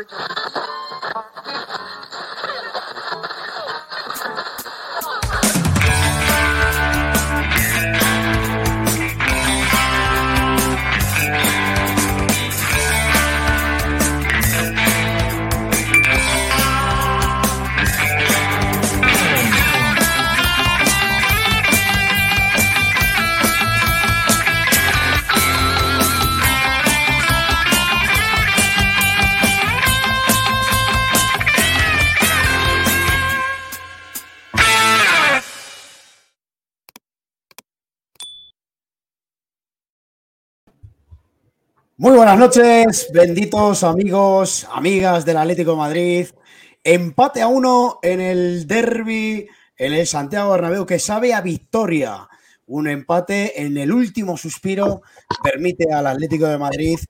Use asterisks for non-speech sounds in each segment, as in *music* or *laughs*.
Muy buenas noches, benditos amigos, amigas del Atlético de Madrid. Empate a uno en el derby, en el Santiago Bernabéu, que sabe a victoria. Un empate en el último suspiro permite al Atlético de Madrid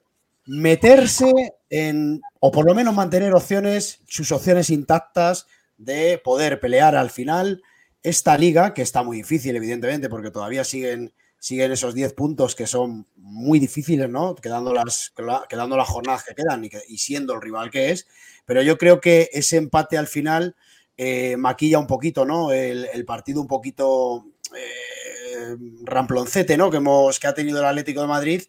meterse en, o por lo menos mantener opciones, sus opciones intactas de poder pelear al final esta liga, que está muy difícil, evidentemente, porque todavía siguen siguen esos 10 puntos que son muy difíciles, ¿no? Quedando las, quedando las jornadas que quedan y, siendo el rival que es. Pero yo creo que ese empate al final eh, maquilla un poquito, ¿no? El, partido un poquito eh, ramploncete, ¿no? Que, hemos, que ha tenido el Atlético de Madrid.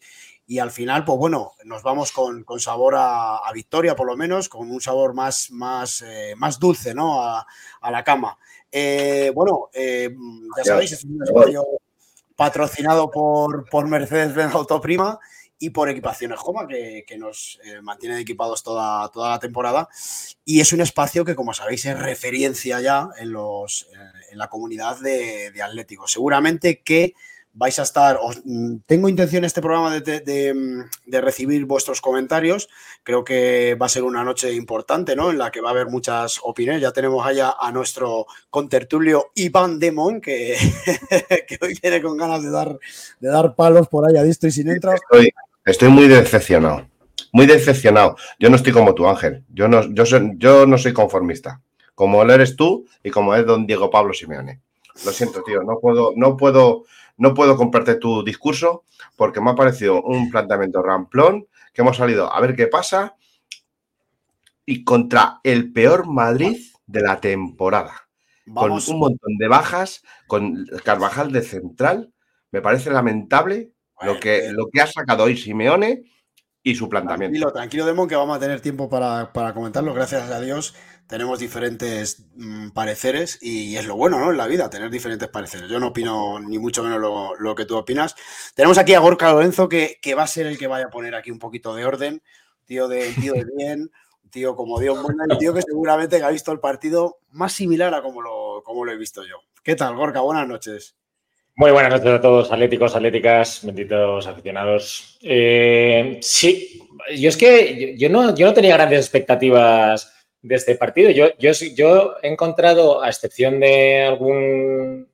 Y al final, pues bueno, nos vamos con, sabor a, victoria, por lo menos, con un sabor más, más, eh, más dulce, ¿no? A, la cama. bueno, ya sabéis, es un espacio patrocinado por, por Mercedes-Benz Autoprima y por Equipaciones Joma, que, nos eh, equipados toda, toda la temporada. Y es un espacio que, como sabéis, es referencia ya en, los, eh, en la comunidad de, de Atlético. Seguramente que vais a estar, mm, tengo intención este programa mm, de, recibir vuestros comentarios, creo que va a ser una noche importante, ¿no? En la que va a haber muchas opiniones, ya tenemos allá a nuestro contertulio Iván Demon, que, *laughs* que hoy viene con ganas de dar, de dar palos por ahí a y sin entrar. Estoy, muy decepcionado, muy decepcionado. Yo no estoy como tú, Ángel, yo no, yo, yo no soy conformista, como lo eres tú y como es don Diego Pablo Simeone. Lo siento, tío, no puedo, no puedo no puedo comprarte tu discurso porque me ha parecido un planteamiento ramplón que hemos salido a ver qué pasa y contra el peor Madrid de la temporada. Con un montón de bajas, con Carvajal de central. Me parece lamentable lo que, lo que ha sacado hoy Simeone y su planteamiento. Tranquilo, tranquilo, Demon, que vamos a tener tiempo para, para comentarlo. Gracias a Dios tenemos diferentes mm, pareceres y es lo bueno, ¿no? En la vida, tener diferentes pareceres. Yo no opino ni mucho menos lo, que tú opinas. Tenemos aquí a Gorka Lorenzo, que, va a ser el que vaya a poner aquí un poquito de orden, tío de, tío de bien, tío como Dios bueno, un tío que seguramente ha visto el partido más similar a como lo, como lo he visto yo. ¿Qué tal, Gorka? Buenas noches. Muy buenas noches a todos, atléticos, atléticas, benditos aficionados. Eh, sí, yo es que yo no, yo no tenía grandes expectativas de este partido. Yo, yo, he encontrado, a excepción de algún,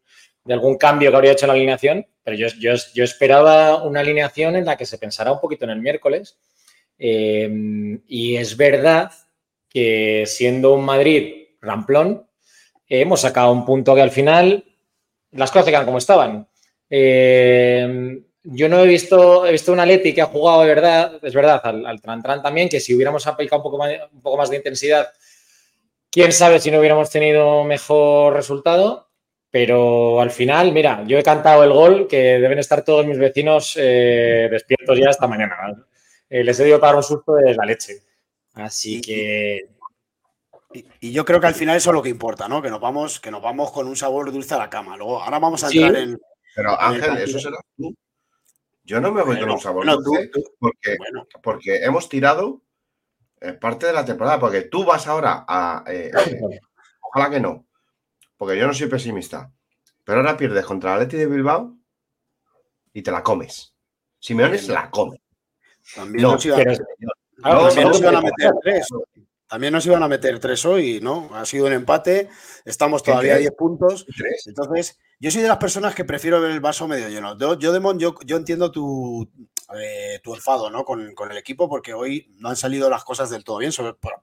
de algún cambio que habría hecho en la alineación, pero yo, yo, yo esperaba una alineación en la que se pensara un poquito en el miércoles. Eh, y es verdad que siendo un Madrid ramplón, hemos sacado un punto que al final las cosas se quedan como estaban. Eh, yo no he visto, he visto una Leti que ha jugado de verdad, es verdad, al, al Tran, también, que si hubiéramos aplicado un poco, más, un poco más de intensidad, quién sabe si no hubiéramos tenido mejor resultado. Pero al final, mira, yo he cantado el gol que deben estar todos mis vecinos eh, despiertos ya esta mañana. Eh, les he dio para un susto de la leche. Así que. Y, yo creo que al final eso es lo que importa, ¿no? Que nos vamos, que nos vamos con un sabor dulce a la cama. Luego, ahora vamos a entrar en. Pero Ángel, eso será tú. Yo no me voy con un sabor dulce porque, porque hemos tirado eh, parte de la temporada, porque tú vas ahora a... Eh, *laughs* eh, ojalá que no, porque yo no soy pesimista, pero ahora pierdes contra la Leti de Bilbao y te la comes. Simeone se la come. También no, nos iban a meter tres. También nos iban a meter tres hoy, ¿no? Ha sido un empate, estamos todavía a 10 puntos. Entonces, yo soy de las personas que prefiero ver el vaso medio lleno. Yo, yo Demon, yo, yo entiendo tu, eh, tu enfado ¿no? Con, el equipo porque hoy no han salido las cosas del todo bien,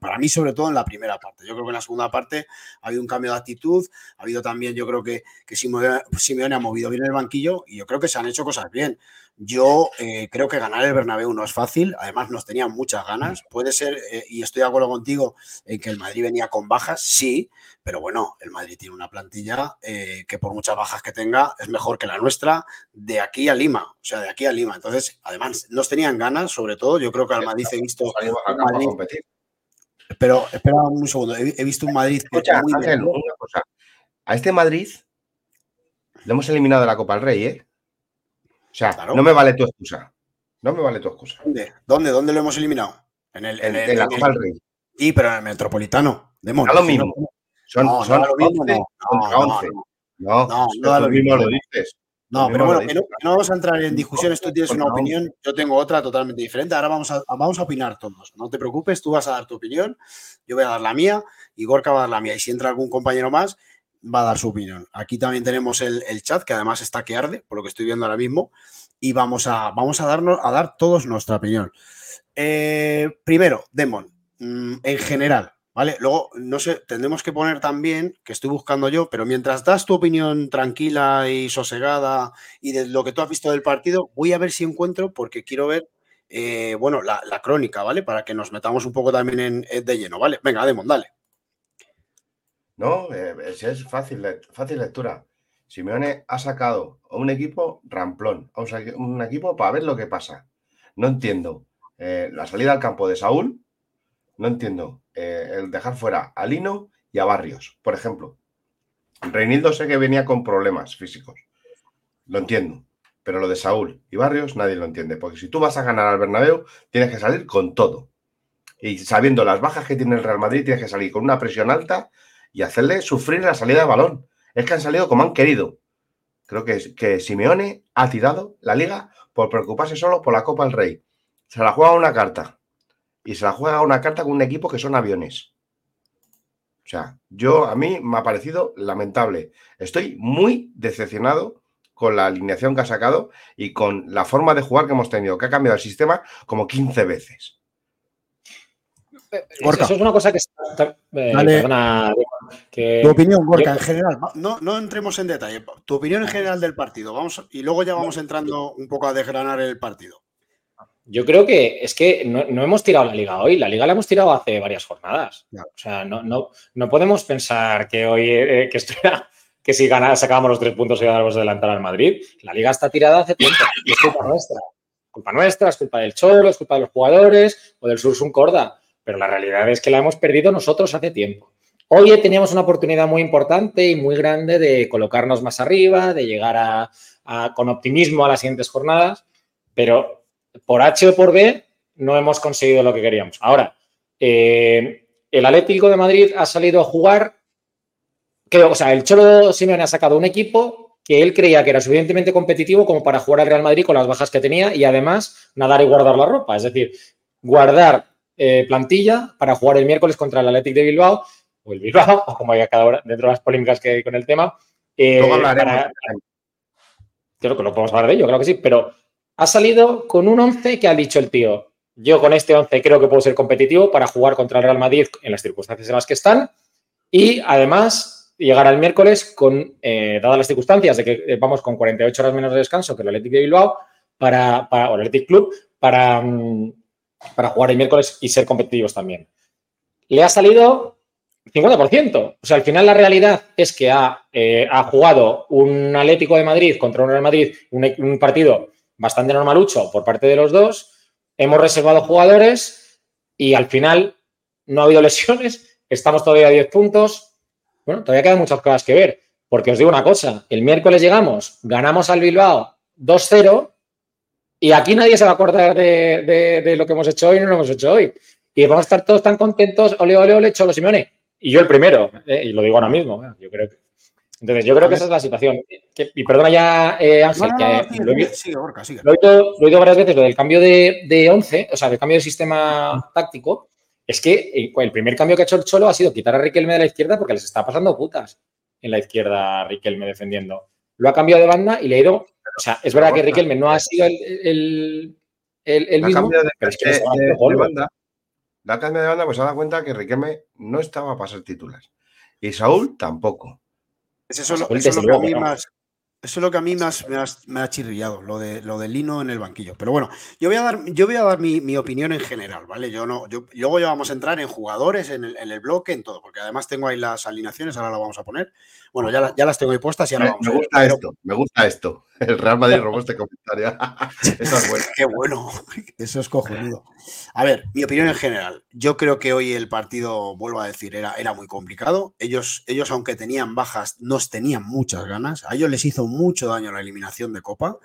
para, mí sobre todo en la primera parte. Yo creo que en la segunda parte ha habido un cambio de actitud, ha habido también, yo creo que, que Simeone, ha movido bien el banquillo y yo creo que se han hecho cosas bien. Yo eh, creo que ganar el Bernabéu no es fácil, además nos tenían muchas ganas. Puede ser, eh, y estoy de acuerdo contigo, en que el Madrid venía con bajas, sí, pero bueno, el Madrid tiene una plantilla eh, que por muchas bajas que tenga es mejor que la nuestra de aquí a Lima, o sea, de aquí a Lima. Entonces, además, nos tenían ganas, sobre todo, yo creo que al Madrid he visto... Pero espera un segundo, he, visto un Madrid... Escucha, Ángel, una cosa. A este Madrid le hemos eliminado de la Copa del Rey, ¿eh? O sea, no me vale tu excusa. No me vale tu excusa. ¿Dónde? ¿Dónde, ¿Dónde lo hemos eliminado? En, el, en, la Copa del Rey. Sí, pero en el Metropolitano. De no lo mismo. Son, no, son no, 11 no, No, no, lo mismo lo dices. No, pero bueno, no, vamos a entrar en discusiones. Tú tienes una opinión, yo tengo otra totalmente diferente. Ahora vamos a, vamos a opinar todos. No te preocupes, tú vas a dar tu opinión, yo voy a dar la mía y Gorka va a dar la mía. Y si entra algún compañero más, va a dar su opinión. Aquí también tenemos el, chat, que además está que arde, por lo que estoy viendo ahora mismo, y vamos a, vamos a, darnos, a dar todos nuestra opinión. Eh, primero, Demon, mm, en general, ¿vale? Luego, no sé, tendremos que poner también, que estoy buscando yo, pero mientras das tu opinión tranquila y sosegada y de lo que tú has visto del partido, voy a ver si encuentro, porque quiero ver, eh, bueno, la, crónica, ¿vale? Para que nos metamos un poco también en, de lleno, ¿vale? Venga, Demon, dale. No, eh, es fácil, fácil lectura. Simeone ha sacado un equipo ramplón, a un equipo para ver lo que pasa. No entiendo eh, la salida al campo de Saúl, no entiendo eh, el dejar fuera a Lino y a Barrios, por ejemplo. Reinildo sé que venía con problemas físicos, lo entiendo, pero lo de Saúl y Barrios nadie lo entiende, porque si tú vas a ganar al Bernabéu, tienes que salir con todo. Y sabiendo las bajas que tiene el Real Madrid, tienes que salir con una presión alta y hacerle sufrir la salida de balón. Es que han salido como han querido. Creo que, que Simeone ha tirado la liga por preocuparse solo por la Copa del Rey. Se la juega una carta. Y se la juega una carta con un equipo que son aviones. O sea, yo a mí me ha parecido lamentable. Estoy muy decepcionado con la alineación que ha sacado y con la forma de jugar que hemos tenido, que ha cambiado el sistema como 15 veces. Eso es una cosa que está, eh, tu opinión, Gorka, en general. No, no entremos en detalle. Tu opinión en general del partido. Vamos, y luego ya vamos entrando un poco a desgranar el partido. Yo creo que es que no, hemos tirado la liga hoy, la liga la hemos tirado hace varias jornadas. O sea, no, no, no podemos pensar que hoy, eh, que, que si ganamos, sacábamos los tres puntos y íbamos a adelantar al Madrid. La liga está tirada hace tiempo y es culpa nuestra. Culpa nuestra, es culpa del Cholo, es culpa de los jugadores o del Sursun Corda. Pero la realidad es que la hemos perdido nosotros hace tiempo. Hoy teníamos una oportunidad muy importante y muy grande de colocarnos más arriba, de llegar a, con optimismo a las siguientes jornadas, pero por H o por B no hemos conseguido lo que queríamos. Ahora, eh, el Atlético de Madrid ha salido a jugar, creo, o sea, el Cholo Simeone ha sacado un equipo que él creía que era suficientemente competitivo como para jugar al Real Madrid con las bajas que tenía y además nadar y guardar la ropa, es decir, guardar eh, plantilla para jugar el miércoles contra el Atlético de Bilbao o el Bilbao, *laughs* o como haya cada hora dentro de las polémicas que hay con el tema. Eh, creo que lo podemos hablar de ello, creo que sí, pero ha salido con un 11 que ha dicho el tío, yo con este 11 creo que puedo ser competitivo para jugar contra el Real Madrid en las circunstancias en las que están y además llegar al miércoles con, eh, dadas las circunstancias de que eh, vamos con 48 horas menos de descanso que el Atlético de Bilbao para, para, o el Athletic Club para, mm, para jugar el miércoles y ser competitivos también. Le ha salido 50%. O sea, al final la realidad es que ha, eh, ha jugado un Atlético de Madrid contra un Real Madrid, un, partido bastante normalucho por parte de los dos. Hemos reservado jugadores y al final no ha habido *laughs* lesiones. Estamos todavía a 10 puntos. Bueno, todavía quedan muchas cosas que ver. Porque os digo una cosa, el miércoles llegamos, ganamos al Bilbao 2-0 y aquí nadie se va a acordar de, de, lo que hemos hecho hoy y no lo hemos hecho hoy. Y vamos a estar todos tan contentos, ole, ole, ole, Cholo Simeone. Y yo el primero, eh, y lo digo ahora mismo. Eh, yo creo que, entonces, yo creo que esa es la situación. y perdona ya, eh, Ángel, que lo, he, oído, varias veces, lo del cambio de, de 11, o sea, del cambio de sistema táctico, es que el primer cambio que ha hecho el Cholo ha sido quitar a Riquelme de la izquierda porque les está pasando putas en la izquierda a Riquelme defendiendo. Lo ha cambiado de banda y le ha ido. O sea, es verdad que Riquelme no ha sido el, el, mismo, pero es que de, banda, la cambio de banda, pues se da cuenta que Riquelme no estaba para ser titular. Y Saúl tampoco. Es eso, lo, que a mí más, Eso es lo que a mí me, ha chirriado, lo de, lo de Lino en el banquillo. Pero bueno, yo voy a dar, yo voy a dar mi, opinión en general, ¿vale? Yo no, yo, luego ya vamos a entrar en jugadores, en el, en el, bloque, en todo, porque además tengo ahí las alineaciones, ahora las vamos a poner. Bueno, ya, ya las tengo ahí puestas y ahora me, vamos gusta esto, me gusta esto. El Real Madrid robó este comentario. *laughs* Eso es bueno. Qué bueno, eso es cojonudo. A ver, mi opinión en general. Yo creo que hoy el partido, vuelvo a decir, era, era muy complicado. Ellos, ellos, aunque tenían bajas, nos tenían muchas ganas. A ellos les hizo mucho daño la eliminación de Copa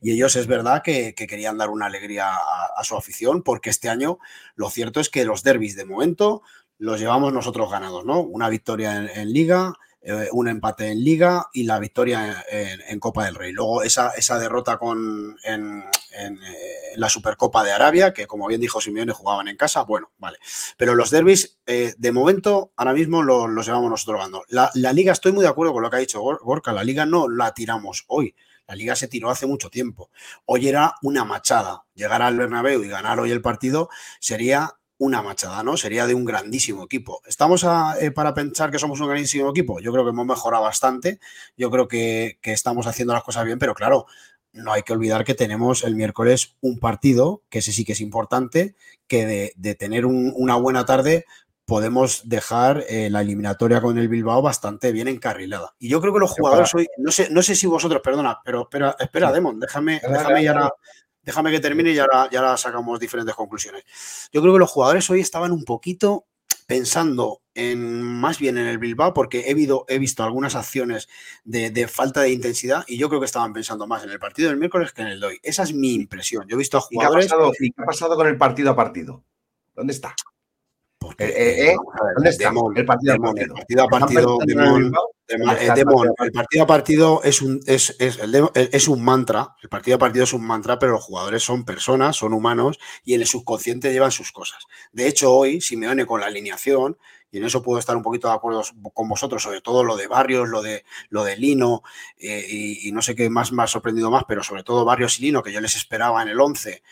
y ellos es verdad que, querían dar una alegría a, su afición porque este año lo cierto es que los derbis de momento los llevamos nosotros ganados, ¿no? Una victoria en Liga, eh, un empate en Liga y la victoria en, Copa del Rey. Luego esa, esa derrota con, en, eh, la Supercopa de Arabia, que como bien dijo Simeone, jugaban en casa, bueno, vale. Pero los derbis, eh, de momento, ahora mismo los, llevamos nosotros ganando. La, Liga, estoy muy de acuerdo con lo que ha dicho Gorka, la Liga no la tiramos hoy. La liga se tiró hace mucho tiempo. Hoy era una machada. Llegar al Bernabéu y ganar hoy el partido sería una machada, ¿no? Sería de un grandísimo equipo. ¿Estamos eh, para pensar que somos un grandísimo equipo? Yo creo que hemos mejorado bastante, yo creo que, estamos haciendo las cosas bien, pero claro, no hay que olvidar que tenemos el miércoles un partido, que ese sí que es importante, que de, tener una buena tarde podemos dejar eh, la eliminatoria con el Bilbao bastante bien encarrilada. Y yo creo que los jugadores hoy, no sé, no sé si vosotros, perdona, pero espera, espera, Demon, déjame, déjame ya déjame que termine y ya ahora, sacamos diferentes conclusiones. Yo creo que los jugadores hoy estaban un poquito pensando en más bien en el Bilbao, porque he, he visto algunas acciones de, falta de intensidad y yo creo que estaban pensando más en el partido del miércoles que en el de hoy. Esa es mi impresión. Yo he visto a jugadores. ¿Y qué ha pasado, con el partido a partido? ¿Dónde está? Eh, eh, eh, ¿Dónde está? el partido a partido. el partido a partido es un, es, es, un mantra. El partido a partido es un mantra, pero los jugadores son personas, son humanos y en el subconsciente llevan sus cosas. De hecho, hoy, Simeone con la alineación, y en eso puedo estar un poquito de acuerdo con vosotros, sobre todo lo de Barrios, lo de, lo de Lino, y, no sé qué más me ha sorprendido más, pero sobre todo Barrios y Lino, que yo les esperaba en el 11.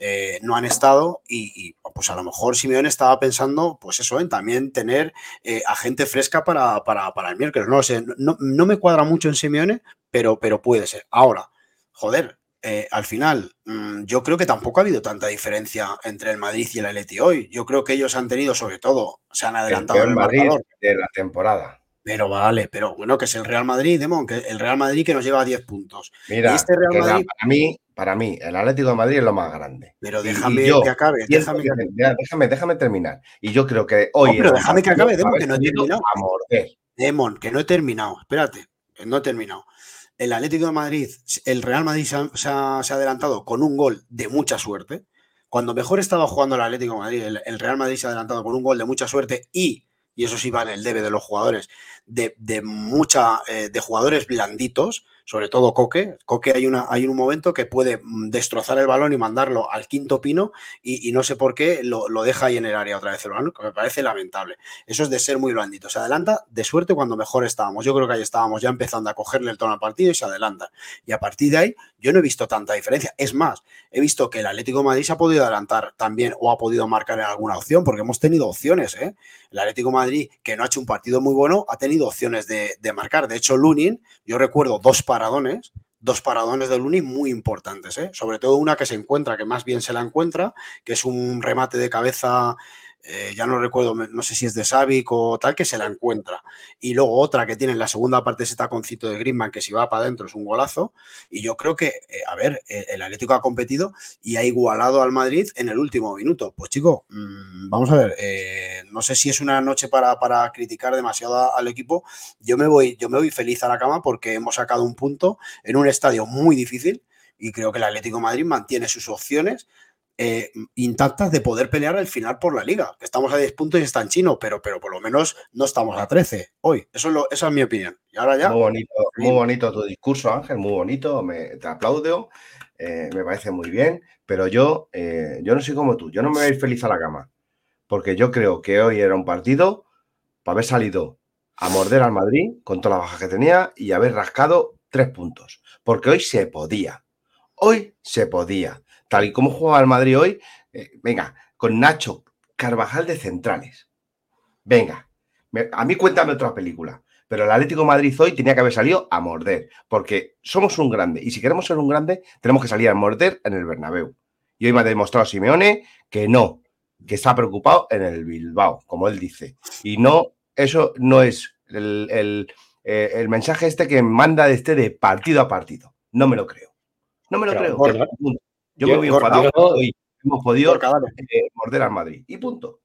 Eh, no han estado y, pues a lo mejor Simeone estaba pensando, pues eso, en también tener eh, a gente fresca para, para, el miércoles. No sé, no, me cuadra mucho en Simeone, pero, pero puede ser. Ahora, joder, eh, al final, mm, yo creo que tampoco ha habido tanta diferencia entre el Madrid y el Atleti hoy. Yo creo que ellos han tenido, sobre todo, se han adelantado el, el Madrid de la temporada. Pero vale, pero bueno, que es el Real Madrid, Demon, que el Real Madrid que nos lleva a 10 puntos. Mira, este Real Madrid... para, mí, para mí, el Atlético de Madrid es lo más grande. Pero déjame que acabe. Déjame, déjame, déjame, terminar. Y yo creo que hoy. pero déjame que acabe, Demon, que no he terminado. Demon, que no he terminado. Espérate, no he terminado. El Atlético de Madrid, el Real Madrid se ha, adelantado con un gol de mucha suerte. Cuando mejor estaba jugando el Atlético de Madrid, el, Real Madrid se ha adelantado con un gol de mucha suerte y y eso sí va en el debe de los jugadores, de, mucha, eh, de jugadores blanditos, sobre todo Coque. Coque hay, una, hay un momento que puede mm, destrozar el balón y mandarlo al quinto pino y, no sé por qué lo, deja ahí en el área otra vez el balón, que me parece lamentable. Eso es de ser muy blandito. Se adelanta de suerte cuando mejor estábamos. Yo creo que ahí estábamos ya empezando a cogerle el tono al partido y se adelanta. Y a partir de ahí yo no he visto tanta diferencia. Es más, he visto que el Atlético de Madrid se ha podido adelantar también o ha podido marcar en alguna opción, porque hemos tenido opciones. ¿eh? El Atlético de Madrid, que no ha hecho un partido muy bueno, ha tenido opciones de, de marcar. De hecho, Lunin, yo recuerdo dos paradones, dos paradones de Luni muy importantes, ¿eh? sobre todo una que se encuentra, que más bien se la encuentra, que es un remate de cabeza eh, ya no recuerdo, no sé si es de Savic o tal, que se la encuentra. Y luego otra que tiene en la segunda parte ese taconcito de Griezmann, que si va para adentro es un golazo. Y yo creo que, eh, a ver, eh, el Atlético ha competido y ha igualado al Madrid en el último minuto. Pues chico, mm, vamos a ver, no sé si es una noche para, para, criticar demasiado al equipo. Yo me, voy, yo me voy feliz a la cama porque hemos sacado un punto en un estadio muy difícil y creo que el Atlético Madrid mantiene sus opciones eh, intactas de poder pelear al final por la liga. Estamos a 10 puntos y está en chino, pero, pero por lo menos no estamos a 13 hoy. Eso es lo, esa es mi opinión. Y ahora ya. Muy bonito, muy bonito tu discurso, Ángel, muy bonito. Me, te aplaudo. Eh, me parece muy bien. Pero yo, eh, yo no soy como tú. Yo no me voy a ir feliz a la cama. Porque yo creo que hoy era un partido para haber salido a morder al Madrid con toda la baja que tenía y haber rascado tres puntos. Porque hoy se podía. Hoy se podía tal y como juega el Madrid hoy, eh, venga, con Nacho Carvajal de centrales. Venga, a mí cuéntame otra película. Pero el Atlético de Madrid hoy tenía que haber salido a morder, porque somos un grande. Y si queremos ser un grande, tenemos que salir a morder en el Bernabéu. Y hoy me ha demostrado Simeone que no, que está preocupado en el Bilbao, como él dice. Y no, eso no es el, eh, mensaje este que manda de este de partido a partido. No me lo creo. No me lo creo. Yo, me voy enfadado hoy hemos podido eh, morder al Madrid. Y punto.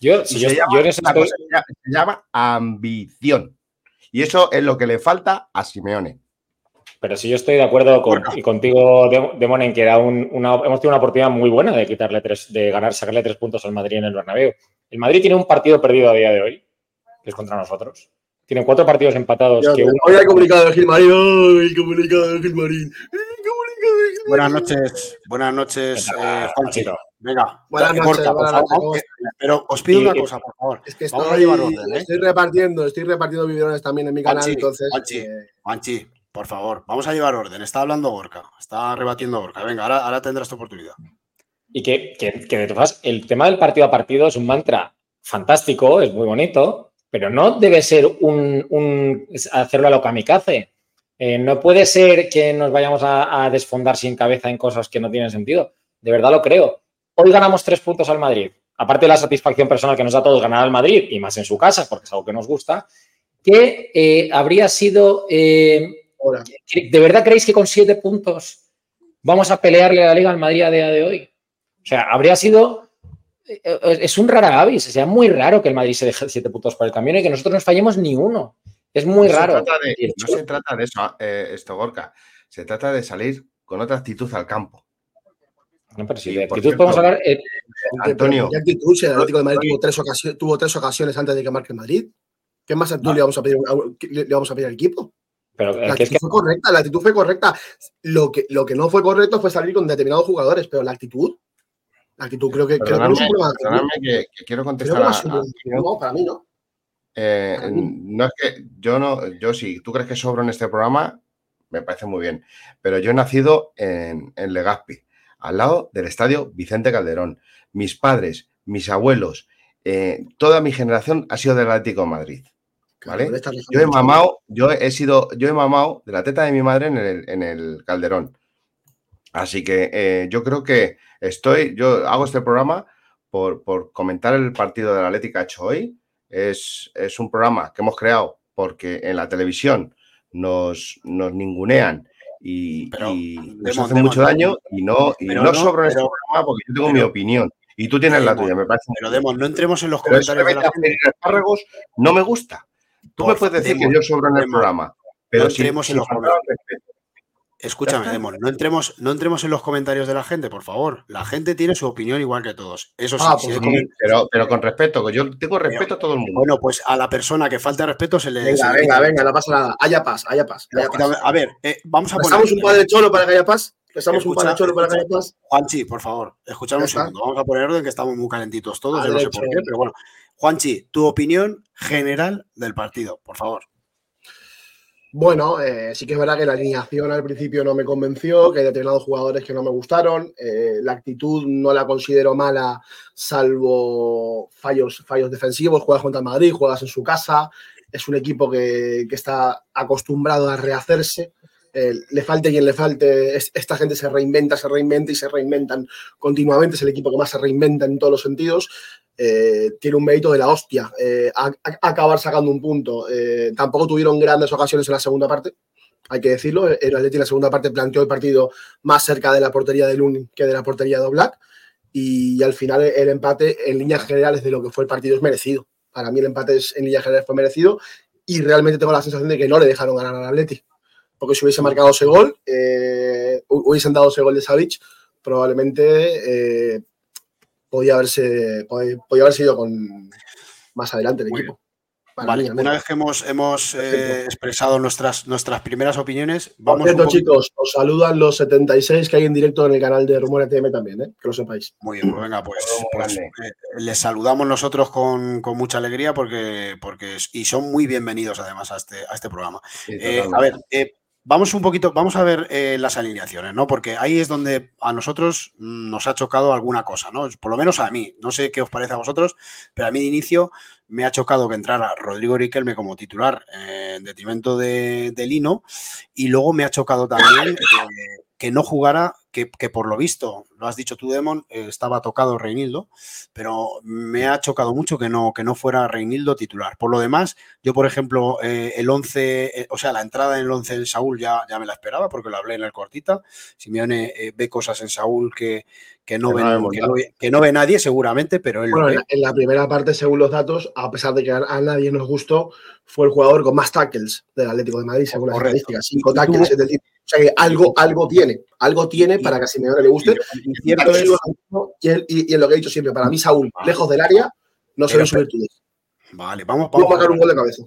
Yo, se, llama, ambición. Y eso es lo que le falta a Simeone. Pero si yo estoy de acuerdo con, y contigo, Demon, en que era una, hemos tenido una oportunidad muy buena de quitarle tres, de ganar, sacarle tres puntos al Madrid en el Bernabéu. El Madrid tiene un partido perdido a día de hoy, que es contra nosotros. Tiene cuatro partidos empatados. que Hoy hay comunicado de Gilmarín. ¡Ay, comunicado de Gilmarín! Buenas noches, buenas noches, eh, Venga, buenas noches, pero os pido una cosa, por favor. Es que estoy, orden, ¿eh? estoy repartiendo, estoy repartiendo biberones también en mi canal, entonces. Juanchi, eh... por favor, vamos a llevar orden. Está hablando Gorka, está rebatiendo Gorka. Venga, ahora, ahora tendrás tu oportunidad. Y que, que, que de todas el tema del partido a partido es un mantra fantástico, es muy bonito, pero no debe ser un, un hacerlo a lo kamikaze. Eh, no puede ser que nos vayamos a, desfondar sin cabeza en cosas que no tienen sentido. De verdad lo creo. Hoy ganamos tres puntos al Madrid. Aparte de la satisfacción personal que nos da a todos ganar al Madrid, y más en su casa, porque es algo que nos gusta, que eh, habría sido... Eh, ¿De verdad creéis que con siete puntos vamos a pelearle a la Liga al Madrid a día de hoy? O sea, habría sido es un rara avis, sea muy raro que el Madrid se deje siete puntos por el camión y que nosotros no fallemos ni uno. Es muy raro. no se trata de eso, eh, esto, Gorka. Se trata de salir con otra actitud al campo. No, pero si de actitud podemos hablar. Eh, Antonio. ¿Qué actitud? Si el Atlético de Madrid tuvo tres, ocasiones, tuvo tres ocasiones antes de que marque el Madrid. ¿Qué más actitud le, vamos a pedir, le vamos a pedir al equipo? Pero, la actitud fue correcta, la actitud fue correcta. Lo que, lo que no fue correcto fue salir con determinados jugadores, pero la actitud. La actitud creo que, creo que no es un problema. Que, que, quiero contestar. a, no, para mí no. Eh, no es que yo no, yo si tú crees que sobro en este programa, me parece muy bien. Pero yo he nacido en, Legazpi, al lado del estadio Vicente Calderón. Mis padres, mis abuelos, eh, toda mi generación ha sido del Atlético de Madrid. ¿Vale? Yo he mamado, yo he sido, yo he mamado de la teta de mi madre en el, Calderón. Así que eh, yo creo que estoy, yo hago este programa por, por comentar el partido de la Atlética hecho hoy, es, un programa que hemos creado porque en la televisión nos, nos ningunean y, nos hacen mucho daño y no, y no, sobro en este programa porque yo tengo mi opinión. Y tú tienes la tuya, me parece. Pero Demos, no entremos en los comentarios de la gente. espárragos no me gusta. Tú me puedes decir que yo sobro en el programa, pero si, entremos en los comentarios. Escúchame, Demon, no entremos, no entremos en los comentarios de la gente, por favor. La gente tiene su opinión igual que todos. Eso sí, ah, pues pero, pero, con respeto, que yo tengo respeto a todo el mundo. Bueno, pues a la persona que falta respeto se le. Venga, venga, venga, no pasa nada. Haya paz, haya paz. A ver, eh, vamos a poner. ¿Estamos un padre cholo para que haya paz? ¿Estamos un padre cholo para que haya paz? Juanchi, por favor, escuchadme un segundo. Vamos a poner orden que estamos muy calentitos todos. Yo no sé por qué, pero bueno. Juanchi, tu opinión general del partido, por favor. Bueno, eh, sí que es verdad que la alineación al principio no me convenció, que hay determinados jugadores que no me gustaron. Eh, la actitud no la considero mala, salvo fallos, fallos defensivos. Juegas contra Madrid, juegas en su casa. Es un equipo que, está acostumbrado a rehacerse. Eh, le falte quien le falte, esta gente se reinventa, se reinventa y se reinventan continuamente. Es el equipo que más se reinventa en todos los sentidos. Eh, tiene un mérito de la hostia eh, acabar sacando un punto. Eh, tampoco tuvieron grandes ocasiones en la segunda parte, hay que decirlo. El Atleti en la segunda parte planteó el partido más cerca de la portería de Lun que de la portería de Oblak. Y, al final el empate en líneas generales de lo que fue el partido es merecido. Para mí el empate en líneas generales fue merecido y realmente tengo la sensación de que no le dejaron ganar al Atleti. Porque si hubiese marcado ese gol, hubiesen dado ese gol de Savic, probablemente podía haberse, podía, haber sido con más adelante el equipo. Vale, una vez que hemos, hemos eh, expresado nuestras, nuestras primeras opiniones, vamos. Por cierto, chicos, os saludan los 76 que hay en directo en el canal de Rumor ATM también, ¿eh? que lo sepáis. Muy bien, pues venga, pues, pues eh, les saludamos nosotros con, mucha alegría porque, porque y son muy bienvenidos además a este, a este programa. a ver, Vamos un poquito, vamos a ver eh, las alineaciones, ¿no? Porque ahí es donde a nosotros nos ha chocado alguna cosa, ¿no? Por lo menos a mí. No sé qué os parece a vosotros, pero a mí de inicio me ha chocado que entrara Rodrigo Riquelme como titular eh, en detrimento de, Lino y luego me ha chocado también eh, que no jugara, que, por lo visto, lo has dicho tú, Demon, eh, estaba tocado Reinildo, pero me ha chocado mucho que no, que no fuera Reinildo titular. Por lo demás, yo, por ejemplo, eh, el 11, eh, o sea, la entrada en el 11 en Saúl ya, ya me la esperaba porque lo hablé en el cortita. Simeone ve cosas en Saúl que, que no, que no, ve nadie seguramente, pero él bueno, En la primera parte, según los datos, a pesar de que a, nadie nos gustó, fue el jugador con más tackles del Atlético de Madrid, según las estadísticas. Cinco tackles, es decir, sea que algo, algo tiene, algo tiene para que a Simeone le guste. Y, en lo que he dicho siempre, para mí Saúl, lejos del área, no se ven sus virtudes. Vale, vamos, vamos a marcar un gol de cabeza.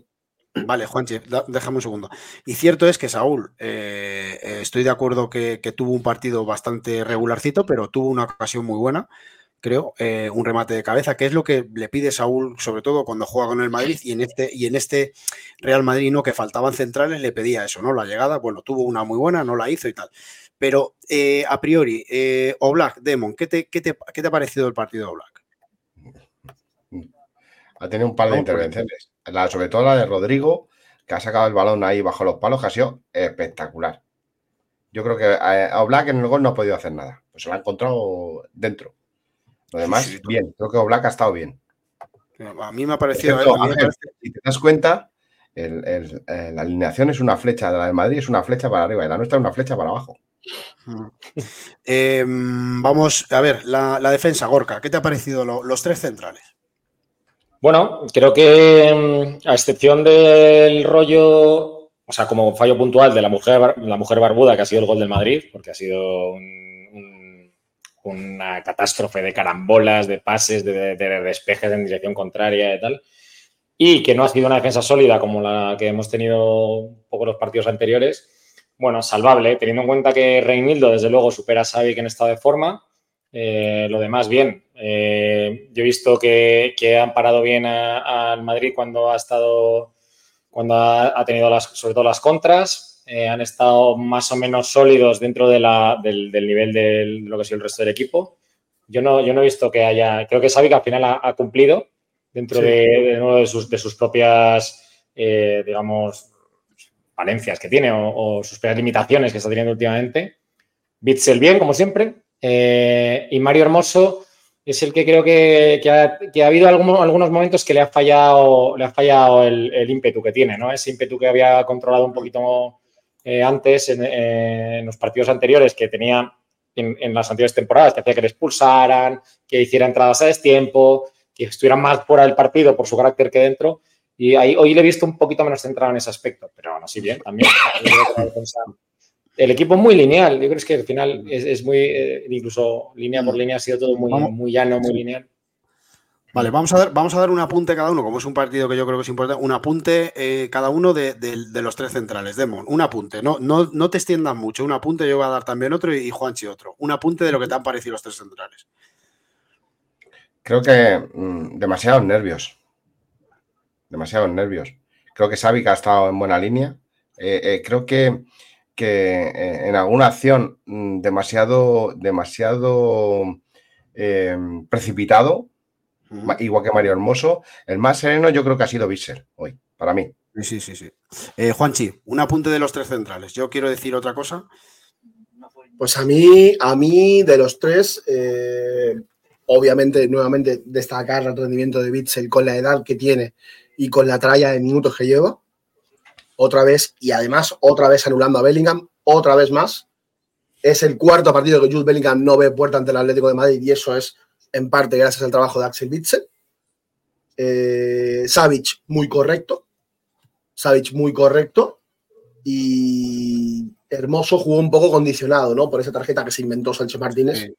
Vale, Juanche, déjame un segundo. Y cierto es que Saúl, eh, eh, estoy de acuerdo que, que, tuvo un partido bastante regularcito, pero tuvo una ocasión muy buena creo, eh, un remate de cabeza, que es lo que le pide Saúl, sobre todo cuando juega con el Madrid, y en este, y en este Real Madrid, ¿no? Que faltaban centrales, le pedía eso, ¿no? La llegada, bueno, tuvo una muy buena, no la hizo y tal. Pero eh, a priori, eh, Oblak, Demon, ¿qué te, qué, te, ha parecido el partido de Oblak? Ha tenido un par de intervenciones. sobre todo la de Rodrigo, que ha sacado el balón ahí bajo los palos, que ha sido espectacular. Yo creo que a Oblak en el gol no ha podido hacer nada. Pues se lo ha encontrado dentro. Lo demás, bien. Creo que Oblak ha estado bien. A mí me ha parecido. Si te das cuenta, eh, la alineación es una flecha de la de Madrid, es una flecha para arriba y la nuestra es una flecha para abajo. Em, vamos a ver, la, defensa, Gorka, ¿qué te ha parecido los tres centrales? Bueno, creo que em, a excepción del rollo, o sea, como fallo puntual de la mujer, la mujer barbuda, que ha sido el gol del Madrid, porque ha sido un una catástrofe de carambolas, de pases, de, despejes en dirección contraria y tal. Y que no ha sido una defensa sólida como la que hemos tenido un poco los partidos anteriores. Bueno, salvable, teniendo en cuenta que Reinildo, desde luego, supera a Xavi que en estado de forma. Eh, lo demás, bien. Eh, yo he visto que, han parado bien al Madrid cuando ha estado, cuando ha, tenido las, sobre todo las contras. Eh, han estado más o menos sólidos dentro del, nivel de lo que ha sido el resto del equipo. Yo no, yo no he visto que haya, creo que Xavi que al final ha, cumplido dentro de, sus, propias, eh, digamos, valencias que tiene o, sus propias limitaciones que está teniendo últimamente. Bitzel bien, como siempre. Eh, y Mario Hermoso es el que creo que, ha, habido algunos, algunos, momentos que le ha fallado, le ha fallado el, el, ímpetu que tiene, ¿no? Ese ímpetu que había controlado un poquito eh, antes, en, los partidos anteriores, que tenía en, las anteriores temporadas, que hacía que le expulsaran, que hiciera entradas a destiempo, que estuvieran más fuera del partido por su carácter que dentro. Y ahí, hoy le he visto un poquito menos centrado en ese aspecto, pero aún así bien, también. El equipo es muy lineal, yo creo que al final es, muy, eh, incluso línea por línea ha sido todo muy, muy llano, muy lineal. Vale, vamos a, dar, vamos a dar un apunte cada uno, como es un partido que yo creo que es importante, un apunte eh, cada uno de, los tres centrales. Demon, un apunte, no, no, no te extiendas mucho, un apunte, yo voy a dar también otro y, Juanchi otro. Un apunte de lo que te han parecido los tres centrales. Creo que mm, demasiados nervios. Demasiados nervios. Creo que Xavi ha estado en buena línea. Eh, eh, creo que, que en alguna acción mm, demasiado, demasiado precipitado igual que Mario Hermoso. El más sereno yo creo que ha sido Visser hoy, para mí. Sí, sí, sí. Eh, Juanchi, un apunte de los tres centrales. Yo quiero decir otra cosa. Pues a mí, a mí de los tres, eh, obviamente, nuevamente destacar el rendimiento de Bitzel con la edad que tiene y con la tralla de minutos que lleva. Otra vez, y además, otra vez anulando a Bellingham, otra vez más. Es el cuarto partido que Jude Bellingham no ve puerta ante el Atlético de Madrid y eso es en parte gracias al trabajo de Axel Witzel. Eh, muy correcto. Savic muy correcto. Y Hermoso jugó un poco condicionado, ¿no? Por esa tarjeta que se inventó Sánchez Martínez.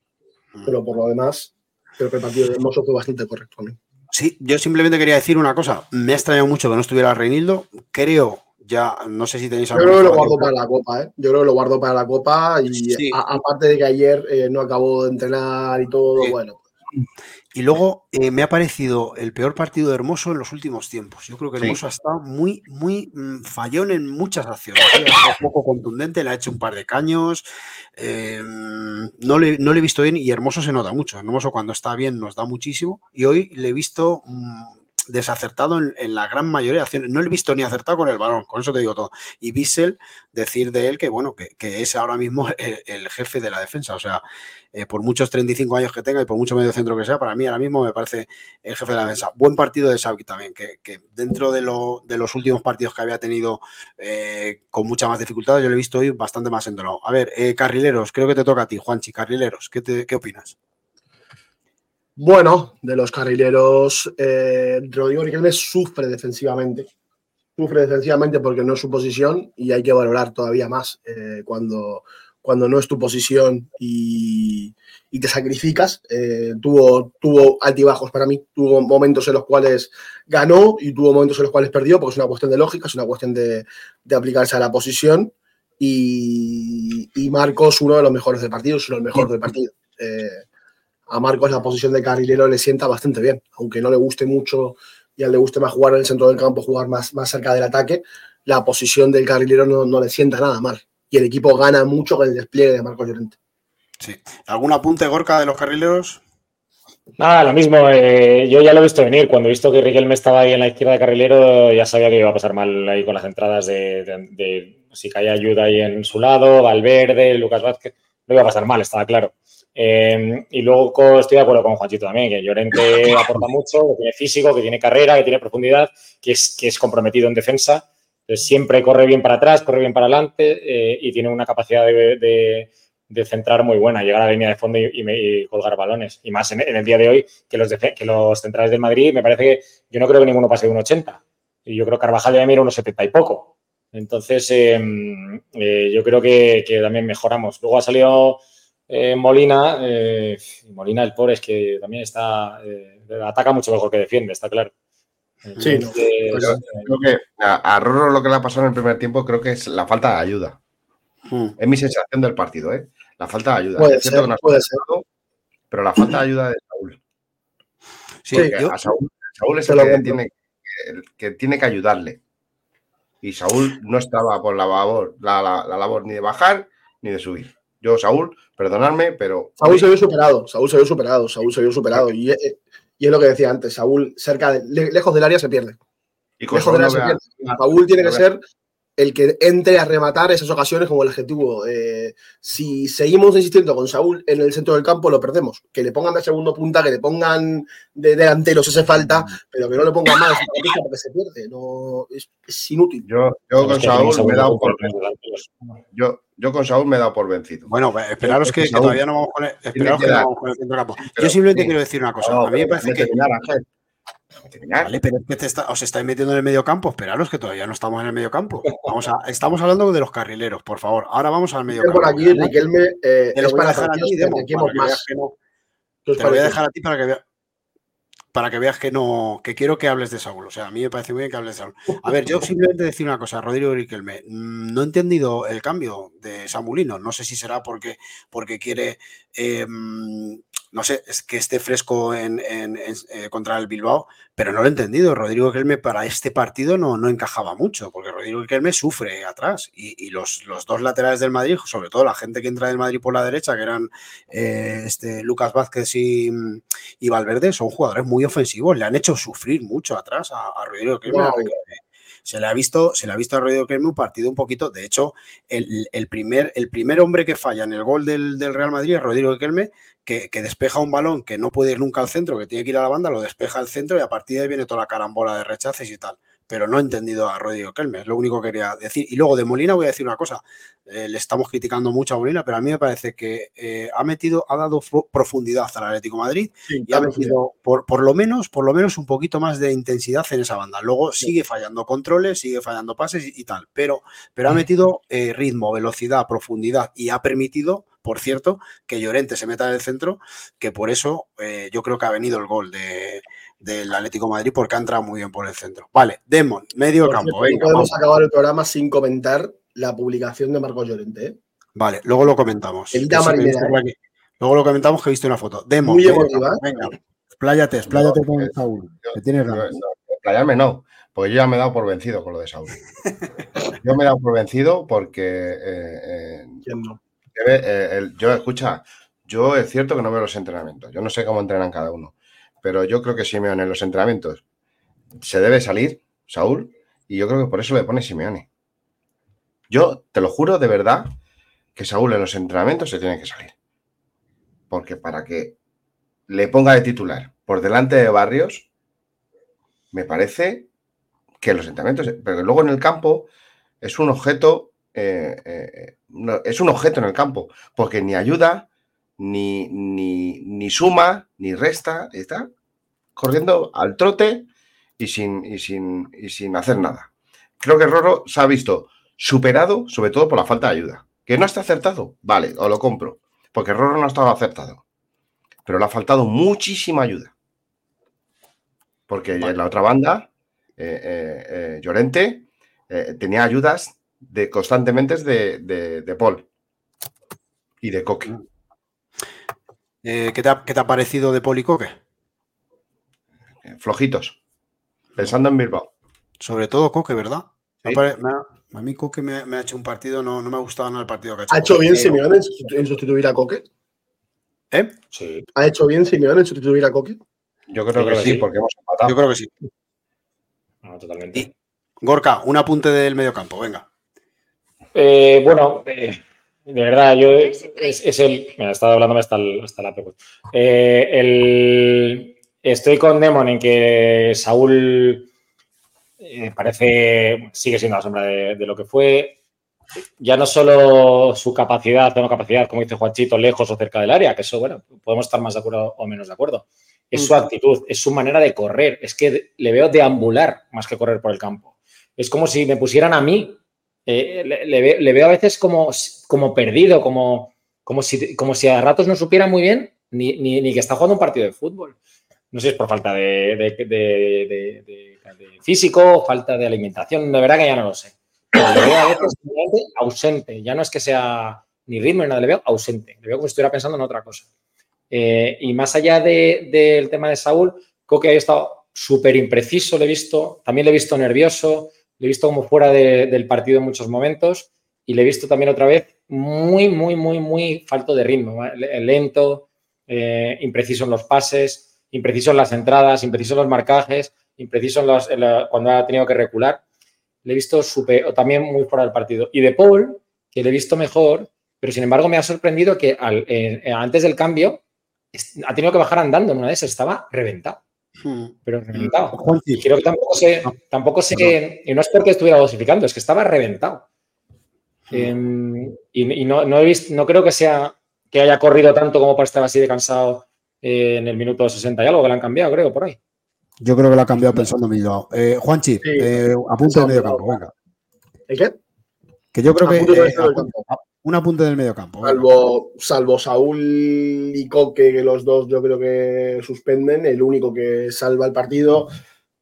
Pero por lo demás, creo que el partido de Hermoso fue bastante correcto. Sí, yo simplemente quería decir una cosa. Me ha extrañado mucho que no estuviera Reinildo. Creo, ya, no sé si tenéis algo. Yo creo que lo guardo para la Copa, ¿eh? Yo creo que lo guardo para la Copa. Y aparte de que ayer eh, no acabó de entrenar y todo, bueno, y luego eh, me ha parecido el peor partido de Hermoso en los últimos tiempos. Yo creo que Hermoso ha estado muy, muy mm, fallón en muchas acciones. Ha estado poco contundente, le ha hecho un par de caños. Eh, no, le, no, le, he visto bien y Hermoso se nota mucho. Hermoso cuando está bien nos da muchísimo. Y hoy le he visto mm, desacertado en, la gran mayoría de acciones. No he visto ni acertado con el balón, con eso te digo todo. Y Bissell, decir de él que, bueno, que, es ahora mismo *laughs* el, jefe de la defensa. O sea, eh, por muchos 35 años que tenga y por mucho medio centro que sea, para mí ahora mismo me parece el jefe de la defensa. Buen partido de Saudi también, que, dentro de, los últimos partidos que había tenido eh, con mucha más dificultad, yo lo he visto hoy bastante más entonado. A ver, eh, carrileros, creo que te toca a ti, Juanchi, carrileros, ¿qué, qué opinas? Bueno, de los carrileros, eh, Rodrigo Riquelme sufre defensivamente. Sufre defensivamente porque no es su posición y hay que valorar todavía más eh, cuando, cuando no es tu posición y, te sacrificas. Eh, tuvo, tuvo altibajos para mí, tuvo momentos en los cuales ganó y tuvo momentos en los cuales perdió, porque es una cuestión de lógica, es una cuestión de, aplicarse a la posición. Y, y, Marcos, uno de los mejores del partido, es uno de los mejores del partido. Eh, a Marcos la posición de carrilero le sienta bastante bien, aunque no le guste mucho y a él le guste más jugar en el centro del campo, jugar más, más cerca del ataque, la posición del carrilero no, le sienta nada mal. Y el equipo gana mucho con el despliegue de Marcos Llorente. Sí. ¿Algún apunte, Gorka, de los carrileros? Nada, lo mismo. Eh, yo ya lo he visto venir. Cuando he visto que Riquelme estaba ahí en la izquierda de carrilero, ya sabía que iba a pasar mal ahí con las entradas de, de si caía ayuda ahí en su lado, Valverde, Lucas Vázquez. No iba a pasar mal, estaba claro. Em, y luego estoy de acuerdo con Juanchito también, que Llorente *laughs* aporta mucho, que tiene físico, que tiene carrera, que tiene profundidad, que es, que es comprometido en defensa. siempre corre bien para atrás, corre bien para adelante eh, y tiene una capacidad de, centrar muy buena, llegar a la línea de fondo y, colgar balones. Y más en, el día de hoy, que los, que los centrales del Madrid, me parece que yo no creo que ninguno pase de un 80. Y yo creo que Carvajal ya mira unos 70 y poco. Entonces, em, eh, yo creo que, que también mejoramos. Luego ha salido eh, Molina, eh, Molina el pobre es que también está, eh, ataca mucho mejor que defiende, está claro. Sí, creo que a, Rorro lo que le ha pasado en el primer tiempo creo que es la falta de ayuda. Hmm. Es mi sensación del partido, ¿eh? La falta de ayuda. Puede ser, puede ser. pero la falta de ayuda de Saúl. Sí, a Saúl, es el que tiene, que tiene que ayudarle. Y Saúl no estaba por la labor, la labor ni de bajar ni de subir. Yo, Saúl, perdonadme, pero. Saúl se vio superado, Saúl se vio superado, Saúl se vio superado. Y, eh, y es lo que decía antes, Saúl, cerca de, lejos del área se pierde. Y lejos del área se pierde. Saúl tiene que ser el que entre a rematar esas ocasiones como el objetivo. Eh, si seguimos insistiendo con Saúl en el centro del campo, lo perdemos. Que le pongan de segundo punta, que le pongan de delantero si hace falta, pero que no le pongan más porque se pierde. No, es, inútil. Yo, con Saúl me he dado por yo, yo con Saúl me he dado por vencido. Bueno, esperaros que, todavía no vamos con el, esperaros que no vamos con el centro del campo. Yo simplemente quiero decir una cosa. a mí me parece que. Vale, pero es que os estáis metiendo en el medio campo. Esperaros que todavía no estamos en el medio campo. Vamos a, estamos hablando de los carrileros, por favor. Ahora vamos al medio campo. Por aquí, Riquelme, eh, te voy a dejar a ti, más. Te lo voy a dejar a ti para que veas para que veas que no, que quiero que hables de Saúl. O sea, a mí me parece muy bien que hables de Saúl. A ver, yo simplemente decir una cosa, Rodrigo Riquelme, mm, no he entendido el cambio de Samulino. No sé si será porque, porque quiere em, no sé, es que esté fresco en, eh, contra el Bilbao, pero no lo he entendido. Rodrigo Kelme para este partido no, no encajaba mucho, porque Rodrigo Kelme sufre atrás y, los, los, dos laterales del Madrid, sobre todo la gente que entra del Madrid por la derecha, que eran eh, este, Lucas Vázquez y, Valverde, son jugadores muy ofensivos, le han hecho sufrir mucho atrás a, Rodrigo Kelme. Se le ha visto, se le ha visto a Rodrigo un partido un poquito. De hecho, el, primer, el primer hombre que falla en el gol del, del Real Madrid es Rodrigo Kelme, que, despeja un balón que no puede ir nunca al centro, que tiene que ir a la banda, lo despeja al centro y a partir de ahí viene toda la carambola de rechaces y tal. Pero no he entendido a Rodrigo Kelme, es lo único que quería decir. Y luego de Molina voy a decir una cosa. Eh, le estamos criticando mucho a Molina, pero a mí me parece que eh, ha metido, ha dado profundidad al Atlético Madrid y ha metido por, por, lo menos, por lo menos un poquito más de intensidad en esa banda. Luego sigue fallando controles, sigue fallando pases y, tal, pero, pero ha metido eh, ritmo, velocidad, profundidad y ha permitido por cierto, que Llorente se meta en el centro, que por eso eh, yo creo que ha venido el gol del Atlético Madrid, porque ha entrado muy bien por el centro. Vale, Demon, medio campo. Venga, podemos acabar el programa sin comentar la publicación de Marcos Llorente. ¿eh? Vale, luego lo comentamos. ¿eh? Luego lo comentamos que he visto una foto. Demon, muy emotiva. Venga, expláyate, expláyate con Saúl. Que tienes ganas. No, no, porque yo ya me he dado por vencido con lo de Saúl. *laughs* yo me he dado por vencido porque. ¿Quién no? Eh, yo, escucha, yo es cierto que no veo los entrenamientos. Yo no sé cómo entrenan cada uno. Pero yo creo que Simeone en los entrenamientos se debe salir, Saúl, y yo creo que por eso le pone Simeone. Yo te lo juro de verdad que Saúl en los entrenamientos se tiene que salir. Porque para que le ponga de titular por delante de Barrios, me parece que los entrenamientos, pero luego en el campo es un objeto, eh, eh, es un objeto en el campo, porque ni ayuda, ni, ni, ni suma, ni resta, está corriendo al trote y sin, y sin, y sin hacer nada. Creo que Roro se ha visto superado, sobre todo por la falta de ayuda. ¿Que no está acertado? Vale, o lo compro, porque Roro no estaba acertado. Pero le ha faltado muchísima ayuda. Porque en la otra banda, eh, eh, eh, Llorente tenía ayudas de, constantemente de, de, Paul y de Coque. ¿Qué, te ha, ¿qué, te ha, parecido de Paul y Coque? flojitos. Pensando en Bilbao. Sobre todo Coque, ¿verdad? a mí Coque me, ha hecho un partido, no, me ha gustado nada el partido que ha hecho. ¿Ha hecho bien Simeone en sustituir a Coque? ¿Eh? Sí. ¿Ha hecho bien Simeone en sustituir a Coque? Yo creo, que, sí, porque hemos empatado. Yo creo que sí. No, totalmente. Gorka, un apunte del mediocampo, venga. Eh, bueno, eh, de verdad, yo es, el. Me ha estado hablándome hasta, hasta la eh, el, Estoy con Demon en que Saúl eh, parece, sigue siendo la sombra de, lo que fue. Ya no solo su capacidad, no capacidad, como dice Juanchito, lejos o cerca del área, que eso, bueno, podemos estar más de acuerdo o menos de acuerdo. Es su actitud, es su manera de correr. Es que le veo deambular más que correr por el campo. Es como si me pusieran a mí. Eh, le, veo a veces como, como perdido, como, como, si, como si a ratos no supiera muy bien ni, ni que está jugando un partido de fútbol. No sé si es por falta de, físico, falta de alimentación, de verdad que ya no lo sé. Pero le veo a veces ausente. Ya no es que sea ni ritmo ni nada, le veo ausente. Le veo como si estuviera pensando en otra cosa. Eh, y más allá del tema de Saúl, creo que ha estado súper impreciso, le he visto. También le he visto nervioso, le he visto como fuera del partido en muchos momentos. Y le he visto también otra vez muy, muy, muy, muy falto de ritmo. Lento, eh, impreciso en los pases impreciso en las entradas, impreciso en los marcajes, impreciso en cuando ha tenido que recular. Le he visto super, también muy fuera del partido. Y de Paul, que le he visto mejor, pero sin embargo me ha sorprendido que eh, antes del cambio ha tenido que bajar andando en una de esas, estaba reventado. Hmm. Pero reventado. Y creo que tampoco sé, tampoco sé, y no es porque estuviera dosificando, es que estaba reventado. Hmm. Em, y, no, no, he visto, no creo que sea que haya corrido tanto como para estar así de cansado eh, en el minuto 60 y algo que le han cambiado, creo, por ahí. Yo creo que lo ha cambiado pensando en Bilbao. Eh, Juanchi, eh, apunte del medio campo, venga. ¿El qué? Que yo creo que un apunte del medio campo. Salvo, salvo Saúl y Coque, que los dos yo creo que suspenden, el único que salva el partido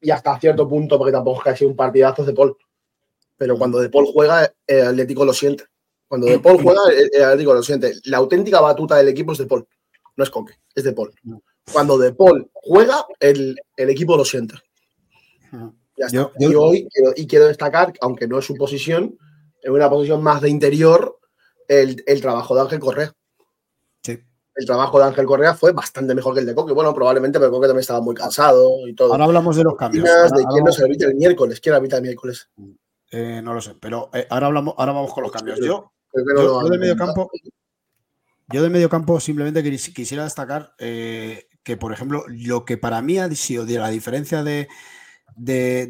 y hasta cierto punto, porque tampoco es casi un partidazo de Paul. Pero cuando De Paul juega, el Atlético lo siente. Cuando De Paul juega, el Atlético lo siente. La auténtica batuta del equipo es De Paul no es Coque, es De Paul. Cuando De Paul juega, el, equipo lo siente. y hoy quiero, y quiero destacar, aunque no es su posición, en una posición más de interior, el, trabajo de Ángel Correa. Sí. El trabajo de Ángel Correa fue bastante mejor que el de Coque. Bueno, probablemente porque Coque también estaba muy cansado y todo. Ahora hablamos de los cambios. de quién nos habita el miércoles. ¿Quién habita el miércoles? Eh, no lo sé, pero eh, ahora, hablamos, ahora vamos con los cambios. Yo, yo, de medio campo, yo de medio campo simplemente quisiera destacar eh, que, por ejemplo, lo que para mí ha sido de la diferencia de,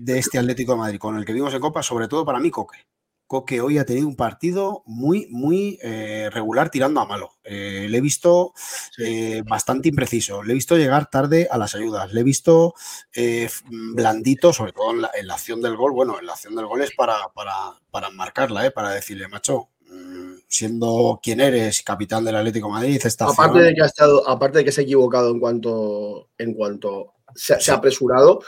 este Atlético de Madrid con el que vimos en Copa, sobre todo para mí, Coque. Coque hoy ha tenido un partido muy, muy eh, regular tirando a malo. Eh, le he visto bastante impreciso, le he visto llegar tarde a las ayudas, le he visto blandito, sobre todo en la, acción del gol. Bueno, en la acción del gol es para, para, para marcarla, para decirle, macho, siendo quien eres, capitán del Atlético Madrid, está aparte de que ha estado, aparte de que se ha equivocado en cuanto, en cuanto se, ha apresurado,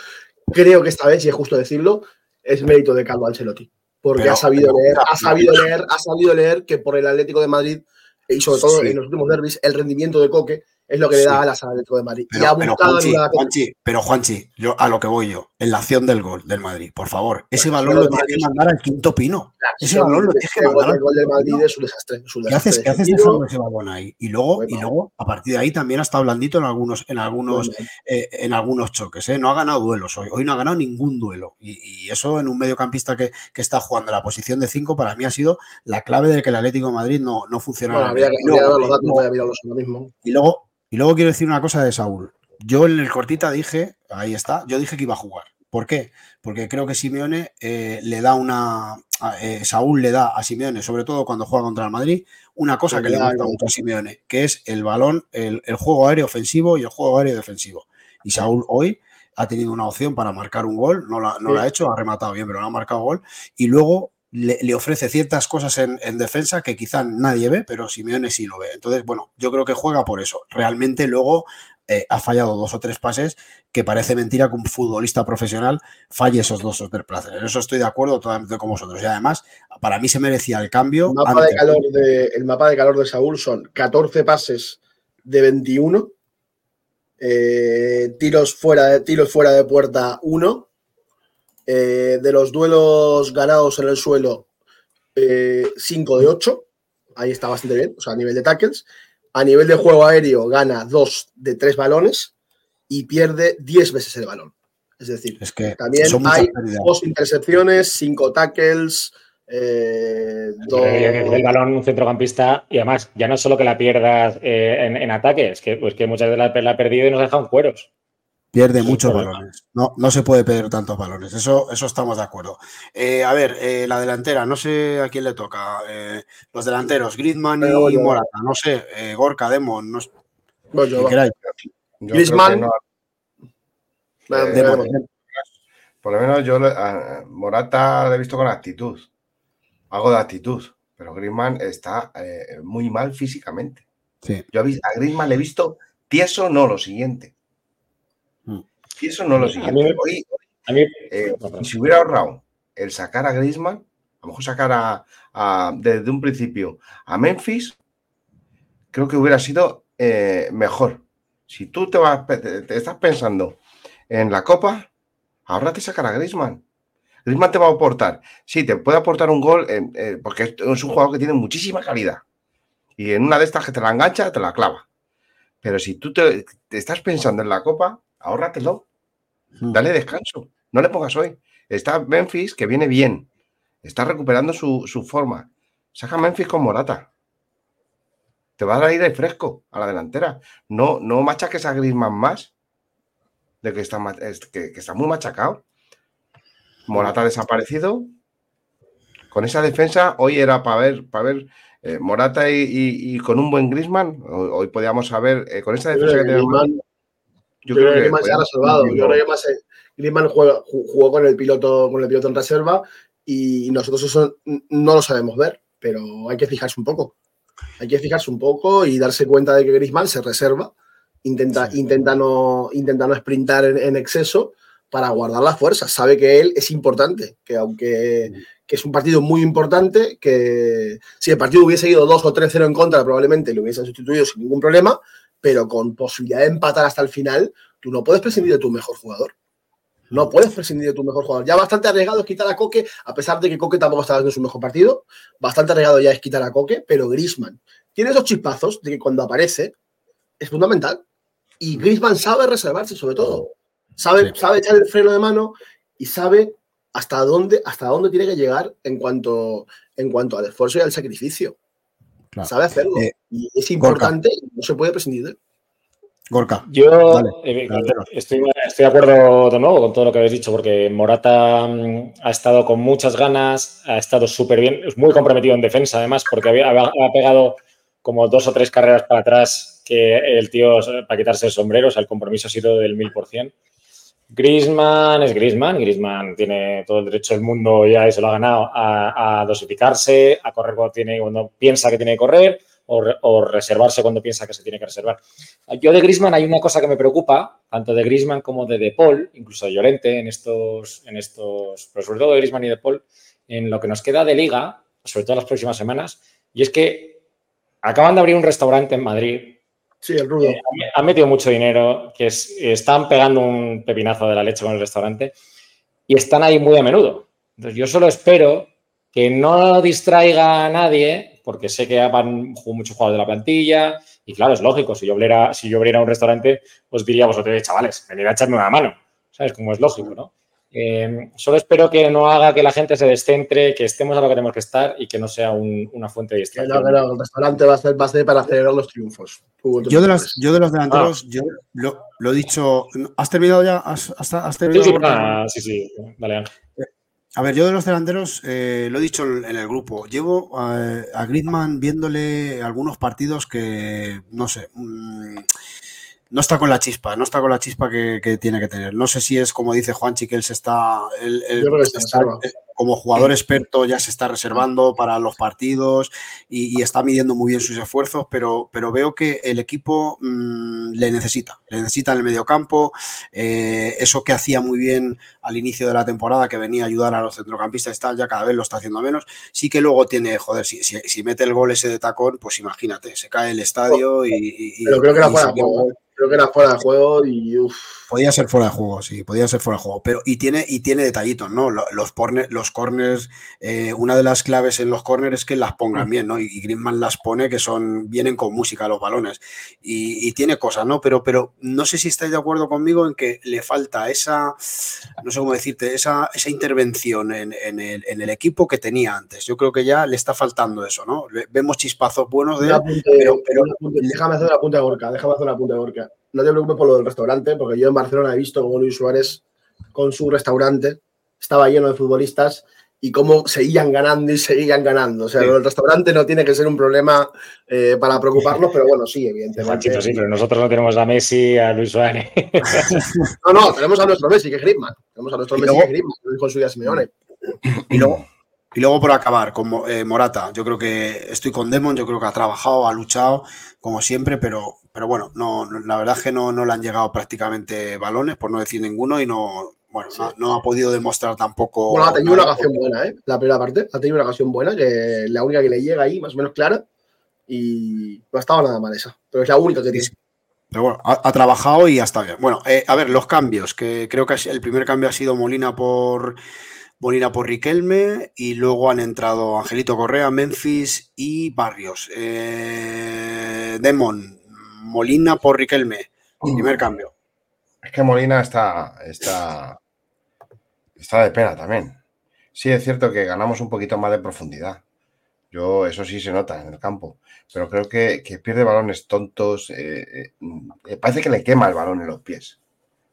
creo que esta vez, y es justo decirlo, es mérito de Carlo Ancelotti. Porque ha sabido leer, ha sabido leer, ha sabido leer que por el Atlético de Madrid, y sobre todo en los últimos derbis, el rendimiento de Coque es lo que le da alas al Atlético de Madrid. Pero, y pero, Juanchi, Juanchi, pero Juanchi, yo a lo que voy yo, en la acción del gol del Madrid, por favor, ese balón lo tienes que mandar al quinto pino. Ese balón lo tienes que mandar al gol del Madrid es un desastre. Es un desastre ¿Qué haces, ¿qué haces dejando ese balón ahí? Y luego, y luego, a partir de ahí también ha estado blandito en algunos, en algunos, eh, en algunos choques. ¿eh? No ha ganado duelos hoy. Hoy no ha ganado ningún duelo. Y, y eso en un mediocampista que, que, está jugando la posición de 5, para mí ha sido la clave de que el Atlético de Madrid no, no funciona. Bueno, habría que mirar los datos, no voy a mirarlos ahora mismo. Y luego, y luego quiero decir una cosa de Saúl. Yo en el cortita dije, ahí está, yo dije que iba a jugar. ¿Por qué? Porque creo que Simeone eh, le da una. Eh, Saúl le da a Simeone, sobre todo cuando juega contra el Madrid, una cosa que le gusta mucho a Simeone, que es el balón, el, el, juego aéreo ofensivo y el juego aéreo defensivo. Y Saúl hoy ha tenido una opción para marcar un gol, no la, no sí. la ha hecho, ha rematado bien, pero no ha marcado gol. Y luego le, le, ofrece ciertas cosas en, en, defensa que quizá nadie ve, pero Simeone sí lo ve. Entonces, bueno, yo creo que juega por eso. Realmente luego eh, ha fallado dos o tres pases que parece mentira que un futbolista profesional falle esos dos o tres pases. En eso estoy de acuerdo totalmente con vosotros. Y además, para mí se merecía el cambio. El mapa, de calor, de, el mapa de calor de Saúl son 14 pases de 21, eh, tiros, fuera de, tiros fuera de puerta 1, eh, de los duelos ganados en el suelo, 5 eh, de 8. Ahí está bastante bien, o sea, a nivel de tackles. A nivel de juego aéreo, gana 2 de 3 balones y pierde 10 veces el balón. Es decir, es que también hay dos intercepciones, 5 tackles. Eh, dos... El balón un centrocampista y además ya no es solo que la pierdas eh, en, en, ataque, es que, pues que muchas veces la, la ha perdido y nos deja un cueros. Pierde sí, muchos balones. No, no se puede perder tantos balones. Eso, eso estamos de acuerdo. Eh, a ver, eh, la delantera, no sé a quién le toca. Eh, los delanteros, Griezmann Pero, y Morata. No sé, eh, Gorka, Demon. No, bueno, yo, Griezmann. No. Demon. Por lo menos yo a Morata le he visto con actitud. Algo de actitud. Pero Griezmann está eh, muy mal físicamente. Sí. Yo a, a Griezmann le he visto tieso, no lo siguiente. Y eso no lo siguiente. Mí, hoy, a mí, eh, si hubiera ahorrado el sacar a Griezmann, a lo mejor sacar a, a, desde un principio a Memphis, creo que hubiera sido eh, mejor. Si tú te, vas, te, te, estás pensando en la Copa, ahorrate sacar a Griezmann. Griezmann te va a aportar. Sí, te puede aportar un gol eh, eh, porque es un jugador que tiene muchísima calidad. Y en una de estas que te la engancha, te la clava. Pero si tú te, te estás pensando en la Copa, ahórratelo. Dale descanso. No le pongas hoy. Está Memphis, que viene bien. Está recuperando su, su forma. Saca Memphis con Morata. Te va a dar aire fresco a la delantera. No, no machaques a Griezmann más. De que está, que, que está muy machacado. Morata ha desaparecido. Con esa defensa, hoy era para ver, para ver eh, Morata y, y, y, con un buen Grisman. Hoy, hoy podíamos saber, eh, con esa defensa que tenemos. Yo, yo creo que Griezmann se ha reservado. Yo creo que más Griezmann jugó, jugó, con el piloto con el piloto en reserva y nosotros eso no lo sabemos ver, pero hay que fijarse un poco. Hay que fijarse un poco y darse cuenta de que Griezmann se reserva, intenta, sí. intenta, no, intenta no sprintar en, en, exceso para guardar las fuerzas. Sabe que él es importante, que aunque que es un partido muy importante, que si el partido hubiese ido 2 o 3-0 en contra, probablemente lo hubiesen sustituido sin ningún problema, pero con posibilidad de empatar hasta el final, tú no puedes prescindir de tu mejor jugador. No puedes prescindir de tu mejor jugador. Ya bastante arriesgado es quitar a Coque, a pesar de que Coque tampoco está dando su mejor partido. Bastante arriesgado ya es quitar a Coque, pero Grisman tiene esos chispazos de que cuando aparece es fundamental. Y Grisman sabe reservarse, sobre todo. Sabe, sí. sabe echar el freno de mano y sabe hasta dónde, hasta dónde tiene que llegar en cuanto, en cuanto al esfuerzo y al sacrificio. Claro. Sabe hacerlo. Eh, y es importante Gorka. y no se puede prescindir de él. Gorka. Yo eh, estoy, estoy, de acuerdo de nuevo con todo lo que habéis dicho, porque Morata mm, ha estado con muchas ganas, ha estado súper bien, es muy comprometido en defensa, además, porque había, había, pegado como dos o tres carreras para atrás que el tío, para quitarse el sombrero, o sea, el compromiso ha sido del mil por cien. Griezmann es Griezmann, Griezmann tiene todo el derecho del mundo ya y se lo ha ganado a, dosificarse, a correr cuando, tiene, cuando piensa que tiene que correr o, re, o, reservarse cuando piensa que se tiene que reservar. Yo de Griezmann hay una cosa que me preocupa, tanto de Griezmann como de De Paul, incluso de Llorente en estos, en estos, pero sobre todo de Griezmann y De Paul, en lo que nos queda de liga, sobre todo las próximas semanas, y es que acaban de abrir un restaurante en Madrid Sí, el rudo. Eh, han metido mucho dinero, que están pegando un pepinazo de la leche con el restaurante y están ahí muy a menudo. Entonces yo solo espero que no distraiga a nadie, porque sé que van muchos jugadores de la plantilla y claro, es lógico, si yo abriera, un restaurante, os diría vosotros, chavales, venid a echarme una mano, ¿sabes? Como es lógico, ¿no? Eh, solo espero que no haga que la gente se descentre, que estemos a lo que tenemos que estar y que no sea una fuente de distracción. Pero, el restaurante va a ser, va a ser para celebrar los triunfos. Yo de, los, yo de los delanteros, ah. yo lo, he dicho. ¿Has terminado ya? ¿Has, has, terminado? Sí, sí, sí, Vale, A ver, yo de los delanteros eh, lo he dicho en el grupo. Llevo a, a Griezmann viéndole algunos partidos que, no sé, mm, no está con la chispa, no está con la chispa que, tiene que tener. No sé si es como dice Juanchi, que él se está, como jugador experto ya se está reservando para los partidos y, está midiendo muy bien sus esfuerzos, pero, pero veo que el equipo mm, le necesita, le necesita en el mediocampo, eh, eso que hacía muy bien al inicio de la temporada, que venía a ayudar a los centrocampistas, tal, ya cada vez lo está haciendo menos, sí que luego tiene, joder, si, si, mete el gol ese de tacón, pues imagínate, se cae el estadio y... pero creo que era Creo que era fuera de juego y Podía ser fuera de juego, sí, podía ser fuera de juego. Pero, y tiene, y tiene detallitos, ¿no? Los, los corners, eh, una de las claves en los corners es que las pongan mm. bien, ¿no? Y, Griezmann las pone que son, vienen con música los balones. Y, tiene cosas, ¿no? Pero, pero no sé si estáis de acuerdo conmigo en que le falta esa, no sé cómo decirte, esa, esa intervención en, el, equipo que tenía antes. Yo creo que ya le está faltando eso, ¿no? Vemos chispazos buenos de él, pero, déjame hacer la punta de Gorka, déjame hacer la punta de Gorka no te preocupes por lo del restaurante, porque yo en Barcelona he visto cómo Luis Suárez con su restaurante estaba lleno de futbolistas y cómo seguían ganando y seguían ganando. O sea, el restaurante no tiene que ser un problema eh, para preocuparnos, pero bueno, sí, evidentemente. sí, pero nosotros no tenemos a Messi, a Luis Suárez. *laughs* no, no, tenemos a nuestro Messi, que es Griezmann. Tenemos a nuestro Messi, que es Griezmann, lo dijo su Simeone. Y luego, y luego por acabar, con eh, Morata, yo creo que estoy con Demon, yo creo que ha trabajado, ha luchado, como siempre, pero, pero bueno, no, la verdad es que no, no le han llegado prácticamente balones, por no decir ninguno, y no, bueno, no, ha podido demostrar tampoco. Bueno, ha tenido una ocasión buena, ¿eh? La primera parte, ha tenido una ocasión buena, que la única que le llega ahí, más o menos clara, y no ha estado nada mal esa, pero es la única que tiene. Pero bueno, ha, trabajado y ya está bien. Bueno, eh, a ver, los cambios, que creo que el primer cambio ha sido Molina por Molina por Riquelme y luego han entrado Angelito Correa, Memphis y Barrios. Eh, Demon, Molina por Riquelme, primer cambio. Es que Molina está, está, está de pena también. Sí, es cierto que ganamos un poquito más de profundidad. Yo, eso sí se nota en el campo. Pero creo que, pierde balones tontos. Eh, eh, parece que le quema el balón en los pies.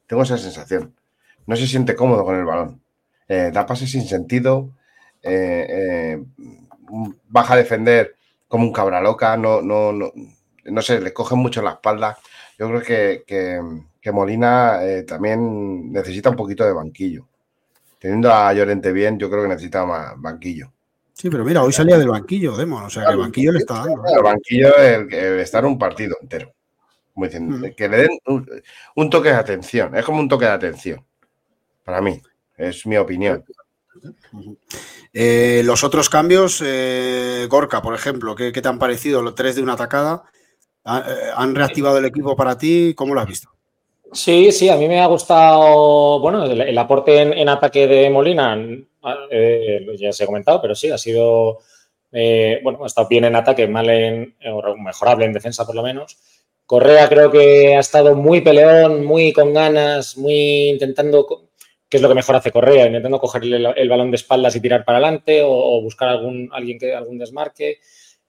Tengo esa sensación. No se siente cómodo con el balón. Eh, da pases sin sentido, eh, eh, baja a defender como un cabra loca, no, no, no, no sé, le cogen mucho la espalda. Yo creo que, Molina también necesita un poquito de banquillo. Teniendo a Llorente bien, yo creo que necesita más banquillo. Sí, pero mira, hoy salía del banquillo, Demon, o sea, que el banquillo le está dando. El banquillo el, el estar un partido entero. Como diciendo, mm. que le den un, toque de atención. Es como un toque de atención. Para mí. Es mi opinión. Eh, los otros cambios, eh, Gorka, por ejemplo, ¿qué, te han parecido los tres de una atacada? Eh, ¿Han reactivado el equipo para ti? ¿Cómo lo has visto? Sí, sí, a mí me ha gustado, bueno, el, aporte en, ataque de Molina, ya se ha comentado, pero sí, ha sido, bueno, ha estado bien en ataque, mal en, mejorable en defensa por lo menos. Correa creo que ha estado muy peleón, muy con ganas, muy intentando qué es lo que mejor hace Correa, intentando cogerle el, balón de espaldas y tirar para adelante o, buscar algún, alguien que, algún desmarque.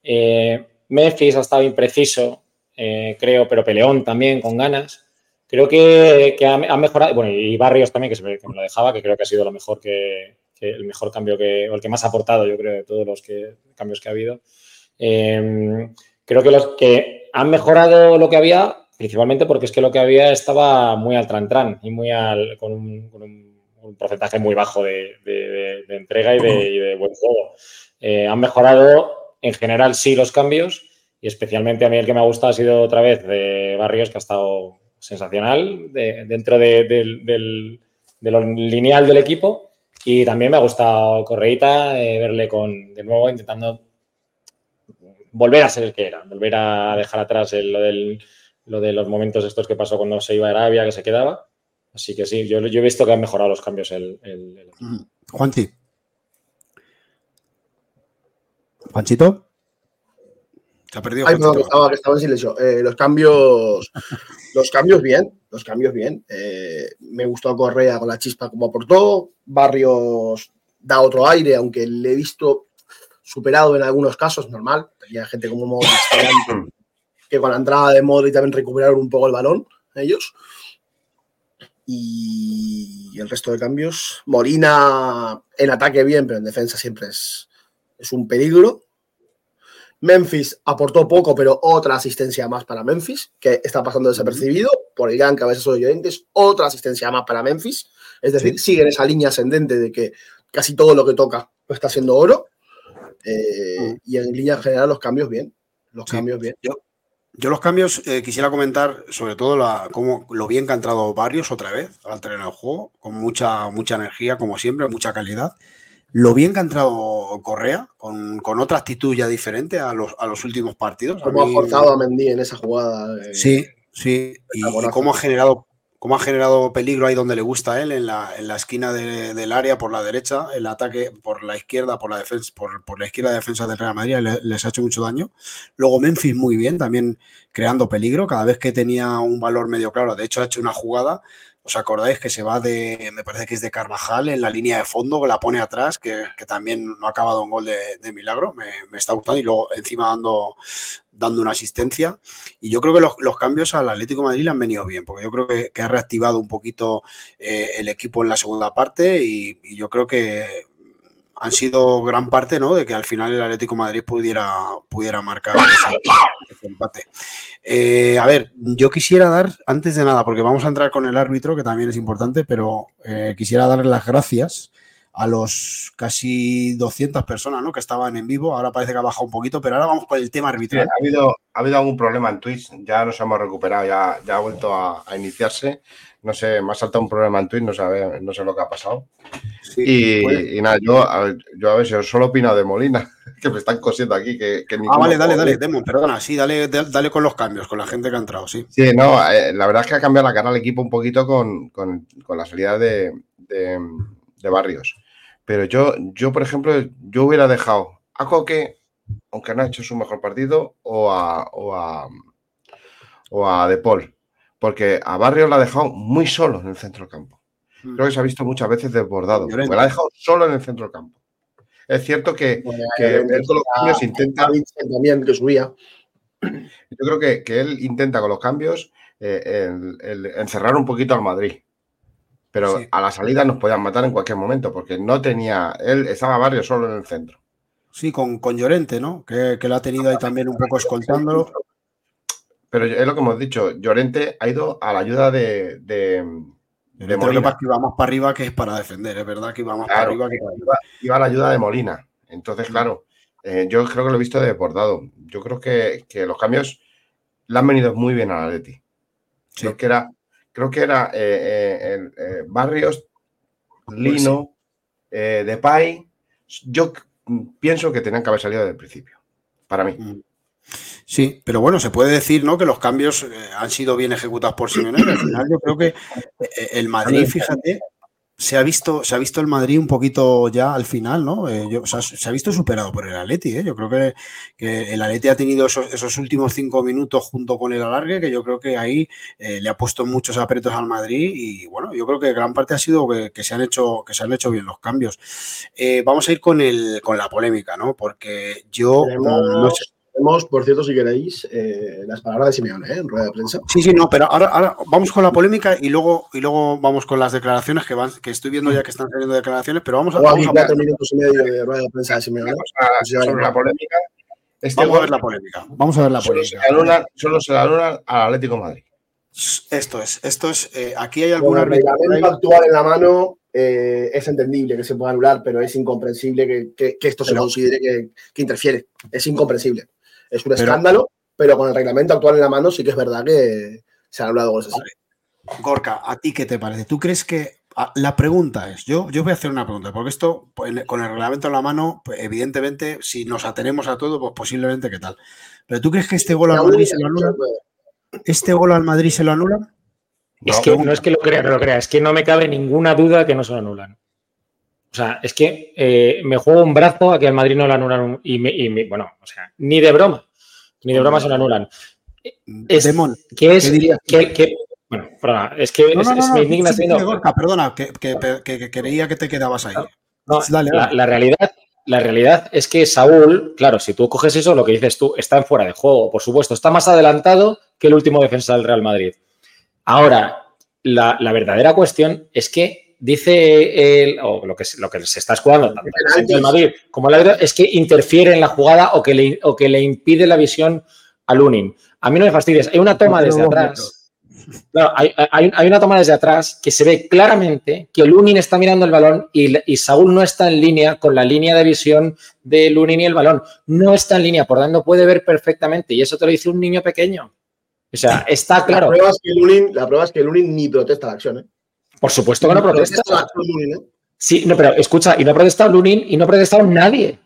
Eh, Memphis ha estado impreciso, eh, creo, pero peleón también, con ganas. Creo que, ha, mejorado, bueno, y Barrios también, que, se, me lo dejaba, que creo que ha sido lo mejor que, el mejor cambio que, o el que más ha aportado, yo creo, de todos los cambios que ha habido. Eh, creo que los que han mejorado lo que había, principalmente porque es que lo que había estaba muy al tran, y muy al, con un un porcentaje muy bajo de, entrega y de, buen juego. Eh, han mejorado en general sí los cambios y especialmente a mí el que me ha gustado ha sido otra vez de Barrios que ha estado sensacional dentro de, lo lineal del equipo y también me ha gustado Correita eh, verle con de nuevo intentando volver a ser el que era, volver a dejar atrás lo del lo de los momentos estos que pasó cuando se iba a Arabia, que se quedaba. Así que sí, yo, yo he visto que han mejorado los cambios el, el, Juanchi. Juanchito. Se ha perdido. Ay, no, que estaba, que estaba en silencio. Eh, los cambios, *laughs* los cambios bien, los cambios bien. Eh, me gustó Correa con la chispa como aportó. Barrios da otro aire, aunque le he visto superado en algunos casos, normal. Tenía gente como Modric *coughs* que con la entrada de Modric también recuperaron un poco el balón ellos. Y el resto de cambios. Molina en ataque bien, pero en defensa siempre es, es un peligro. Memphis aportó poco, pero otra asistencia más para Memphis, que está pasando desapercibido por el gran cabezazo de oyentes, otra asistencia más para Memphis. Es decir, sigue en esa línea ascendente de que casi todo lo que toca lo está haciendo oro. Eh. Y en línea general los cambios bien. Los cambios bien. Yo, yo los cambios eh, quisiera comentar sobre todo la, cómo, lo bien que ha entrado Barrios otra vez al terreno del juego, con mucha, mucha energía, como siempre, mucha calidad. Lo bien que ha entrado Correa, con, con otra actitud ya diferente a los, a los últimos partidos. Cómo ha forzado a Mendy en esa jugada. Eh, sí, sí. y, cómo ha generado cómo ha generado peligro ahí donde le gusta a él, en la, en la esquina del área por la derecha, el ataque por la izquierda, por la defensa, por, por la izquierda de defensa del Real Madrid, les ha hecho mucho daño. Luego Memphis muy bien, también creando peligro, cada vez que tenía un valor medio claro, de hecho ha hecho una jugada ¿Os acordáis que se va de, me parece que es de Carvajal en la línea de fondo, que la pone atrás, que, también no ha acabado un gol de, milagro, me, está gustando, y luego encima dando, dando una asistencia. Y yo creo que los, cambios al Atlético Madrid han venido bien, porque yo creo que, ha reactivado un poquito eh, el equipo en la segunda parte y, yo creo que han sido gran parte ¿no? de que al final el Atlético Madrid pudiera, pudiera marcar ese, empate. Eh, a ver, yo quisiera dar, antes de nada, porque vamos a entrar con el árbitro, que también es importante, pero eh, quisiera darle las gracias a los casi 200 personas ¿no? que estaban en vivo. Ahora parece que ha bajado un poquito, pero ahora vamos con el tema arbitral. ha, habido, ha habido algún problema en Twitch, ya nos hemos recuperado, ya, ya ha vuelto a, a iniciarse no sé, me ha saltado un problema en Twitch, no, sabe, no sé lo que ha pasado. y, nada, yo a, ver, yo a yo solo opino de Molina, *laughs* que me están cosiendo aquí. Que, ah, vale, dale, dale, Demon, perdona, sí, dale, dale con los cambios, con la gente que ha entrado, sí. Sí, no, eh, la verdad es que ha cambiado la cara al equipo un poquito con, con, con la salida de, de, de, Barrios. Pero yo, yo, por ejemplo, yo hubiera dejado a Coque, aunque no ha hecho su mejor partido, o a, o a, o a De Paul porque a Barrio la ha dejado muy solo en el centro del campo. Mm. Creo que se ha visto muchas veces desbordado, porque la ha dejado solo en el centro del campo. Es cierto que, que los cambios intenta. También que subía. Yo creo que, que él intenta con los cambios eh, encerrar un poquito al Madrid. Pero a la salida nos podían matar en cualquier momento, porque no tenía. Él estaba Barrio solo en el centro. Sí, con, con Llorente, ¿no? Que, que lo ha tenido ahí también un poco escoltándolo. Pero es lo que hemos dicho, Llorente ha ido a la ayuda de, de, de Molina. Que va más para arriba que es para defender, es verdad que iba más para arriba que para Iba, a la ayuda de Molina. Entonces, claro, eh, yo creo que lo he visto desbordado. Yo creo que, los cambios le han venido muy bien a la Leti. Creo que era, creo que era eh, eh, Barrios, pues Lino, Depay. Yo pienso que tenían que haber salido desde el principio, para mí. Mm. Sí, pero bueno, se puede decir ¿no? que los cambios eh, han sido bien ejecutados por Simeone. Al final yo creo que eh, el Madrid, fíjate, se ha visto, se ha visto el Madrid un poquito ya al final, ¿no? Eh, se ha visto superado por el Atleti, Yo creo que, el Atleti ha tenido esos, últimos cinco minutos junto con el alargue, que yo creo que ahí le ha puesto muchos apretos al Madrid y bueno, yo creo que gran parte ha sido que, se han hecho, que se han hecho bien los cambios. vamos a ir con el, con la polémica, ¿no? Porque yo no sé tenemos, por cierto, si queréis, eh, las palabras de Simeone ¿eh? en rueda de prensa. Sí, sí, no, pero ahora, ahora vamos con la polémica y luego, y luego vamos con las declaraciones que van, que estoy viendo ya que están saliendo declaraciones, pero vamos a, vamos a cuatro minutos y medio de rueda de prensa de Simeone. sobre la polémica. Este vamos a ver la polémica. Vamos a ver la polémica. Solo se la anula al Atlético Madrid. Esto es, esto es. Eh, aquí hay alguna. Bueno, reglamento actual en la mano eh, es entendible que se pueda anular, pero es incomprensible que, que, que esto se considere que, que interfiere. Es incomprensible. Es un escándalo, pero con el reglamento actual en la mano sí que es verdad que se han hablado cosas así. Gorka, ¿a ti qué te parece? ¿Tú crees que la pregunta es, yo, yo voy a hacer una pregunta, porque esto, con el reglamento en la mano, pues, evidentemente, si nos atenemos a todo, pues posiblemente qué tal. Pero ¿tú crees que este gol a Madrid se lo anula? ¿Este gol al Madrid se lo anulan? es que no es que lo crea, no lo crea, es que no me cabe ninguna duda que no se lo anulan. O sea, es que eh, me juego un brazo a que al Madrid no lo anulan y, me, bueno, o sea, ni de broma, ni de broma se lo anulan. Es, Demon, ¿qué es, que, bueno, perdona, es que es, mi indignación. perdona, que, que, creía que te quedabas ahí. No, La, realidad, la realidad es que Saúl, claro, si tú coges eso, lo que dices tú, está en fuera de juego, por supuesto, está más adelantado que el último defensa del Real Madrid. Ahora, la, verdadera cuestión es que dice el, o lo que, lo que se está escudando tanto el Madrid como la verdad es que interfiere en la jugada o que le, o que le impide la visión a Lunin. A mí no me fastidies, hay una toma desde atrás hay, una toma desde atrás que se ve claramente que Lunin está mirando el balón y, Saúl no está en línea con la línea de visión de Lunin y el balón. No está en línea, por tanto puede ver perfectamente. Y eso te lo dice un niño pequeño. O sea, está claro. La prueba es que Lunin, la prueba es que Lunin ni protesta la acción. ¿eh? Por supuesto que no protesta. ¿eh? Sí, no, pero escucha, y no ha protestado Lunin y no ha protestado nadie.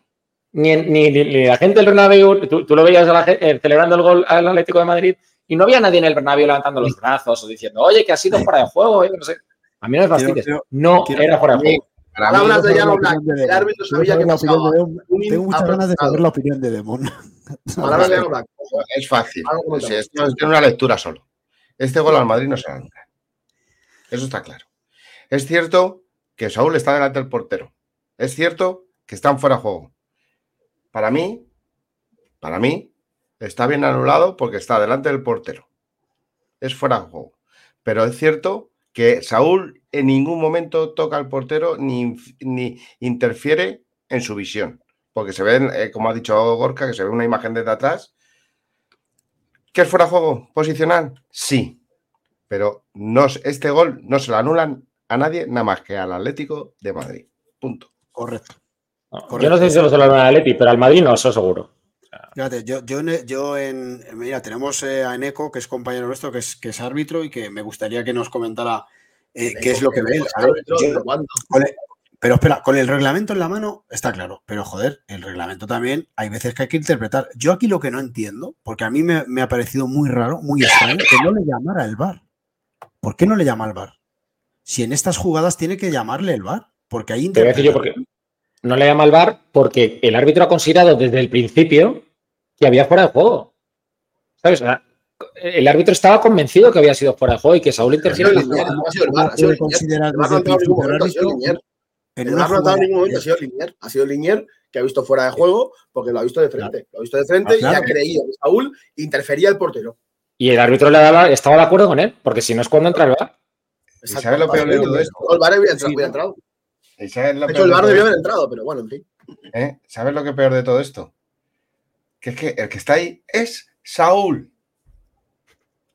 Ni, ni, la gente del Bernabéu, tú, lo veías eh, celebrando el gol al Atlético de Madrid y no había nadie en el Bernabéu levantando los brazos o diciendo, oye, que ha sido fuera de juego. No sé. A mí no me fastidies. No era fuera de juego. El árbitro sabía que Tengo muchas ganas de saber la opinión de Demon. *laughs* Es fácil. Es una lectura solo. Este gol al Madrid no se nunca. Eso está claro. Es cierto que Saúl está delante del portero. Es cierto que están fuera de juego. Para mí, para mí, Está bien anulado porque está delante del portero. Es fuera de juego. Pero es cierto que Saúl en ningún momento toca al portero ni, ni interfiere en su visión. Porque se ve, eh, como ha dicho Gorka, que se ve una imagen desde atrás. ¿Qué es fuera de juego? ¿Posicional? Sí. Pero no, este gol no se lo anulan a nadie, nada más que al Atlético de Madrid. Punto. Correcto. Yo no sé si se lo anulan al Atlético, pero al Madrid no, eso seguro. Fíjate, yo, yo, en. Mira, tenemos eh, a Eneco, que es compañero nuestro, que es, que es árbitro y que me gustaría que nos comentara eh, qué es lo que ve. pero espera, con el reglamento en la mano está claro, pero joder, el reglamento también hay veces que hay que interpretar. Yo aquí lo que no entiendo, porque a mí me, ha parecido muy raro, muy extraño, que no le llamara el VAR. ¿Por qué no le llama al VAR? Si en estas jugadas tiene que llamarle el VAR, porque ahí Te no le llama al VAR porque el árbitro ha considerado desde el principio que había fuera de juego. ¿Sabes? el árbitro estaba convencido que había sido fuera de juego y que Saúl interfiere. No ha sido el VAR, ha sido no ha notado en ningún momento, ha sido Linier. Ha sido Linier que ha visto fuera de juego porque lo ha visto de frente. Lo ha visto de frente ah, y ha creído que Saúl interfería el portero. Y el árbitro le daba, estaba de acuerdo con él, porque si no es cuando entra el VAR. ¿Sabes lo peor de todo esto? El VAR había entrado. De hecho, el VAR debió haber entrado, pero bueno, en fin. ¿Eh? ¿Sabes lo que peor de todo esto? que es que el que está ahí es Saúl.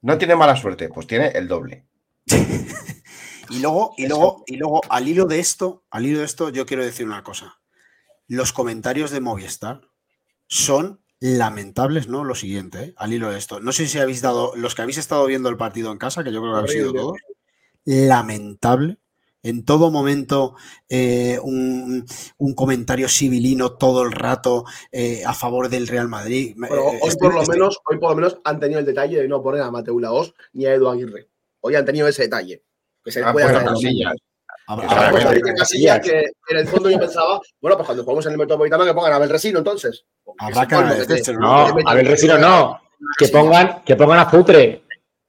No tiene mala suerte, pues tiene el doble. *laughs* y luego, y luego, y luego, al hilo de esto, al hilo de esto, yo quiero decir una cosa. Los comentarios de Movistar son lamentables, ¿no? Lo siguiente, ¿eh? al hilo de esto. No sé si habéis dado, los que habéis estado viendo el partido en casa, que yo creo que habéis sido todos, lamentable en todo momento eh, un, comentario civilino todo el rato eh, a favor del Real Madrid. Hoy, por lo menos, hoy por lo menos han tenido el detalle de no poner a Mateo Laos ni a Edu Aguirre. Hoy han tenido ese detalle. Que se les puede Casillas. Casillas que en el fondo yo pensaba, bueno, pues cuando jugamos en el Metropolitano que pongan a Abel Resino entonces. no, Abel Resino no. Que pongan, que pongan a Futre,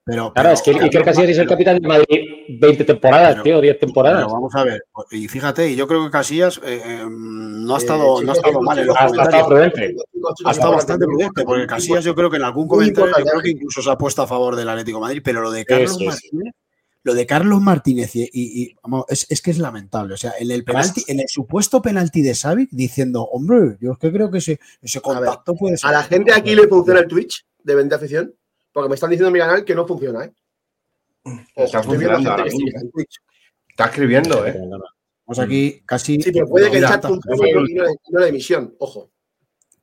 pero, claro, es que Iker Casillas es el capitán de Madrid 20 temporadas, tío, 10 temporadas. vamos a ver, y fíjate, y yo creo que Casillas eh, eh, no ha estado, no ha estado mal en los ha, estado prudente. Ha estado bastante prudente, porque Casillas yo creo que en algún comentario yo creo que incluso se ha puesto a favor del Atlético de Madrid, pero lo de Carlos Martínez, lo de Carlos Martínez y, vamos, es, es, que es lamentable. O sea, en el penalti, en el supuesto penalti de Savic, diciendo, hombre, yo es que creo que ese, ese contacto puede ser. A la gente aquí le funciona el Twitch de venta afición. Porque me están diciendo en mi canal que no funciona, ¿eh? está funcionando. Está escribiendo, ¿eh? Vamos aquí casi. Sí, pero puede que el chat funcione y no de emisión, ojo.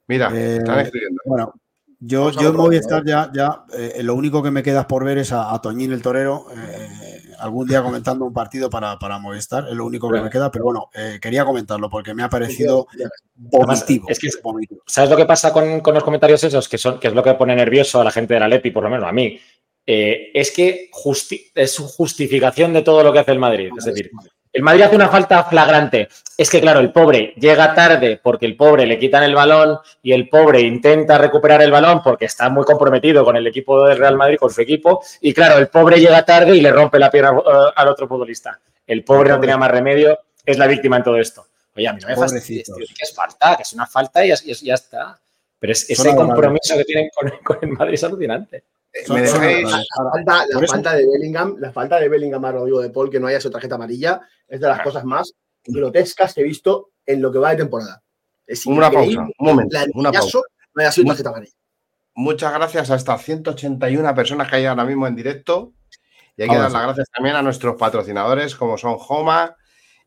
Mira, eh, están escribiendo. Bueno, yo, yo en Movistar ya, ya eh, lo único que me queda por ver es a, Toñín el Torero eh, algún día comentando un partido para, para Movistar, es lo único que me queda, pero bueno, eh, quería comentarlo porque me ha parecido vomitivo. Es que, ¿Sabes lo que pasa con, con, los comentarios esos? Que, son, que es lo que pone nervioso a la gente de la Leti, por lo menos a mí. eh, es que es su justificación de todo lo que hace el Madrid. Es decir, el Madrid hace una falta flagrante. Es que, claro, el pobre llega tarde porque el pobre le quitan el balón y el pobre intenta recuperar el balón porque está muy comprometido con el equipo del Real Madrid, con su equipo. Y claro, el pobre llega tarde y le rompe la pierna eh, al otro futbolista. El pobre no tenía más remedio, es la víctima en todo esto. Oye, a mí no me fastidies, que es falta, que es una falta y ya, está. Pero es, ese compromiso que tienen con, el Madrid es alucinante. La, falta, de Bellingham, la falta de Bellingham a Rodrigo de Paul, que no haya su tarjeta amarilla, es de las cosas más grotescas que he visto en lo que va de temporada. Es una pausa, un momento. una pausa. No haya sido tarjeta amarilla. Muchas gracias a estas 181 personas que hay ahora mismo en directo. Y hay que dar las gracias también a nuestros patrocinadores, como son Homa,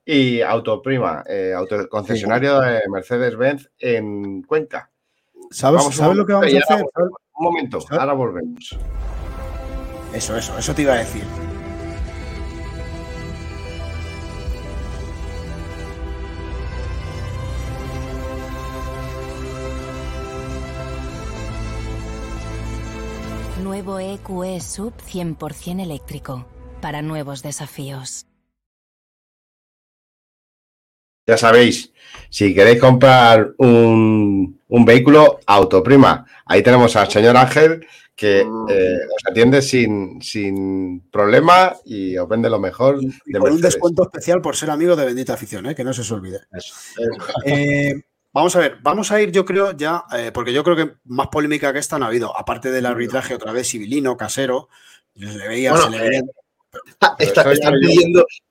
y Autoprima, eh, autoconcesionario de Mercedes-Benz en Cuenca. ¿Sabes, lo que vamos a hacer? Un momento, ahora volvemos. Eso, eso, eso te iba a decir. Nuevo EQE Sub 100% eléctrico para nuevos desafíos. Ya sabéis, si queréis comprar un, vehículo, autoprima. Ahí tenemos al señor Ángel que eh, os atiende sin, sin, problema y os vende lo mejor. de con un descuento especial por ser amigo de Bendita Afición, ¿eh? que no se os olvide. Eh, vamos a ver, vamos a ir, yo creo, ya, porque yo creo que más polémica que esta no ha habido, aparte del arbitraje otra vez civilino, casero, le veía, se le veía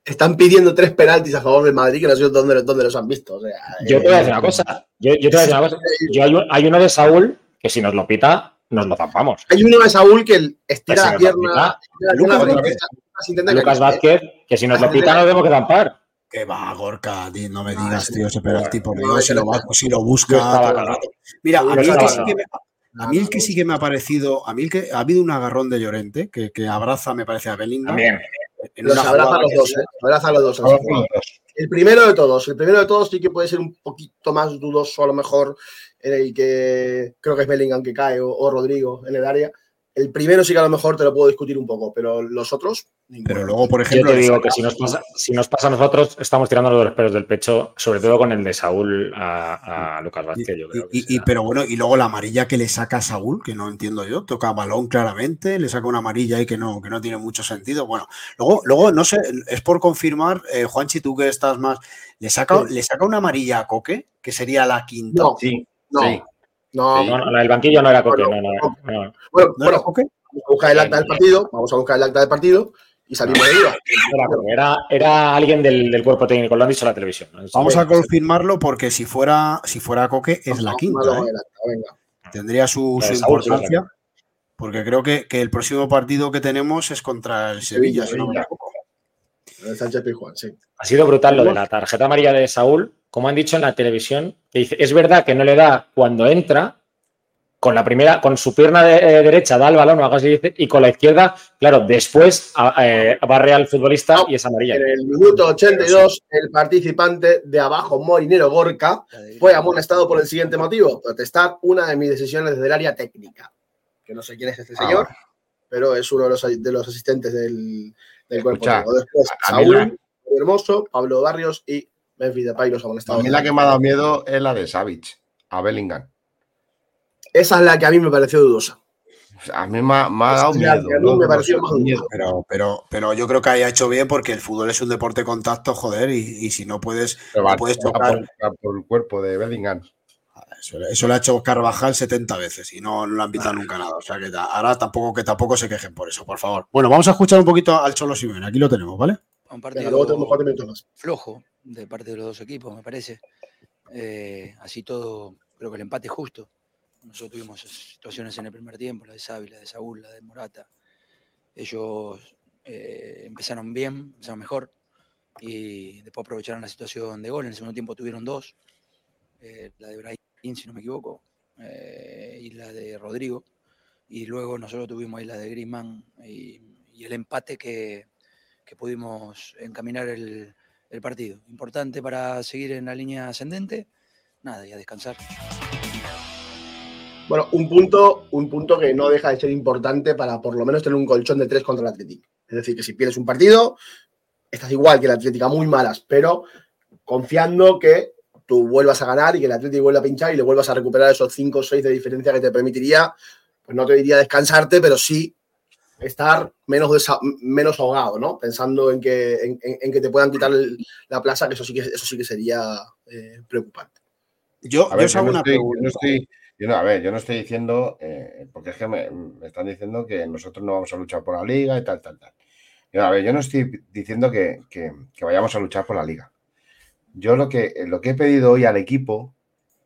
están, pidiendo, tres penaltis a favor del Madrid que no sé dónde, dónde los han visto. yo te voy a decir una cosa. Yo, te voy a decir una cosa. hay, uno de Saúl que si nos lo pita, nos lo zampamos. Hay uno de Saúl que estira la pierna. Lucas, Vázquez, que si nos lo pita, nos tenemos que zampar. Que va, Gorka, no me digas, tío, ese penalti por Dios, si lo, si lo busca. Mira, a mí, que sí que me, a mí el que sí que me ha parecido, a mí el que ha habido un agarrón de Llorente que, que abraza, me parece, a Bellingham. También. Los abraza a los dos, ¿eh? Abraza a los dos. El primero de todos, el primero de todos sí que puede ser un poquito más dudoso a lo mejor en el que creo que es Bellingham que cae o Rodrigo en el área. El primero sí que a lo mejor te lo puedo discutir un poco, pero los otros. Pero luego, por ejemplo. Yo te digo que si nos, pasa, si nos pasa a nosotros, estamos tirando los pelos del pecho, sobre todo con el de Saúl a, Lucas Vázquez. Yo creo y, pero bueno, y luego la amarilla que le saca a Saúl, que no entiendo yo, toca balón claramente, le saca una amarilla ahí que no, que no tiene mucho sentido. Bueno, luego, luego no sé, es por confirmar, eh, Juanchi, tú que estás más. ¿Le saca, ¿Le saca una amarilla a Coque, que sería la quinta? No, sí, no. No, no, el banquillo no era Coque. no, no, Bueno, bueno vamos a buscar el acta del partido, vamos a buscar el acta del partido y salimos de duda. Era, era alguien del, del, cuerpo técnico, lo han dicho en la televisión. Vamos a confirmarlo porque si fuera, si fuera Coque es la quinta. ¿eh? Tendría su, su importancia. Porque creo que, que, el próximo partido que tenemos es contra el Sevilla, no me equivoco. Sánchez Pijuán, sí. Ha sido brutal lo de la tarjeta amarilla de Saúl, como han dicho en la televisión, que dice, es verdad que no le da cuando entra, con la primera, con su pierna eh, derecha da el balón o algo así, y con la izquierda, claro, después eh, barre al futbolista y es amarilla. En el minuto 82, el participante de abajo, Morinero Gorka, fue amonestado por el siguiente motivo: protestar una de mis decisiones desde el área técnica. Que no sé quién es este ah, señor, pero es uno de los, de los asistentes del, del cuerpo. Después, Saúl, Hermoso, Pablo Barrios y Memphis Depay los A mí la que me ha dado miedo es la de Savage, a Bellingham. Esa es la que a mí me pareció dudosa. A mí me ha, dado miedo. me pareció más Pero, pero, pero yo creo que haya hecho bien porque el fútbol es un deporte de contacto, joder, y, si no puedes, puedes tocar. Por, el cuerpo de Bellingham. Eso, lo ha hecho Carvajal 70 veces y no, no le han invitado nunca nada. O sea que ahora tampoco que tampoco se quejen por eso, por favor. Bueno, vamos a escuchar un poquito al Cholo Simeone. Aquí lo tenemos, ¿vale? Un partido flojo de parte de los dos equipos, me parece. Eh, así todo, creo que el empate es justo. Nosotros tuvimos situaciones en el primer tiempo, la de Xavi, la de Saúl, la de Morata. Ellos eh, empezaron bien, empezaron mejor y después aprovecharon la situación de gol. En el segundo tiempo tuvieron dos, eh, la de Brahim, si no me equivoco, y la de Rodrigo. Y luego nosotros tuvimos ahí la de Griezmann y el empate que, que pudimos encaminar el, partido. Importante para seguir en la línea ascendente. Nada, y a descansar. Bueno, un punto, un punto que no deja de ser importante para por lo menos tener un colchón de tres contra el Atlético. Es decir, que si pierdes un partido, estás igual que el Atlético, muy malas, pero confiando que tú vuelvas a ganar y que el Atlético vuelva a pinchar y le vuelvas a recuperar esos 5 o 6 de diferencia que te permitiría, pues no te diría descansarte, pero sí estar menos, menos ahogado, ¿no? Pensando en que, en, que te puedan quitar la plaza, que eso sí que, eso sí que sería eh, preocupante. Yo, a ver, yo, no estoy, no estoy, a ver, yo no estoy diciendo, eh, porque es que me, están diciendo que nosotros no vamos a luchar por la liga y tal, tal, tal. Yo, a ver, yo no estoy diciendo que, que, vayamos a luchar por la liga. Yo lo que, lo que he pedido hoy al equipo,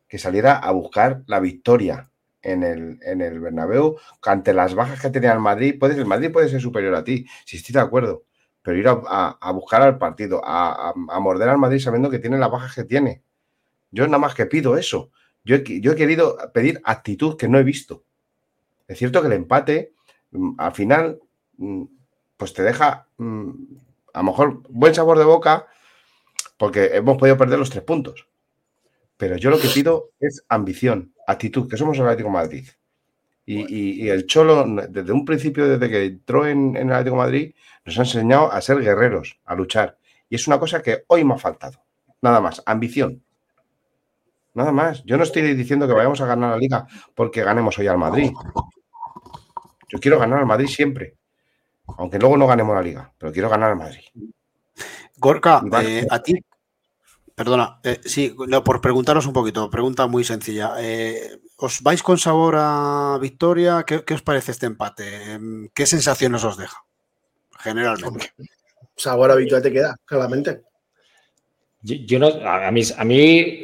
que saliera a buscar la victoria en el, en el Bernabéu, ante las bajas que tenía el Madrid, puede, el Madrid puede ser superior a ti, si estoy de acuerdo, pero ir a, buscar al partido, a, morder al Madrid sabiendo que tiene las bajas que tiene. Yo nada más que pido eso. Yo, yo he querido pedir actitud que no he visto. Es cierto que el empate, mm, al final, mm, pues te deja mm, a lo mejor buen sabor de boca porque hemos podido perder los tres puntos. Pero yo lo que pido es ambición, actitud, que somos el Atlético Madrid. Y, el Cholo, desde un principio, desde que entró en, el Atlético Madrid, nos ha enseñado a ser guerreros, a luchar. Y es una cosa que hoy me ha faltado. Nada más, ambición. Nada más. Yo no estoy diciendo que vayamos a ganar la liga porque ganemos hoy al Madrid. Yo quiero ganar al Madrid siempre. Aunque luego no ganemos la liga, pero quiero ganar al Madrid. Gorka, eh, a ti, Perdona, eh, sí, por preguntaros un poquito, pregunta muy sencilla. Eh, ¿Os vais con sabor a victoria? ¿Qué, os parece este empate? Em, ¿Qué sensaciones os deja? Generalmente. Sabor a victoria te queda, claramente. Yo, no, a mí, a mí,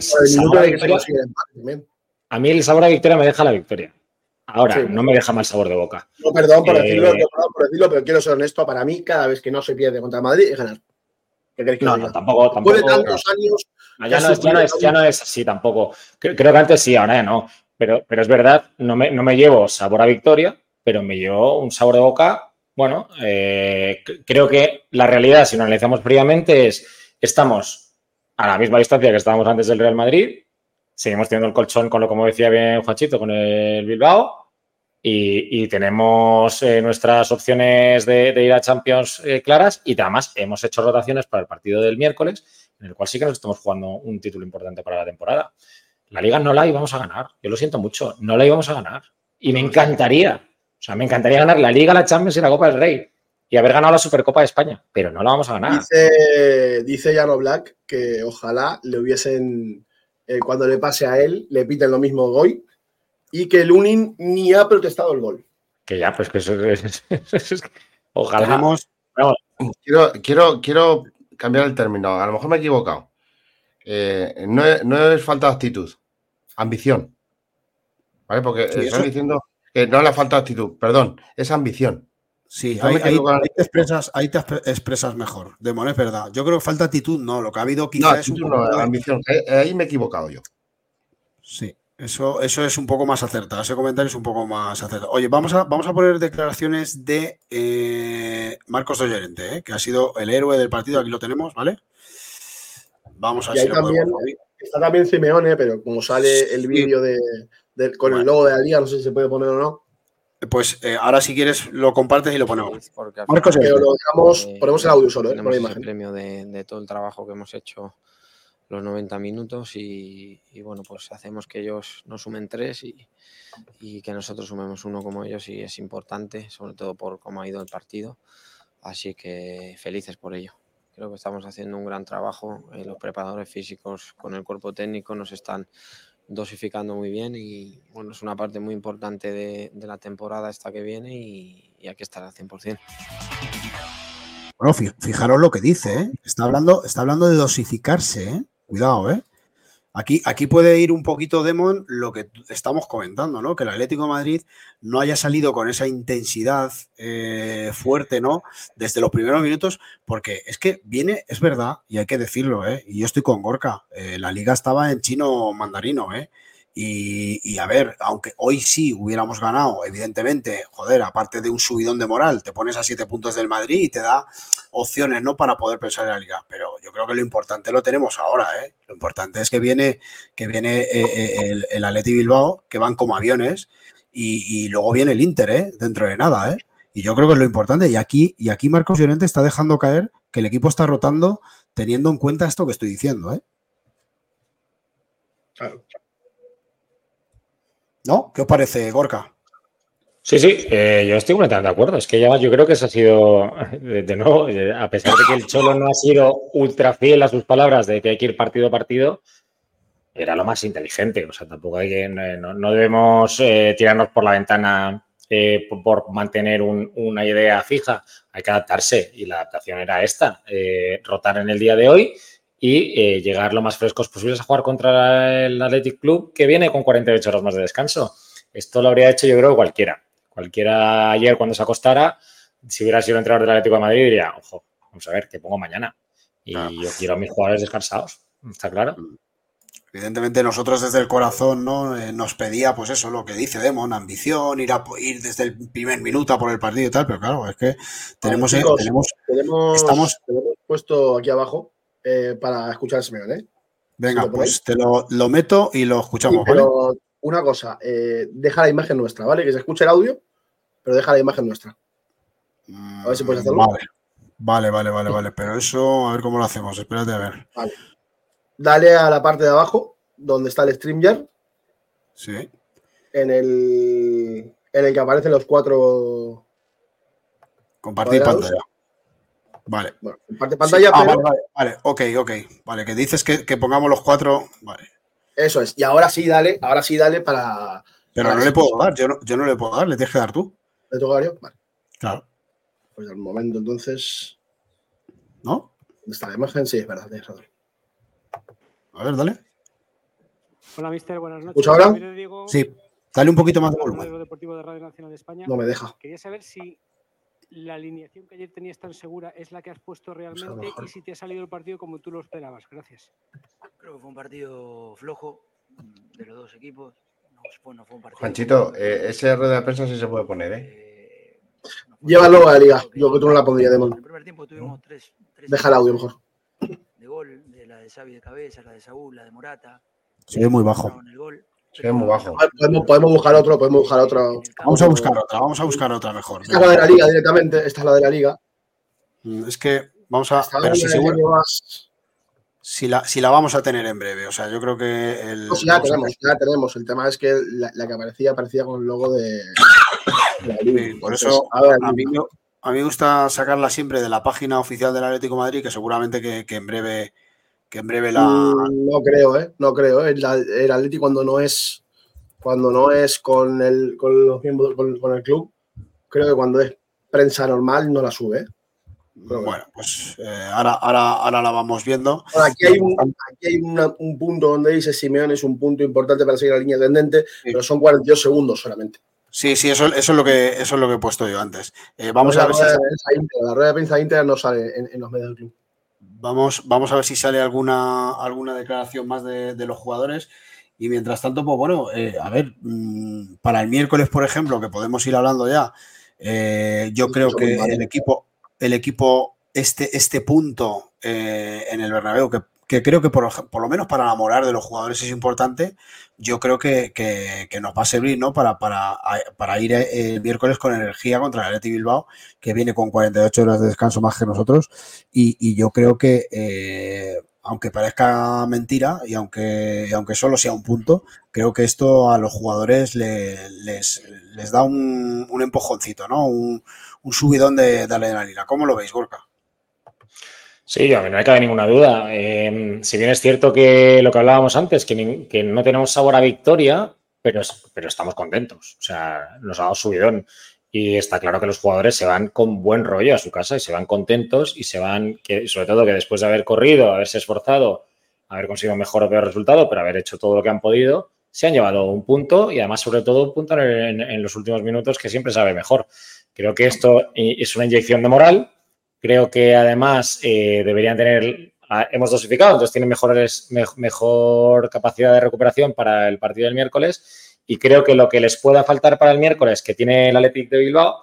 a mí el sabor a victoria me deja la victoria. Ahora, no me deja mal sabor de boca. No, perdón por, decirlo, eh, por decirlo, pero quiero ser honesto. Para mí, cada vez que no se pierde contra Madrid, es ganar no, no, tampoco. tampoco tantos años. ya, no es, así tampoco. Creo, que antes sí, ahora ya no. Pero, pero es verdad, no me, no me llevo sabor a victoria, pero me llevo un sabor de boca. Bueno, eh, creo que la realidad, si lo analizamos fríamente, es estamos a la misma distancia que estábamos antes del Real Madrid. Seguimos teniendo el colchón con lo, como decía bien Juanchito, con el Bilbao y, tenemos eh, nuestras opciones de, ir a Champions eh, claras y además hemos hecho rotaciones para el partido del miércoles, en el cual sí que nos estamos jugando un título importante para la temporada. La liga no la íbamos a ganar, yo lo siento mucho, no la íbamos a ganar. Y me encantaría, o sea, me encantaría ganar la liga, la Champions y la Copa del Rey y haber ganado la Supercopa de España, pero no la vamos a ganar. Dice, dice Jano Black que ojalá le hubiesen, eh, cuando le pase a él, le piten lo mismo hoy y que Lunin ni ha protestado el gol. Que ya, pues que eso es. *laughs* ojalá. Quiero, quiero, quiero cambiar el término. A lo mejor me he equivocado. Eh, no, es, falta de actitud, ambición. ¿Vale? Porque estoy diciendo que no le falta actitud, perdón, es ambición. Sí, ahí, te expresas, ahí te expresas mejor. Demon, es verdad. Yo creo que falta actitud, no. Lo que ha habido quizás es no, ambición. Ahí me he equivocado yo. Sí. Eso, eso es un poco más acertado. Ese comentario es un poco más acertado. Oye, vamos a, vamos a poner declaraciones de eh, Marcos Doyerente, eh, que ha sido el héroe del partido. Aquí lo tenemos, ¿vale? Vamos a ver si Está también Simeone, pero como sale el vídeo de, con el logo de la liga, no sé si se puede poner o no. Pues eh, ahora si quieres lo compartes y lo ponemos. Marcos, pero lo dejamos, ponemos el audio solo, ¿eh? Por la imagen. el premio de, de todo el trabajo que hemos hecho los 90 minutos y, bueno, pues hacemos que ellos nos sumen tres y, que nosotros sumemos uno como ellos y es importante, sobre todo por cómo ha ido el partido. Así que felices por ello. Creo que estamos haciendo un gran trabajo. Eh, los preparadores físicos con el cuerpo técnico nos están dosificando muy bien y bueno, es una parte muy importante de, la temporada esta que viene y, y hay que al 100%. Bueno, fijaros lo que dice, ¿eh? está, hablando, está hablando de dosificarse, ¿eh? Cuidado, ¿eh? Aquí, aquí puede ir un poquito, Demon, lo que estamos comentando, ¿no? Que el Atlético de Madrid no haya salido con esa intensidad eh, fuerte, ¿no? Desde los primeros minutos, porque es que viene, es verdad, y hay que decirlo, ¿eh? Y yo estoy con Gorka, eh, la liga estaba en chino mandarino, ¿eh? Y, a ver, aunque hoy sí hubiéramos ganado, evidentemente, joder, aparte de un subidón de moral, te pones a siete puntos del Madrid y te da opciones, ¿no? Para poder pensar en la liga. Pero yo creo que lo importante lo tenemos ahora, ¿eh? Lo importante es que viene, que viene eh, eh, el, el Atleti Bilbao, que van como aviones, y, luego viene el Inter, ¿eh? Dentro de nada, ¿eh? Y yo creo que es lo importante. Y aquí, y aquí Marcos Llorente está dejando caer que el equipo está rotando teniendo en cuenta esto que estoy diciendo, ¿eh? Claro. ¿No? ¿Qué os parece, Gorka? Sí, sí, eh, yo estoy completamente de acuerdo. Es que ya yo creo que eso ha sido, *laughs* de, nuevo, eh, a pesar de que el Cholo no ha sido ultra fiel a sus palabras de que hay que ir partido a partido, era lo más inteligente. O sea, tampoco hay que, eh, no, debemos tirarnos por la ventana por, mantener una idea fija. Hay que adaptarse y la adaptación era esta, rotar en el día de hoy y eh, llegar lo más frescos posibles a jugar contra el Athletic Club, que viene con 48 horas más de descanso. Esto lo habría hecho yo creo cualquiera. Cualquiera ayer cuando se acostara, si hubiera sido el entrenador del Atlético de Madrid, diría, ojo, vamos a ver, ¿qué pongo mañana? Y yo quiero a mis jugadores descansados, ¿está claro? Evidentemente nosotros desde el corazón ¿no? Eh, nos pedía pues eso, lo que dice Demon, ambición, ir a ir desde el primer minuto a por el partido y tal, pero claro, es que tenemos, eh, tenemos, estamos... tenemos puesto aquí abajo eh, para escuchar el Simeone. ¿eh? Venga, pues te lo, meto y lo escuchamos. pero una cosa, eh, deja la imagen nuestra, ¿vale? Que se escuche el audio, pero deja la imagen nuestra. A ver si puedes hacerlo. Vale, vale, vale, vale, Pero eso, a ver cómo lo hacemos. Espérate a ver. Vale. Dale a la parte de abajo, donde está el StreamYard. Sí. En el, en el que aparecen los cuatro. Compartir pantalla. Vale. Bueno, parte pantalla, ah, vale, vale, ok, ok. Vale, que dices que, pongamos los cuatro. Vale. Eso es. Y ahora sí, dale, ahora sí, dale para. Pero no le puedo dar, yo no, yo no, le puedo dar, le tienes que dar tú. ¿Le toca a Vale. Claro. Pues al momento, entonces. ¿No? ¿Dónde está la imagen? Sí, es verdad, tienes razón. A ver, dale. Hola, mister, buenas noches. ¿Escucha ahora? Sí, dale un poquito más de volumen. No me deja. Quería saber si la alineación que ayer tenías tan segura es la que has puesto realmente y si te ha salido el partido como tú lo esperabas. Gracias. Creo que fue un partido flojo de los dos equipos. No, fue un partido Juanchito, eh, ese rueda de prensa sí se puede poner, ¿eh? eh Llévalo a la liga. Yo que tú no la pondría, Demon. En el primer tiempo tuvimos tres. Deja el audio mejor. De gol, de la de Xavi de cabeza, la de Saúl, la de Morata. Sí, muy bajo. El gol. Sí, muy bajo. Podemos, buscar otro, podemos buscar otro. Vamos a buscar otra, vamos a buscar otra mejor. Esta es la de la liga directamente, esta es la de la liga. Mm, es que vamos a. Pero si, si, la, si la vamos a tener en breve, o sea, yo creo que. El, sí, la tenemos, ya tenemos. El tema es que la, que aparecía aparecía con el logo de. por eso, a, mí, a, mí, me gusta sacarla siempre de la página oficial del Atlético Madrid, que seguramente que, que en breve que en breve la. Mm, no creo, ¿eh? No creo. ¿eh? El, Atleti cuando no es cuando no es con el, con los miembros, con, el club, creo que cuando es prensa normal no la sube. ¿eh? bueno, pues eh, ahora, ahora, ahora la vamos viendo. aquí hay, un, aquí hay un punto donde dice Simeón es un punto importante para seguir la línea tendente, pero son 42 segundos solamente. Sí, sí, eso, eso, es lo que, eso es lo que he puesto yo antes. Eh, vamos a ver si... la rueda de prensa íntegra no sale en, en los medios del club. Vamos, vamos a ver si sale alguna, alguna declaración más de, los jugadores. Y mientras tanto, pues bueno, eh, a ver, mm, para el miércoles, por ejemplo, que podemos ir hablando ya, eh, yo creo que el equipo, el equipo, este, este punto eh, en el Bernabéu, que que creo que por, lo menos para enamorar de los jugadores es importante, yo creo que, nos va a servir ¿no? para, para, ir eh, el miércoles con energía contra el Atleti Bilbao, que viene con 48 horas de descanso más que nosotros, y, yo creo que, eh, aunque parezca mentira y aunque, aunque solo sea un punto, creo que esto a los jugadores les, les, da un, un, empujoncito, ¿no? un, subidón de, de adrenalina. ¿Cómo lo veis, Gorka? Sí, mí no me cabe ninguna duda. Em, si bien es cierto que lo que hablábamos antes, que, no tenemos sabor a victoria, pero, pero estamos contentos. O sea, nos ha dado subidón. Y está claro que los jugadores se van con buen rollo a su casa y se van contentos y se van, que, sobre todo que después de haber corrido, haberse esforzado, haber conseguido mejor o peor resultado, pero haber hecho todo lo que han podido, se han llevado un punto y además sobre todo un punto en, en los últimos minutos que siempre sabe mejor. Creo que esto es una inyección de moral Creo que además eh, deberían tener hemos dosificado, entonces tiene mejores, mejor capacidad de recuperación para el partido del miércoles. Y creo que lo que les pueda faltar para el miércoles, que tiene el Athletic de Bilbao,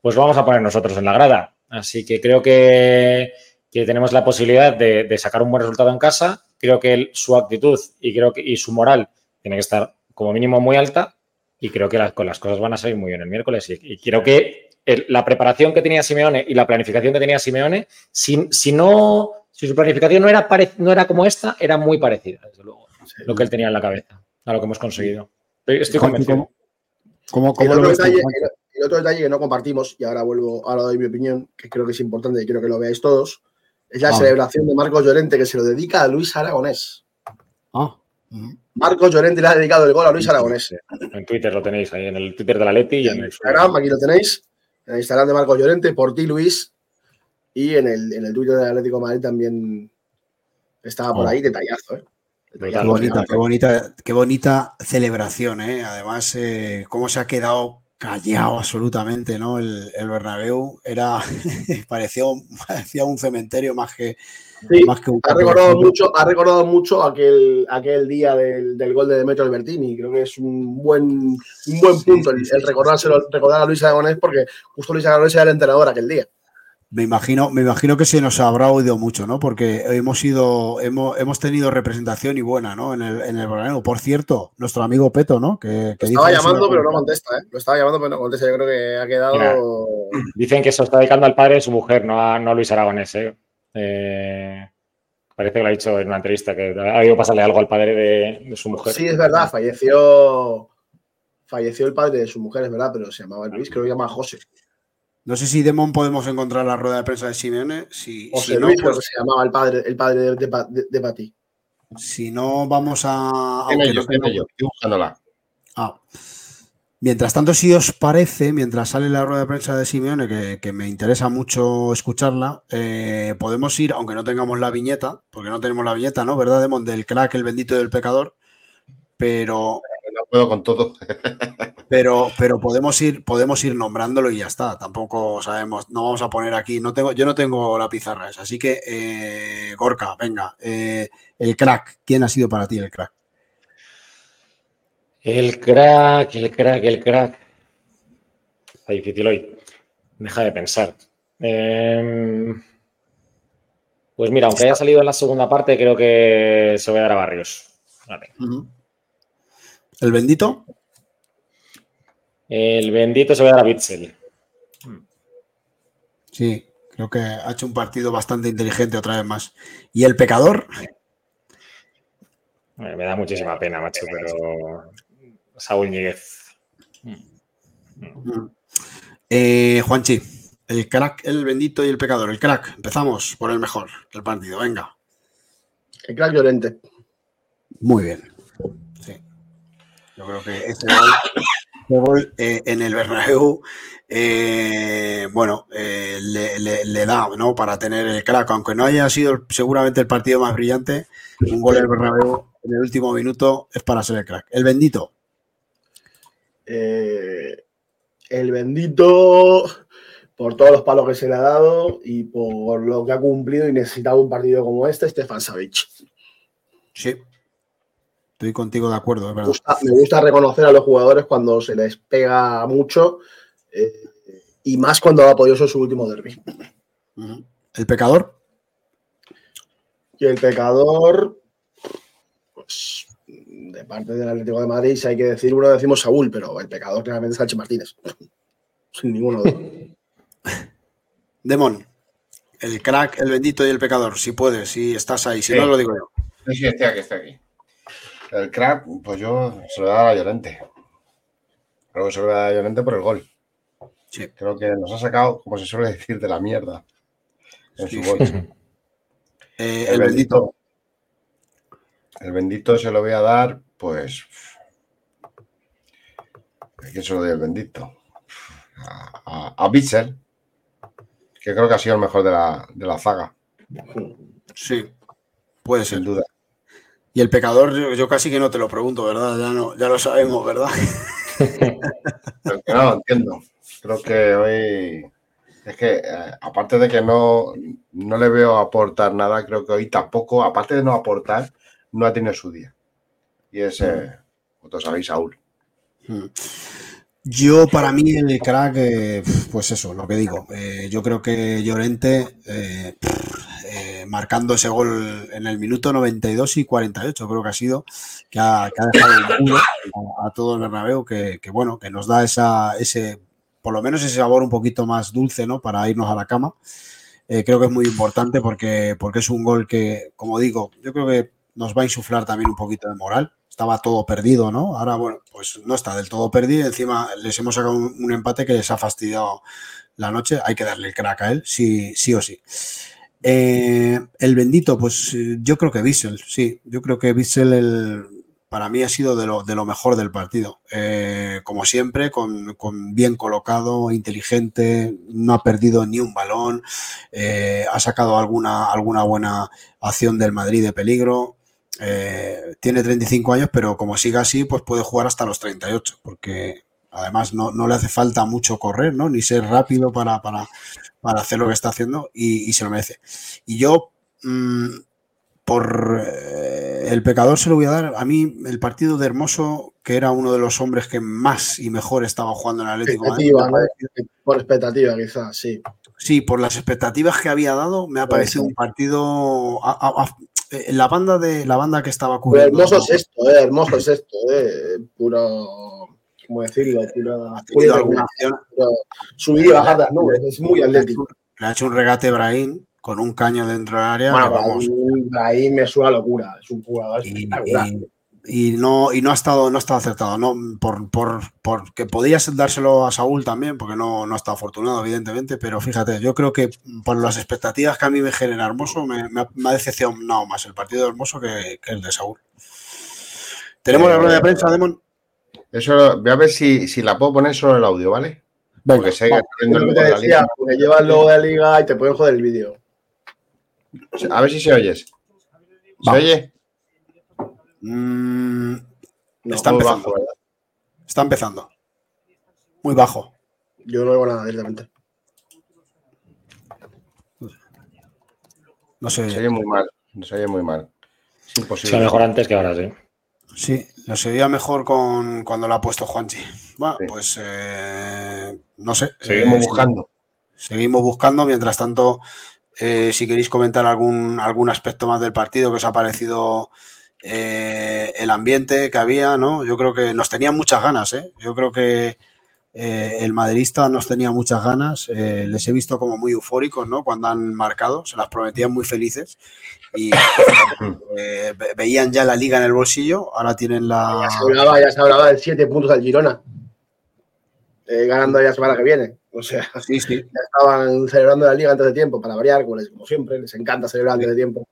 pues vamos a poner nosotros en la grada. Así que creo que, tenemos la posibilidad de, sacar un buen resultado en casa. Creo que su actitud y creo que y su moral tiene que estar como mínimo muy alta. Y creo que las, las cosas van a salir muy bien el miércoles. Y, creo que la preparación que tenía Simeone y la planificación que tenía Simeone, si, si no, si su planificación no era, no era como esta, era muy parecida, desde luego, lo que él tenía en la cabeza, a lo que hemos conseguido. Estoy convencido. ¿Cómo, cómo, el, otro detalle, el, otro detalle, que no compartimos, y ahora vuelvo, ahora doy mi opinión, que creo que es importante y quiero que lo veáis todos, es la celebración de Marcos Llorente que se lo dedica a Luis Aragonés. Ah. Marcos Llorente le ha dedicado el gol a Luis Aragonés. En Twitter lo tenéis, ahí en el Twitter de la Leti y en el Instagram, aquí lo tenéis. En el Instagram de Marcos Llorente, por ti, Luis. Y en el, en el Twitter del Atlético de Madrid también estaba por oh. ahí detallazo, ¿eh? Qué bonita, qué bonita, qué bonita celebración, ¿eh? Además, eh, cómo se ha quedado callado absolutamente, ¿no? El, el Bernabéu era, *laughs* parecía, *laughs* parecía un cementerio más que, más que un ha recordado mucho, ha recordado mucho aquel, aquel día del, del gol de Demetrio Albertini. Creo que es un buen, un buen punto el, recordárselo, recordar a Luis Aragonés, porque justo Luis Aragonés era el entrenador aquel día. Me imagino, me imagino que se nos habrá oído mucho, ¿no? Porque hemos ido, hemos, hemos tenido representación y buena, ¿no? En el, en el Por cierto, nuestro amigo Peto, ¿no? Que, que estaba llamando, pero no contesta, ¿eh? Lo estaba llamando, pero no contesta. Yo creo que ha quedado. dicen que se está dedicando al padre de su mujer, no a, no a Luis Aragonés, ¿eh? ¿Eh? Parece que lo ha dicho en una entrevista, que ha ido pasarle algo al padre de, de, su mujer. Sí, es verdad, falleció. Falleció el padre de su mujer, es verdad, pero se llamaba Luis, creo que se llama José. No sé si Demon podemos encontrar la rueda de prensa de Simeone. Si, si no, pues, se llamaba el padre, el padre de, de, Pati. Si no, vamos a. yo, buscándola. Ah. Mientras tanto, si os parece, mientras sale la rueda de prensa de Simeone, que, me interesa mucho escucharla, eh, podemos ir, aunque no tengamos la viñeta, porque no tenemos la viñeta, ¿no? ¿Verdad, Demon? Del crack, el bendito del pecador. Pero no puedo con todo. *laughs* Pero, pero podemos ir, podemos ir nombrándolo y ya está. Tampoco sabemos, no vamos a poner aquí. No tengo, yo no tengo la pizarra esa. Así que, eh, Gorka, venga. Eh, el crack. ¿Quién ha sido para ti el crack? El crack, el crack, el crack. Está difícil hoy. Deja de pensar. Em, pues mira, aunque haya salido en la segunda parte, creo que se va a dar a Barrios. Vale. ¿El bendito? El bendito se va a dar a Bitzel. Sí, creo que ha hecho un partido bastante inteligente otra vez más. ¿Y el pecador? Me da muchísima pena, macho, pero Saúl Ñíguez. Mm. Eh, Juanchi, el crack, el bendito y el pecador. El crack, empezamos por el mejor del partido, venga. El crack Llorente. Muy bien. Yo creo que ese gol, eh, en el Bernabéu, eh, bueno, eh, le, da, ¿no? Para tener el crack, aunque no haya sido seguramente el partido más brillante, un gol en el Bernabéu en el último minuto es para ser el crack. El bendito. El bendito por todos los palos que se le ha dado y por lo que ha cumplido y necesitaba un partido como este, Stefan Savic. Sí, Estoy contigo de acuerdo, Me gusta, reconocer a los jugadores cuando se les pega mucho eh, y más cuando ha podido ser su último derby. ¿El pecador? Y el pecador, pues de parte del Atlético de Madrid, si hay que decir uno, decimos Saúl, pero el pecador claramente es Sánchez Martínez. *laughs* Sin ninguno de *laughs* Demon, el crack, el bendito y el pecador, si puedes, si estás ahí, si no lo digo yo. Sí, estoy aquí, estoy aquí. El crack, pues yo se lo voy a Llorente. Creo que se lo voy a dar a Llorente por el gol. Sí. Creo que nos ha sacado, como se suele decir, de la mierda en su gol. *laughs* Eh, el, bendito. El bendito se lo voy a dar, pues. ¿A quién se lo doy el bendito? A, a, Bitzel, que creo que ha sido el mejor de la, de la zaga. Sí, puede ser. Sin duda. Y el pecador, yo, casi que no te lo pregunto, ¿verdad? Ya, no, ya lo sabemos, ¿verdad? *laughs* no, entiendo. Creo que hoy Es que, eh, aparte de que no, no le veo aportar nada, creo que hoy tampoco, aparte de no aportar, no ha tenido su día. Y es, eh, vosotros sabéis, Saúl. Mm. Yo, para mí, el crack, eh, pues eso, lo que digo. Eh, yo creo que Llorente, eh, marcando ese gol en el minuto 92 y 48, creo que ha sido, que ha, que ha dejado un culo a, a todo el Bernabéu, que, que, bueno, que nos da esa, ese, por lo menos ese sabor un poquito más dulce, ¿no? Para irnos a la cama. Creo que es muy importante porque, porque es un gol que, como digo, yo creo que nos va a insuflar también un poquito de moral estaba todo perdido, ¿no? Ahora, bueno, pues no está del todo perdido. Encima les hemos sacado un, empate que les ha fastidiado la noche. Hay que darle el crack a él, sí, sí o sí. Eh, el bendito, pues yo creo que Bissell, sí. Yo creo que Bissell el, para mí ha sido de lo, de lo mejor del partido. Eh, como siempre, con, con, bien colocado, inteligente, no ha perdido ni un balón, eh, ha sacado alguna, alguna buena acción del Madrid de peligro. Eh, tiene 35 años, pero como siga así, pues puede jugar hasta los 38, porque además no, no le hace falta mucho correr, ¿no? Ni ser rápido para, para, para hacer lo que está haciendo y, y, se lo merece. Y yo, mmm, por eh, el pecador se lo voy a dar. A mí, el partido de Hermoso, que era uno de los hombres que más y mejor estaba jugando en el Atlético expectativa, Madrid, ¿no? Por expectativa, quizás, sí. Sí, por las expectativas que había dado, me ha parecido sí. un partido. A, a, a, la banda de la banda que estaba cubriendo. Pero hermoso es esto, eh, hermoso es esto, eh, puro. ¿Cómo decirlo? Pura, pura alguna subir y bajar las nubes, es muy atlético. Le ha hecho un regate Brahim con un caño dentro del área. Bueno, vamos. ahí me suena locura, es un jugador y, y, y, no, y no ha estado, no ha estado acertado, ¿no? Por, por, porque podías dárselo a Saúl también, porque no, no ha estado afortunado, evidentemente, pero fíjate, yo creo que por las expectativas que a mí me genera Hermoso, me, me, ha, me ha decepcionado más el partido de Hermoso que, que el de Saúl. ¿Tenemos eh, la rueda de prensa, Demon? Eso, voy a ver si, si la puedo poner solo el audio, ¿vale? Venga, porque sé que el te decía, porque lleva el logo de la liga y te pueden joder el vídeo. A ver si se oyes. ¿Se Va. oye? Mm, No, está empezando. bajo, ¿verdad? está empezando. Muy bajo. Yo no oigo nada directamente. No sé. Se oye muy mal. Se oye muy mal. Es imposible. Se mejor antes que ahora, sí. Sí, lo se oía mejor con cuando lo ha puesto Juanchi. Bueno, sí. pues eh, no sé. Seguimos eh, buscando. Seguimos buscando. Mientras tanto, eh, si queréis comentar algún, algún aspecto más del partido que os ha parecido eh, el ambiente que había, ¿no? Yo creo que nos tenían muchas ganas, ¿eh? Yo creo que eh, el madridista nos tenía muchas ganas. Les he visto como muy eufóricos, ¿no? Cuando han marcado, se las prometían muy felices y *coughs* veían ya la liga en el bolsillo. Ahora tienen la. Ya se hablaba, ya se hablaba de siete puntos al Girona. Ganando ya la semana que viene. O sea, sí, sí. ya estaban celebrando la liga antes de tiempo, para variar, como, les, como siempre, les encanta celebrar antes de tiempo.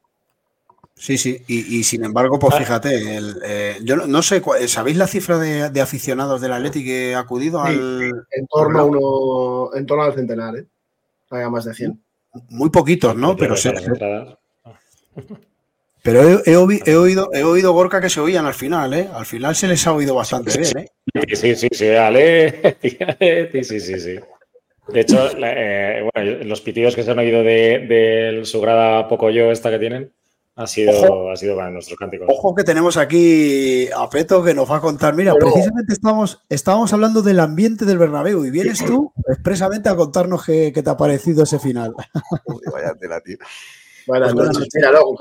Sí, sí, y, y, sin embargo, pues fíjate, el, eh, yo no, no, sé, ¿sabéis la cifra de, de, aficionados del Atleti que ha acudido sí, al. En torno, a uno, en torno al centenar, ¿eh? Hay más de 100. Muy poquitos, ¿no? Pero se, Pero he, he, he, oído, he oído Gorka que se oían al final, ¿eh? Al final se les ha oído bastante bien, ¿eh? Sí, sí, sí, Ale. *laughs* Sí, sí, sí, sí. De hecho, eh, bueno, los pitidos que se han oído de, de su grada poco yo esta que tienen, ha sido, ojo, ha sido para nuestros cánticos. Ojo que tenemos aquí a Peto que nos va a contar. Mira, Pero... precisamente estábamos, estábamos hablando del ambiente del Bernabéu y vienes tú expresamente a contarnos qué, qué te ha parecido ese final. Uy, vaya tela, tío. Buenas pues noches. Mira, luego,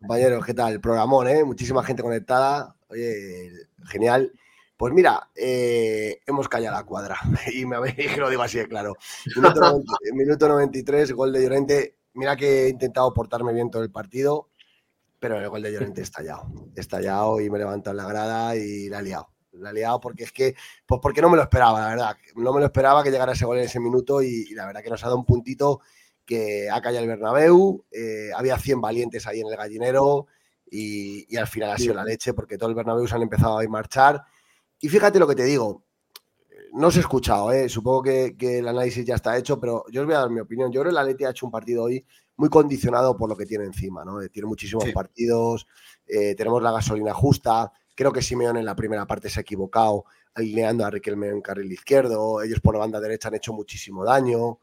Compañeros, ¿qué tal? Programón, ¿eh? Muchísima gente conectada. Oye, genial. Pues mira, eh, hemos callado la cuadra *laughs* y me habéis, *laughs* lo digo así de claro. Minuto, 90, *laughs* minuto 93, gol de Llorente. Mira que he intentado portarme bien todo el partido, pero el gol de Llorente estallado. Estallado y me he levantado en la grada y la he liado. La he liado porque es que, pues porque no me lo esperaba, la verdad. No me lo esperaba que llegara ese gol en ese minuto y, y la verdad que nos ha dado un puntito que ha callado el Bernabéu. Eh, había 100 valientes ahí en el gallinero y, y al final ha sido la leche porque todo el Bernabéu se han empezado a marchar. Y fíjate lo que te digo, no os he escuchado, ¿eh? supongo que, que, el análisis ya está hecho, pero yo os voy a dar mi opinión. Yo creo que el Atleti ha hecho un partido hoy muy condicionado por lo que tiene encima, ¿no? Tiene muchísimos sí. partidos, eh, tenemos la gasolina justa. Creo que Simeone en la primera parte se ha equivocado alineando a Riquelme en carril izquierdo. Ellos por la banda derecha han hecho muchísimo daño.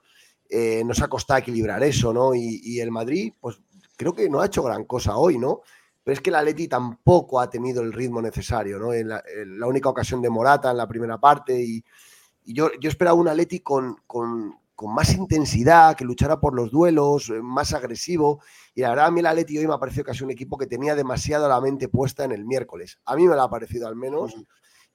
eh, nos ha costado equilibrar eso, ¿no? Y, el Madrid, pues creo que no ha hecho gran cosa hoy, ¿no? Pero es que el Atleti tampoco ha tenido el ritmo necesario, ¿no? En la, única ocasión de Morata en la primera parte y, yo, yo esperaba un Atleti con, con, más intensidad, que luchara por los duelos, eh, más agresivo. Y la verdad, a mí el Atleti hoy me ha parecido casi un equipo que tenía demasiado la mente puesta en el miércoles. A mí me lo ha parecido al menos.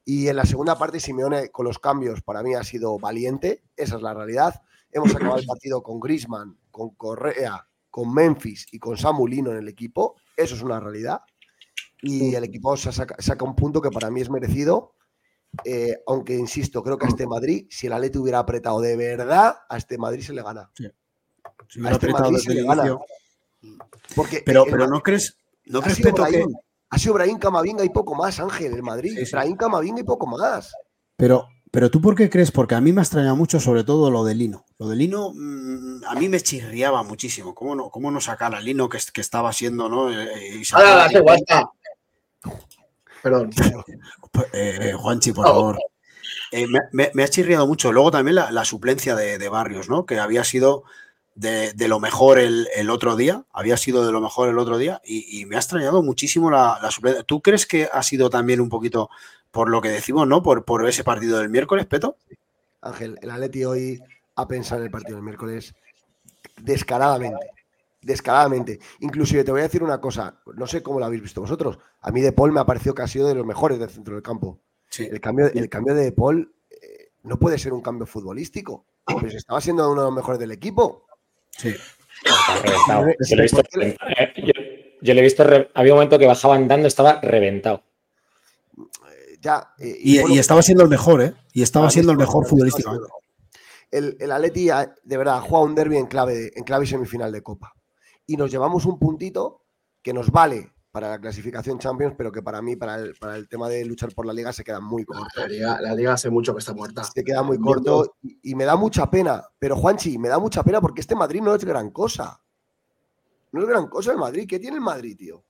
Y en la segunda parte, Simeone con los cambios para mí ha sido valiente, esa es la realidad. Hemos acabado el partido con Grisman, con Correa, con Memphis y con Samulino en el equipo. Eso es una realidad. Y el equipo saca, un punto que para mí es merecido. Eh, aunque insisto, creo que a este Madrid, si el Atleti hubiera apretado de verdad, a este Madrid se le gana. a este Madrid se le gana. Porque pero, pero no crees, no crees que ha sido Brahim Camavinga y poco más, Ángel, el Madrid. Sí, Brahim Camavinga y poco más. Pero, pero tú por qué crees? Porque a mí me ha extrañado mucho sobre todo lo de Lino. Lo de Lino mm, a mí me chirriaba muchísimo. ¿Cómo no, cómo no sacar a Lino que, que estaba siendo, ¿no? Eh, Ahora, la Perdón. *laughs* Eh, Juanchi, por favor. Eh, me, ha chirriado mucho. Luego también la, suplencia de, Barrios, ¿no? Que había sido de, lo mejor el, otro día, había sido de lo mejor el otro día y, me ha extrañado muchísimo la, la, suplencia. ¿Tú crees que ha sido también un poquito por lo que decimos, ¿no? Por, por ese partido del miércoles, Peto. Ángel, el Atleti hoy ha pensado en el partido del miércoles descaradamente. Descaradamente. Inclusive te voy a decir una cosa, no sé cómo lo habéis visto vosotros. A mí De Paul me ha parecido que ha sido de los mejores del centro del campo. Sí. El, cambio, el cambio de De Paul eh, no puede ser un cambio futbolístico, pero estaba siendo uno de los mejores del equipo. Sí. Yo le he visto, yo le he visto había un momento que bajaba andando, estaba reventado. Eh, y, estaba siendo el mejor, ¿eh? Y estaba siendo el mejor futbolístico. El, el Atleti, de verdad, juega un derby en clave, en clave semifinal de Copa. Y nos llevamos un puntito que nos vale para la clasificación Champions, pero que para mí, para el, para el tema de luchar por la liga, se queda muy corto. La liga, hace mucho que está muerta. Se queda muy corto y, me da mucha pena. Pero Juanchi, me da mucha pena porque este Madrid no es gran cosa. No es gran cosa el Madrid. ¿Qué tiene el Madrid, tío?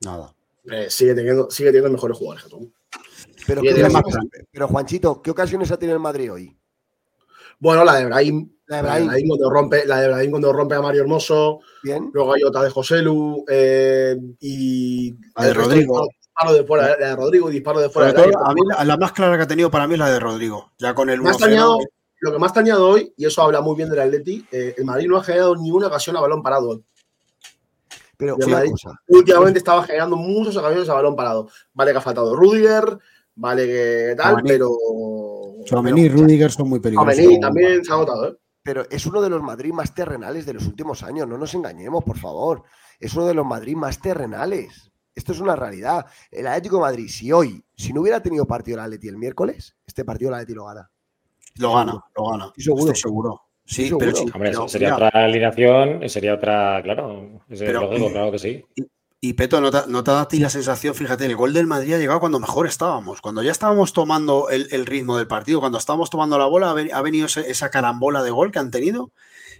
Nada. Eh, sigue, teniendo, sigue teniendo mejores jugadores que tú. Pero, Juanchito, ¿qué ocasiones ha tenido el Madrid hoy? Bueno, la de Brahim. La de Brahim. cuando rompe, la de Brahim cuando rompe a Mario Hermoso. Bien. Luego hay otra de José Lu eh, y. La de Rodrigo. Disparo de fuera, la de Rodrigo y disparo de fuera. a mí la, más clara que ha tenido para mí es la de Rodrigo. Ya con el lo que más ha añado hoy, y eso habla muy bien del Atleti, eh, el Madrid no ha generado ninguna ocasión a balón parado Pero últimamente estaba generando muchas ocasiones a balón parado. Vale que ha faltado Rudiger, vale que tal, pero. Chouameni y Rudiger son muy peligrosos. también se ha notado, ¿eh? Pero es uno de los Madrid más terrenales de los últimos años, no nos engañemos, por favor. Es uno de los Madrid más terrenales. Esto es una realidad. El Atlético de Madrid, si hoy, si no hubiera tenido partido el Atleti el miércoles, este partido el Atleti lo gana. Lo gana, lo gana. seguro. seguro. Sí, pero, sería otra alineación, sería otra, claro, claro que sí. Y Peto, ¿no te, ¿no te, da a ti la sensación? Fíjate, el gol del Madrid ha llegado cuando mejor estábamos, cuando ya estábamos tomando el, ritmo del partido, cuando estábamos tomando la bola, ha venido esa carambola de gol que han tenido.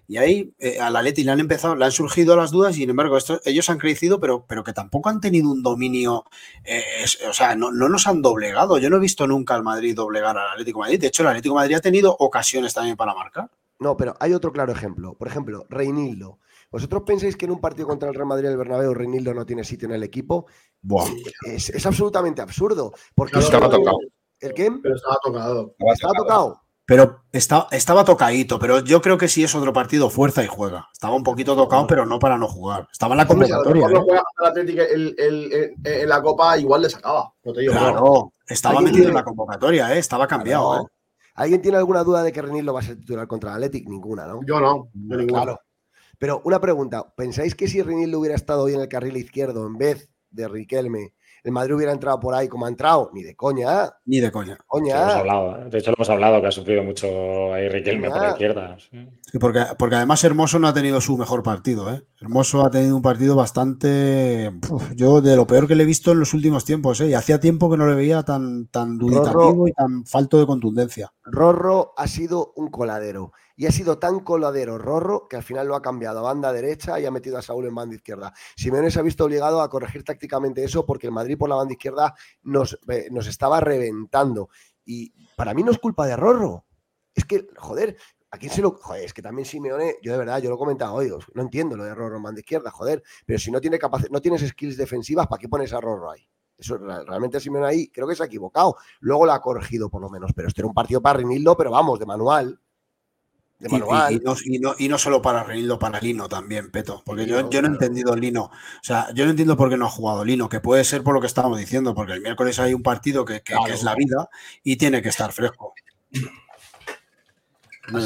Y ahí eh, a la Leti le han empezado, le han surgido las dudas y sin embargo ellos han crecido, pero, pero que tampoco han tenido un dominio, eh, o sea, no, no, nos han doblegado. Yo no he visto nunca al Madrid doblegar al Atlético de Madrid. De hecho, el Atlético Madrid ha tenido ocasiones también para marcar. No, pero hay otro claro ejemplo. Por ejemplo, Reinildo. ¿Vosotros pensáis que en un partido contra el Real Madrid el Bernabéu Reinildo no tiene sitio en el equipo? Es, absolutamente absurdo. Porque estaba tocado. ¿El qué? Pero estaba tocado. Estaba tocado. Pero estaba tocadito, pero yo creo que si es otro partido, fuerza y juega. Estaba un poquito tocado, pero no para no jugar. Estaba en la convocatoria. Si no juega en la Copa, igual le sacaba. claro, estaba metido en la convocatoria, ¿eh? estaba cambiado. ¿eh? ¿Alguien tiene alguna duda de que Renildo va a ser titular contra el Athletic? Ninguna, ¿no? Yo no, yo Claro. Pero una pregunta, ¿pensáis que si Rinildo hubiera estado hoy en el carril izquierdo en vez de Riquelme, el Madrid hubiera entrado por ahí como ha entrado? Ni de coña. Ni de coña. coña. ¿eh? De hecho, lo hemos hablado, que ha sufrido mucho ahí Riquelme por la izquierda. Sí. porque, porque además Hermoso no ha tenido su mejor partido. ¿eh? Hermoso ha tenido un partido bastante... yo de lo peor que le he visto en los últimos tiempos. ¿eh? Y hacía tiempo que no le veía tan, tan duditativo y tan falto de contundencia. Rorro ha sido un coladero y ha sido tan coladero Rorro que al final lo ha cambiado a banda derecha y ha metido a Saúl en banda izquierda. Simeone se ha visto obligado a corregir tácticamente eso porque el Madrid por la banda izquierda nos, eh, nos estaba reventando. Y para mí no es culpa de Rorro. Es que, joder, ¿A quién se lo.? Joder, es que también Simeone, yo de verdad, yo lo he comentado hoy, no entiendo lo de Rorro man de izquierda, joder. Pero si no, tiene no tienes skills defensivas, ¿para qué pones a Rorro ahí? Eso realmente Simeone ahí creo que se ha equivocado. Luego lo ha corregido por lo menos, pero este era un partido para Rinildo, pero vamos, de manual. De manual. Y, no, y, no, solo para Rinildo, para Lino también, Peto. Porque yo, yo, no he entendido Lino. O sea, yo no entiendo por qué no ha jugado Lino, que puede ser por lo que estábamos diciendo, porque el miércoles hay un partido que, que es la vida y tiene que estar fresco.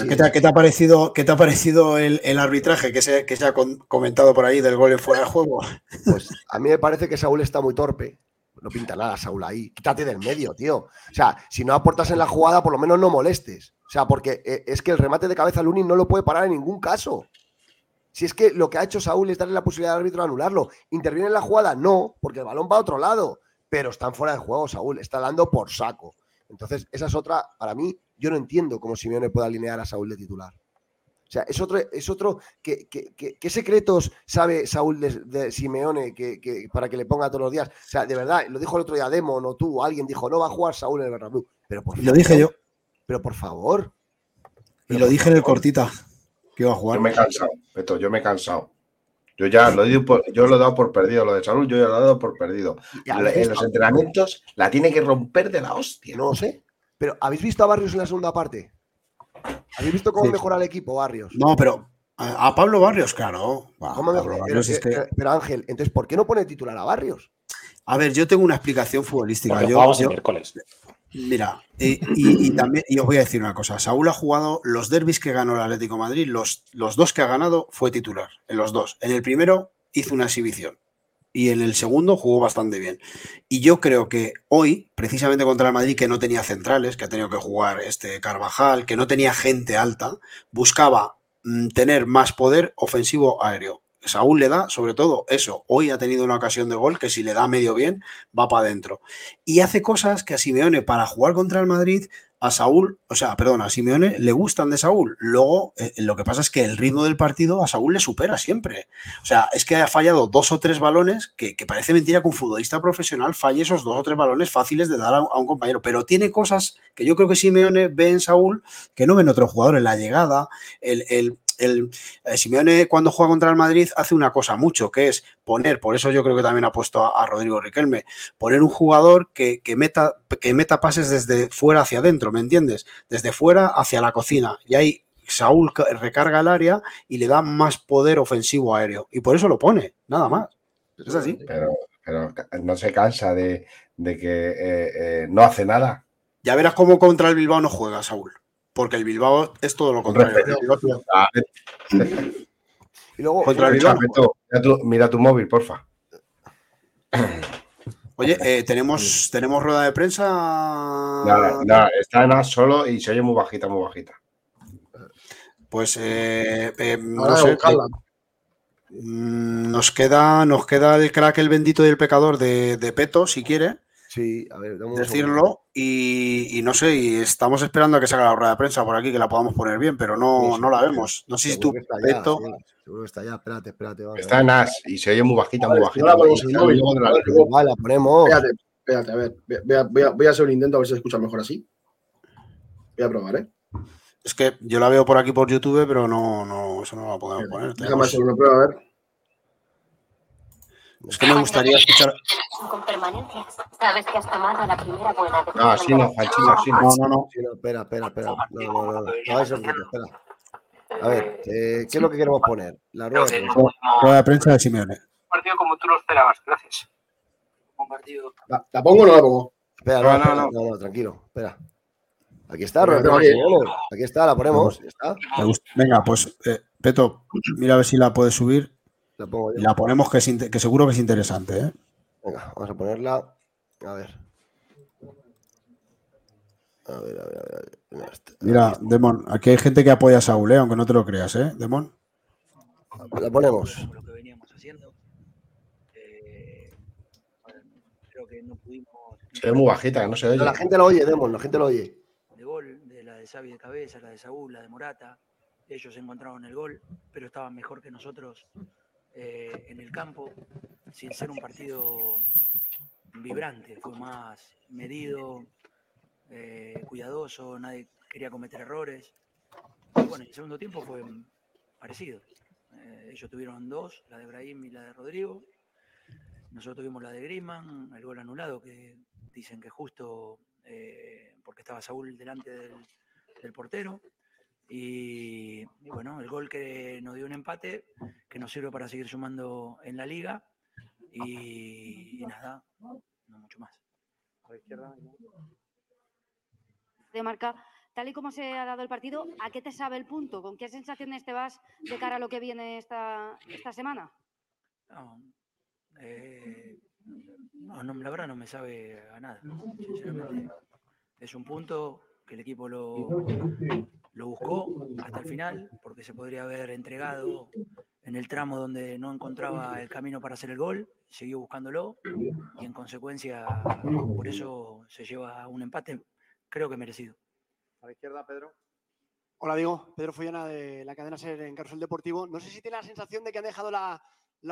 ¿Qué te, ha parecido, qué te ha parecido el, arbitraje que se, que se, ha comentado por ahí del gol en fuera de juego? Pues a mí me parece que Saúl está muy torpe. No pinta nada, Saúl, ahí. Quítate del medio, tío. O sea, si no aportas en la jugada, por lo menos no molestes. O sea, porque eh, es que el remate de cabeza Lunin no lo puede parar en ningún caso. Si es que lo que ha hecho Saúl es darle la posibilidad al árbitro de anularlo. ¿Interviene en la jugada? No, porque el balón va a otro lado. Pero están fuera de juego, Saúl. Está dando por saco. Entonces, esa es otra, para mí, yo no entiendo cómo Simeone puede alinear a Saúl de titular. O sea, es otro, es otro ¿qué, secretos sabe Saúl de, Simeone que, para que le ponga todos los días? O sea, de verdad, lo dijo el otro día Demon o tú, alguien dijo, no va a jugar Saúl en el Bernabéu. Pero por lo dije yo. Pero por favor. y lo dije en el cortita, que iba a jugar. Yo me he cansado, Beto, yo me he cansado. Yo ya lo, he, yo lo he dado por perdido, lo de Saúl yo ya lo he dado por perdido. En los entrenamientos la tiene que romper de la hostia. No sé. Pero ¿habéis visto a Barrios en la segunda parte? ¿Habéis visto cómo mejora el equipo, Barrios? No, pero a, Pablo Barrios, claro. pero, Ángel, entonces, ¿por qué no pone titular a Barrios? A ver, yo tengo una explicación futbolística. yo, vamos el miércoles. Mira, y, también, y os voy a decir una cosa. Saúl ha jugado los derbis que ganó el Atlético Madrid, los, los dos que ha ganado fue titular, en los dos. En el primero hizo una exhibición y en el segundo jugó bastante bien. Y yo creo que hoy, precisamente contra el Madrid, que no tenía centrales, que ha tenido que jugar este Carvajal, que no tenía gente alta, buscaba mm, tener más poder ofensivo aéreo. Saúl le da, sobre todo, eso. Hoy ha tenido una ocasión de gol que si le da medio bien, va para adentro. Y hace cosas que a Simeone, para jugar contra el Madrid, a Saúl, o sea, perdón, a Simeone le gustan de Saúl. Luego, eh, lo que pasa es que el ritmo del partido a Saúl le supera siempre. O sea, es que ha fallado dos o tres balones que, parece mentira que un futbolista profesional falle esos dos o tres balones fáciles de dar a, un compañero. Pero tiene cosas que yo creo que Simeone ve en Saúl que no ven otro jugador en la llegada, el, el el, eh, Simeone cuando juega contra el Madrid hace una cosa mucho, que es poner, por eso yo creo que también ha puesto a, Rodrigo Riquelme, poner un jugador que, meta, que meta pases desde fuera hacia adentro, ¿me entiendes? Desde fuera hacia la cocina. Y ahí Saúl recarga el área y le da más poder ofensivo aéreo. Y por eso lo pone, nada más. Es así. Pero, no se cansa de, que eh, eh, no hace nada. Ya verás cómo contra el Bilbao no juega, Saúl porque el Bilbao es todo lo contrario. y luego, contra el Bilbao. Mira tu, móvil, porfa. Oye, eh, ¿tenemos, ¿tenemos rueda de prensa? Nada, está en solo y se oye muy bajita, muy bajita. Pues eh, eh, no sé, mm, nos queda, nos queda el crack, el bendito y el pecador de, de Peto, si quiere. Sí, a ver, decirlo y, no sé, y estamos esperando a que salga la rueda de prensa por aquí, que la podamos poner bien, pero no, no la vemos. No sé si tú, está ya, seguro que está ya, espérate, espérate. está en as y se oye muy bajita, muy bajita. La vale, la ponemos. Espérate, espérate, a ver, voy a, voy, a, voy a, hacer un intento a ver si se escucha mejor así. Voy a probar, ¿eh? Es que yo la veo por aquí por YouTube, pero no, no, eso no la podemos poner. Déjame hacer una prueba, a ver. Es que me gustaría escuchar. *laughs* Con permanencia. Sabes que has tomado la primera buena No, así no, Fanchino, así no. No, no, no. espera, espera, espera. No, no, no. No, eso espera. A ver, eh, ¿qué es lo que queremos poner? La rueda de prensa. Rueda de prensa de Simeone. partido como tú lo esperabas, gracias. Un partido. ¿La, ¿La, pongo o no la pongo? Espera, no, no, no, no, no, tranquilo, espera. Aquí está, rueda de prensa, Aquí está, la ponemos. ¿Está? Venga, pues, eh, Peto, mira a ver si la puedes subir. La, la ponemos que, que, seguro que es interesante. ¿eh? Venga, vamos a ponerla. A ver. A ver, a ver, a ver. Mira, Demon, aquí hay gente que apoya a Saúl, ¿eh? aunque no te lo creas, ¿eh, Demon? La ponemos. Lo que veníamos haciendo. Eh, creo que no pudimos. Se ve muy bajita, no se oye. la gente lo oye, Demon, la gente lo oye. De gol, de la de Xavi de cabeza, la de Saúl, la de Morata. Ellos encontraron el gol, pero estaban mejor que nosotros eh, en el campo, sin ser un partido vibrante, fue más medido, eh, cuidadoso, nadie quería cometer errores. bueno, el segundo tiempo fue parecido. Eh, ellos tuvieron dos, la de Brahim y la de Rodrigo. Nosotros tuvimos la de Griezmann, el gol anulado, que dicen que justo porque estaba Saúl delante del, portero. Y, bueno, el gol que nos dio un empate, que nos sirve para seguir sumando en la liga. Y, y nada, no mucho más. A la izquierda de marca, tal y como se ha dado el partido, ¿a qué te sabe el punto? ¿Con qué sensaciones te vas de cara a lo que viene esta, esta semana? No, eh, no, la verdad no me sabe a nada, sinceramente. Es un punto que el equipo lo, lo buscó hasta el final, porque se podría haber entregado en el tramo donde no encontraba el camino para hacer el gol, siguió buscándolo y en consecuencia por eso se lleva un empate creo que merecido. A la izquierda, Pedro. Hola, digo, Pedro Follana de la cadena SER en Carrusel Deportivo. No sé si tiene la sensación de que han dejado la,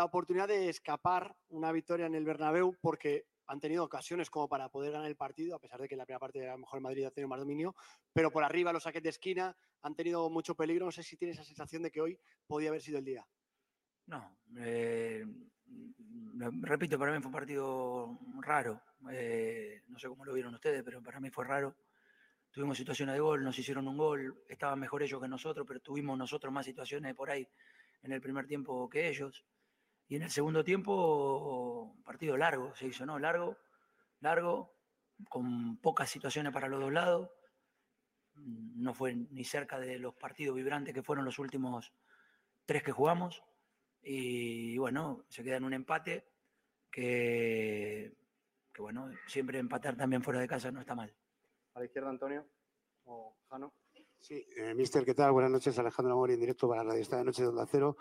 oportunidad de escapar una victoria en el Bernabéu porque han tenido ocasiones como para poder ganar el partido, a pesar de que en la primera parte a lo mejor Madrid ha tenido más dominio, pero por arriba los saques de esquina han tenido mucho peligro. No sé si tiene esa sensación de que hoy podía haber sido el día. No, eh, repito, para mí fue un partido raro. Eh, no sé cómo lo vieron ustedes, pero para mí fue raro tuvimos situaciones de gol, nos hicieron un gol, estaban mejor ellos que nosotros, pero tuvimos nosotros más situaciones por ahí en el primer tiempo que ellos. Y en el segundo tiempo, partido largo se hizo, ¿no? Largo, largo, con pocas situaciones para los dos lados. No fue ni cerca de los partidos vibrantes que fueron los últimos tres que jugamos. Y bueno, se queda en un empate que, que bueno, siempre empatar también fuera de casa no está mal. A la izquierda, Antonio. O Jano. Sí, eh, mister, ¿qué tal? Buenas noches, Alejandro Amor, en directo para la radio esta noche de Onda Cero.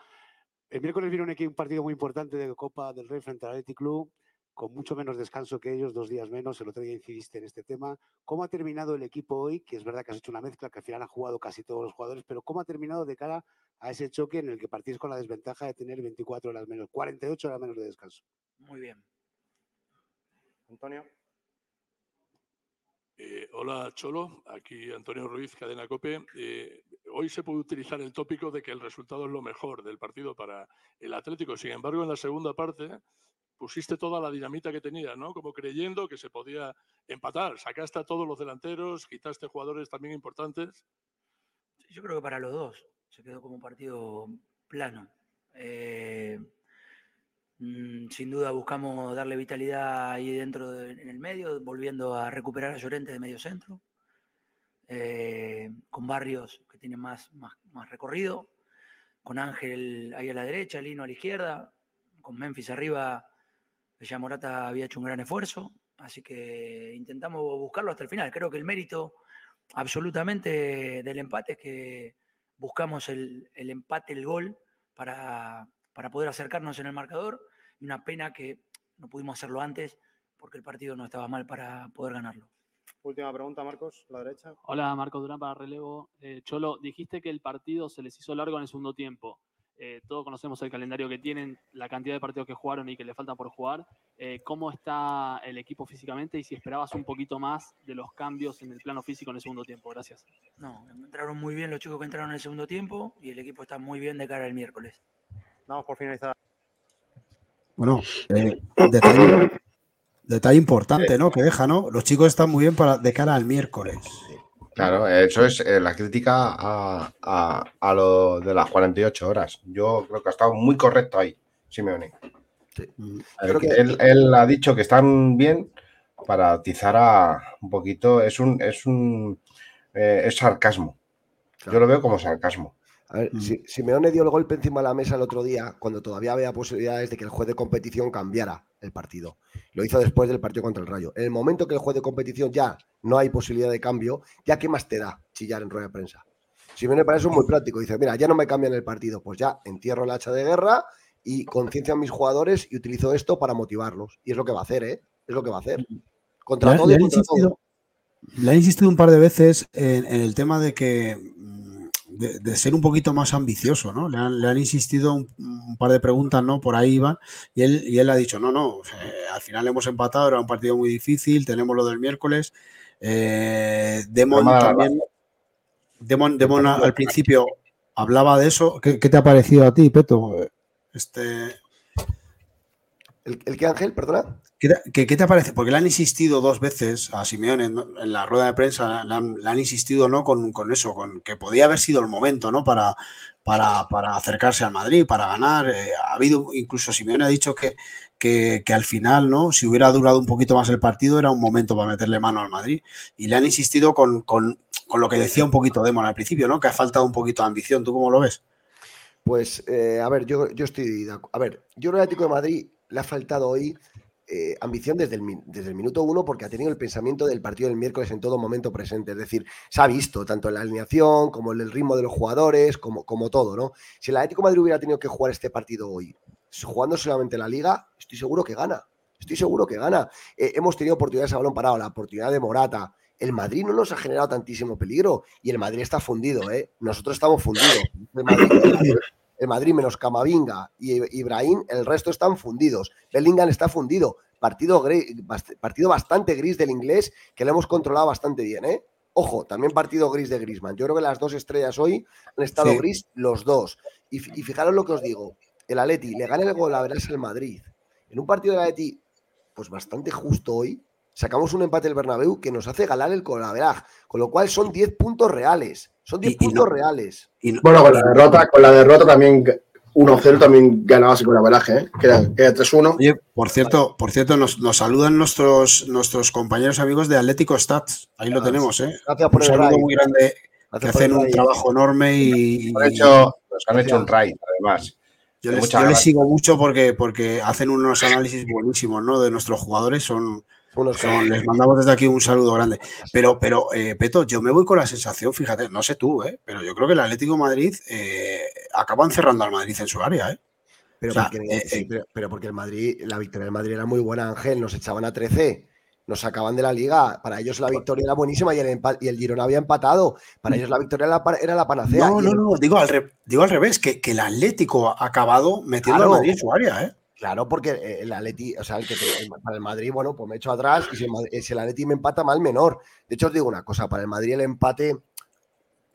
El miércoles viene un, un partido muy importante de Copa del Rey frente al Athletic Club, con mucho menos descanso que ellos, dos días menos. El otro día incidiste en este tema. ¿Cómo ha terminado el equipo hoy? Que es verdad que has hecho una mezcla, que al final han jugado casi todos los jugadores, pero ¿cómo ha terminado de cara a ese choque en el que partís con la desventaja de tener 24 horas menos, 48 horas menos de descanso? Muy bien. Antonio. Eh, hola Cholo, aquí Antonio Ruiz, Cadena Cope. Eh, hoy se puede utilizar el tópico de que el resultado es lo mejor del partido para el Atlético. Sin embargo, en la segunda parte pusiste toda la dinamita que tenía, ¿no? Como creyendo que se podía empatar. Sacaste a todos los delanteros, quitaste jugadores también importantes. Yo creo que para los dos se quedó como un partido plano. Eh, Mm, sin duda buscamos darle vitalidad ahí dentro en el medio, volviendo a recuperar a Llorente de medio centro, eh, con Barrios que tienen más, más, recorrido, con Ángel ahí a la derecha, Lino a la izquierda, con Memphis arriba, ya Morata había hecho un gran esfuerzo, así que intentamos buscarlo hasta el final. Creo que el mérito absolutamente del empate es que buscamos el, empate, el gol, para, para poder acercarnos en el marcador una pena que no pudimos hacerlo antes porque el partido no estaba mal para poder ganarlo. Última pregunta, Marcos, la derecha. Hola, Marcos Durán para relevo. Eh, Cholo, dijiste que el partido se les hizo largo en el segundo tiempo. Eh, todos conocemos el calendario que tienen, la cantidad de partidos que jugaron y que le faltan por jugar. Eh, ¿Cómo está el equipo físicamente y si esperabas un poquito más de los cambios en el plano físico en el segundo tiempo? Gracias. No, entraron muy bien los chicos que entraron en el segundo tiempo y el equipo está muy bien de cara al miércoles. Vamos por finalizar. Bueno, eh, *clears throat* detalle, importante, ¿no? Que deja, ¿no? Los chicos están muy bien para, de cara al miércoles. Claro, eso es eh, la crítica a, lo de las 48 horas. Yo creo que ha estado muy correcto ahí, Simeone. Mm, él, ha dicho que están bien para atizar a un poquito. Es un, es un eh, es sarcasmo. Yo lo veo como sarcasmo. A ver, mm. si, Simeone dio el golpe encima de la mesa el otro día, cuando todavía había posibilidades de que el juez de competición cambiara el partido. Lo hizo después del partido contra el Rayo. En el momento que el juez de competición ya no hay posibilidad de cambio, ¿ya qué más te da chillar en rueda de prensa? Simeone para eso es muy práctico. Dice, mira, ya no me cambian el partido. Pues ya entierro el hacha de guerra y conciencia a mis jugadores y utilizo esto para motivarlos. Y es lo que va a hacer, ¿eh? Es lo que va a hacer. Contra todo y contra todo. Le ha insistido un par de veces en el tema de que de, ser un poquito más ambicioso, ¿no? Le han, insistido un, par de preguntas, ¿no? Por ahí iban, y él, y él ha dicho, no, no, al final hemos empatado, era un partido muy difícil, tenemos lo del miércoles, eh, demos también... Demon, Demon al principio hablaba de eso. ¿Qué, qué te ha parecido a ti, Peto? Este, ¿El, el qué, Ángel? Perdona. ¿Qué te, qué- te parece? Porque le han insistido dos veces a Simeone en, la rueda de prensa, le han, insistido ¿no? con, con eso, con que podía haber sido el momento ¿no? para, para, para acercarse al Madrid, para ganar. Eh, ha habido, incluso Simeone ha dicho que, que, que al final, ¿no? si hubiera durado un poquito más el partido, era un momento para meterle mano al Madrid. Y le han insistido con, con, con lo que decía un poquito Demon al principio, ¿no? que ha faltado un poquito de ambición. ¿Tú cómo lo ves? Pues, eh, a ver, yo, yo estoy. A ver, yo al Atlético de Madrid le ha faltado hoy eh, ambición desde el, minuto uno porque ha tenido el pensamiento del partido del miércoles en todo momento presente. Es decir, se ha visto tanto en la alineación como en el ritmo de los jugadores, como, todo, ¿no? Si el Atlético Madrid hubiera tenido que jugar este partido hoy, jugando solamente la liga, estoy seguro que gana. Estoy seguro que gana. Eh, hemos tenido oportunidades a balón parado, la oportunidad de Morata. El Madrid no nos ha generado tantísimo peligro y el Madrid está fundido, ¿eh? Nosotros estamos fundidos. El Madrid menos Camavinga y Ibrahim, el resto están fundidos. Bellingham está fundido. Partido, partido bastante gris del inglés que lo hemos controlado bastante bien, ¿eh? Ojo, también partido gris de Grisman. Yo creo que las dos estrellas hoy han estado Sí. gris los dos. Y, fi- y fijaros lo que os digo. El Atleti le gana el gol a verás el Madrid. En un partido del Atleti, pues bastante justo hoy, sacamos un empate del Bernabéu que nos hace ganar el Colaveraj. Con lo cual son 10 puntos reales. Son 10 puntos reales. Bueno, con la derrota, con la derrota también 1-0 también ganabas con la veraje, ¿eh? Que era, que era 3-1. Oye, por cierto, por cierto, nos, nos saludan nuestros, nuestros compañeros amigos de Atlético Stats. Ahí lo tenemos, ¿eh? Gracias por un el saludo muy grande, que Gracias hacen el un trabajo enorme y, Nos han hecho, nos han hecho un raid, además. yo les, yo les sigo mucho porque, porque hacen unos análisis buenísimos, ¿no? De nuestros jugadores, son, son- les mandamos desde aquí un saludo grande. Pero, pero eh, Peto, yo me voy con la sensación, fíjate, no sé tú, ¿eh? Pero yo creo que el Atlético de Madrid eh, acaba encerrando al Madrid en su área, ¿eh? Pero, O sea, porque, eh, sí, pero, pero porque el Madrid, la victoria del Madrid era muy buena, Ángel. Nos echaban a 13, nos sacaban de la liga. Para ellos la victoria era buenísima y el, y el Girona había empatado. Para ellos la victoria era la, era la panacea. No, no, el- no, digo al, re- digo al revés, que, que el Atlético ha acabado metiendo Claro. al Madrid en su área, ¿eh? Claro, porque eh, el Atleti, o sea, el que para el Madrid, bueno, pues me echo atrás y si el, Madrid- si Atleti me empata, mal menor. De hecho, os digo una cosa, para el Madrid el empate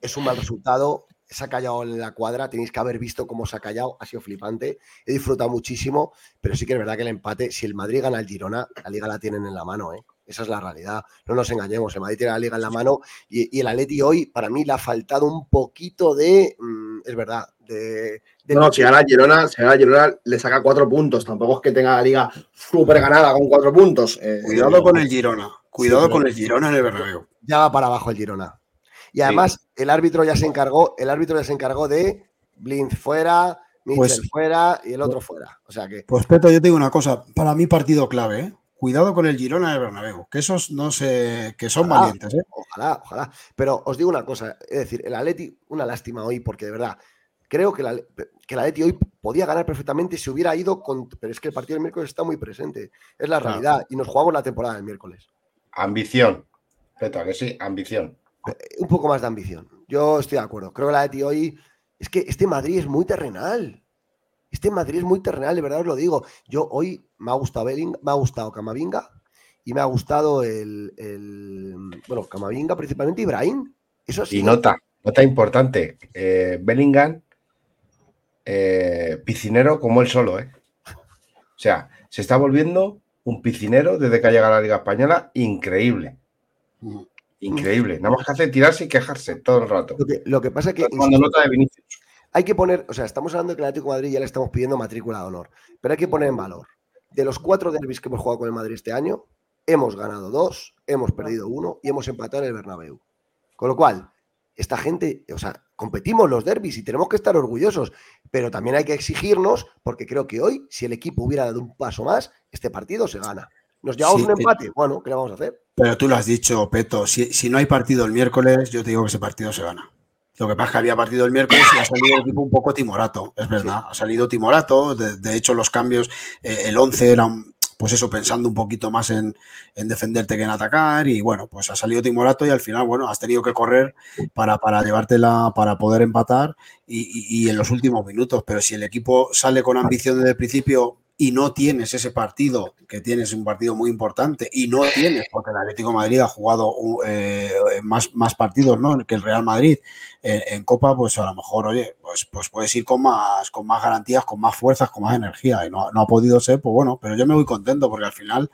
es un mal resultado. Se ha callado en la cuadra, tenéis que haber visto cómo se ha callado, ha sido flipante. He disfrutado muchísimo, pero sí que es verdad que el empate, si el Madrid gana el Girona, la liga la tienen en la mano, ¿eh? Esa es la realidad. No nos engañemos, el Madrid tiene la liga en la mano y, y el Atleti hoy, para mí, le ha faltado un poquito de, mm, es verdad, de... de No, no, si gana Girona, si gana Girona, le saca cuatro puntos. Tampoco es que tenga la liga súper ganada con cuatro puntos. Eh, Cuidado con el Girona, cuidado con el Girona en el Bernabéu. ya va para abajo el Girona. Y además, el árbitro ya se encargó, el árbitro ya se encargó de Blinz fuera, Mitchell Pues- fuera y el otro fuera. O sea que Pues Peto, yo te digo una cosa, para mí partido clave, ¿eh? Cuidado con el Girona del Bernabéu, que esos no sé, que son Ojalá, valientes, ¿eh? Ojalá, ojalá. Pero os digo una cosa, es decir, el Atleti, una lástima hoy, porque de verdad, creo que, la, que el Atleti hoy podía ganar perfectamente si hubiera ido con. Pero es que el partido del miércoles está muy presente. Es la realidad. Y nos jugamos la temporada del miércoles. Ambición. Peto, ¿a que sí? Ambición. Un poco más de ambición. Yo estoy de acuerdo. Creo que el Atleti hoy. Es que este Madrid es muy terrenal. Este Madrid es muy terrenal, de verdad os lo digo. Yo hoy me ha gustado Belling, me ha gustado Camavinga y me ha gustado el, el- bueno, Camavinga principalmente Ibrahim. Eso sí. Y nota, nota importante. eh, Bellingham, eh, piscinero como él solo, ¿eh? O sea, se está volviendo un piscinero desde que ha llegado a la Liga Española, increíble. Increíble. Nada más que hace tirarse y quejarse todo el rato. Lo que, lo que pasa es que Cuando nota de Vinicius. hay que poner, o sea, estamos hablando de que el Atlético de Madrid ya le estamos pidiendo matrícula de honor, pero hay que poner en valor. De los cuatro derbis que hemos jugado con el Madrid este año, hemos ganado dos, hemos perdido uno y hemos empatado en el Bernabéu. Con lo cual, esta gente, o sea, competimos los derbis y tenemos que estar orgullosos, pero también hay que exigirnos, porque creo que hoy, si el equipo hubiera dado un paso más, este partido se gana. ¿Nos llevamos Sí, un eh, empate? Bueno, ¿qué le vamos a hacer? Pero tú lo has dicho, Peto, si, si no hay partido el miércoles, yo te digo que ese partido se gana. Lo que pasa es que había partido el miércoles y ha salido el equipo un poco timorato, es verdad. Ha salido timorato, de, de hecho los cambios, eh, el 11 era, un- pues eso, pensando un poquito más en, en defenderte que en atacar y bueno, pues ha salido timorato y al final, bueno, has tenido que correr para, para llevártela, para poder empatar y, y- y en los últimos minutos. Pero si el equipo sale con ambición desde el principio y no tienes ese partido, que tienes un partido muy importante, y no tienes, porque el Atlético Madrid ha jugado eh, más, más partidos ¿no? que el Real Madrid en, Copa, pues a lo mejor, oye, pues, pues puedes ir con más, con más garantías, con más fuerzas, con más energía, y no, no ha podido ser, pues bueno, pero yo me voy contento, porque al final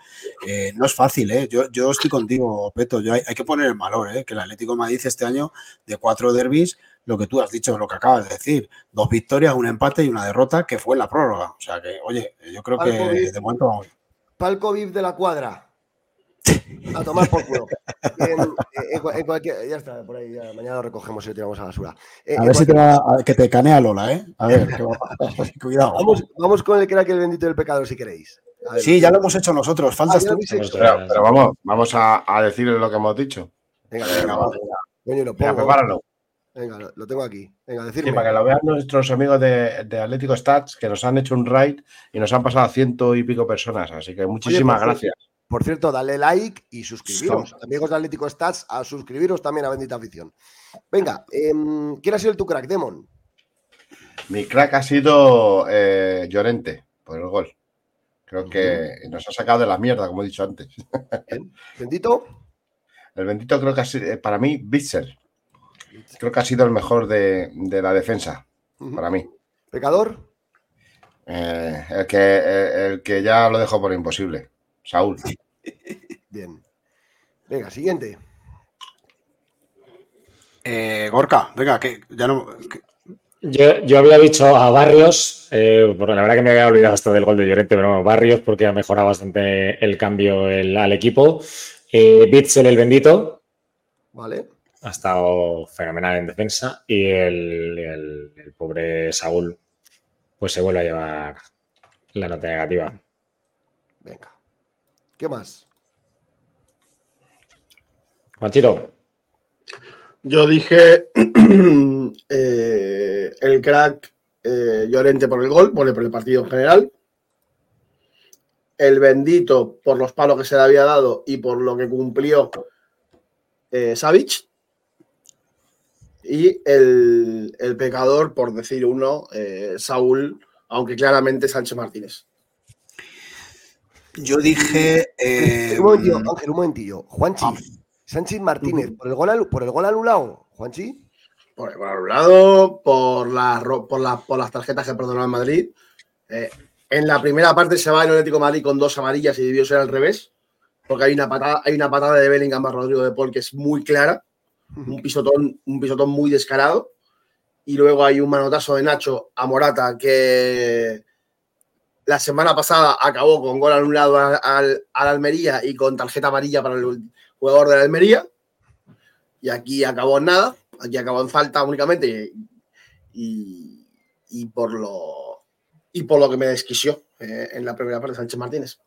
eh, no es fácil, ¿eh? Yo, yo estoy contigo, Peto, yo hay, que poner el valor, ¿eh? que el Atlético Madrid este año, de cuatro derbis, lo que tú has dicho, lo que acabas de decir. Dos victorias, un empate y una derrota que fue en la prórroga. O sea que, oye, yo creo que VIP. de momento vamos. Palco VIP de la cuadra. A tomar por culo. En- en cua- en cualquier- ya está, por ahí, ya, mañana lo recogemos y lo tiramos a la basura. Eh, A ver si te va a- que te canea Lola, ¿eh? A ver, va. *laughs* Cuidado. Vamos, vamos con el crack el bendito del pecador si queréis. A ver. Sí, ya lo hemos hecho nosotros. Faltas Ah, tú. Pero, pero vamos, vamos a, a decirle lo que hemos dicho. Venga, Venga, venga. Coño, lo Venga, pongo. prepáralo. Venga, lo, lo tengo aquí. Venga, Sí, decirme. para que lo vean nuestros amigos de, de Atlético Stats, que nos han hecho un raid y nos han pasado a ciento y pico personas. Así que muchísimas gracias. Por cierto, dale like y suscribiros. Amigos de Atlético Stats, a suscribiros también a Bendita Afición. Venga, em, ¿quién ha sido tu crack, Demon? Mi crack ha sido eh, Llorente por el gol. Creo que nos ha sacado de la mierda, como he dicho antes. Bendito. El bendito creo que ha sido, eh, para mí, Bitzer. Creo que ha sido el mejor de, de la defensa, para mí. Pecador. Eh, el, que, eh, el que ya lo dejó por imposible. Saúl. *laughs* Bien. Venga, siguiente. Eh, Gorka, venga, que ya no. que- Yo, yo había dicho a Barrios, eh, porque la verdad que me había olvidado esto del gol de Llorente, pero no, Barrios porque ha mejorado bastante el cambio el- al equipo. Eh, Bitzel, el bendito, Vale. Ha estado fenomenal en defensa. Y el, el- el pobre Saúl, pues se vuelve a llevar la nota negativa. Venga. ¿Qué más? Juanchito, Yo dije *clears throat* eh, el crack eh, Llorente por el gol, por el partido en general. El bendito por los palos que se le había dado y por lo que cumplió eh, Savic. Y el, el pecador, por decir uno, eh, Saúl, aunque claramente Sánchez Martínez. Yo dije. eh, un momentillo, Ángel, un momentillo. Juanchi. Sánchez Martínez, por el gol, alu- por el gol anulado. Juanchi. Por el gol anulado, por, la, por, la- por las tarjetas que perdonó el Madrid. Eh, en la primera parte se va el Atlético de Madrid con dos amarillas y debió ser al revés. Porque hay una patada, hay una patada de Bellingham a Rodrigo de Paul que es muy clara. Un pisotón, un pisotón muy descarado. Y luego hay un manotazo de Nacho a Morata que la semana pasada acabó con gol anulado al, al- al Almería y con tarjeta amarilla para el jugador de la Almería. Y aquí acabó en nada. Aquí acabó en falta únicamente. Y, y por lo y por lo que me desquició eh, en la primera parte Sánchez Martínez.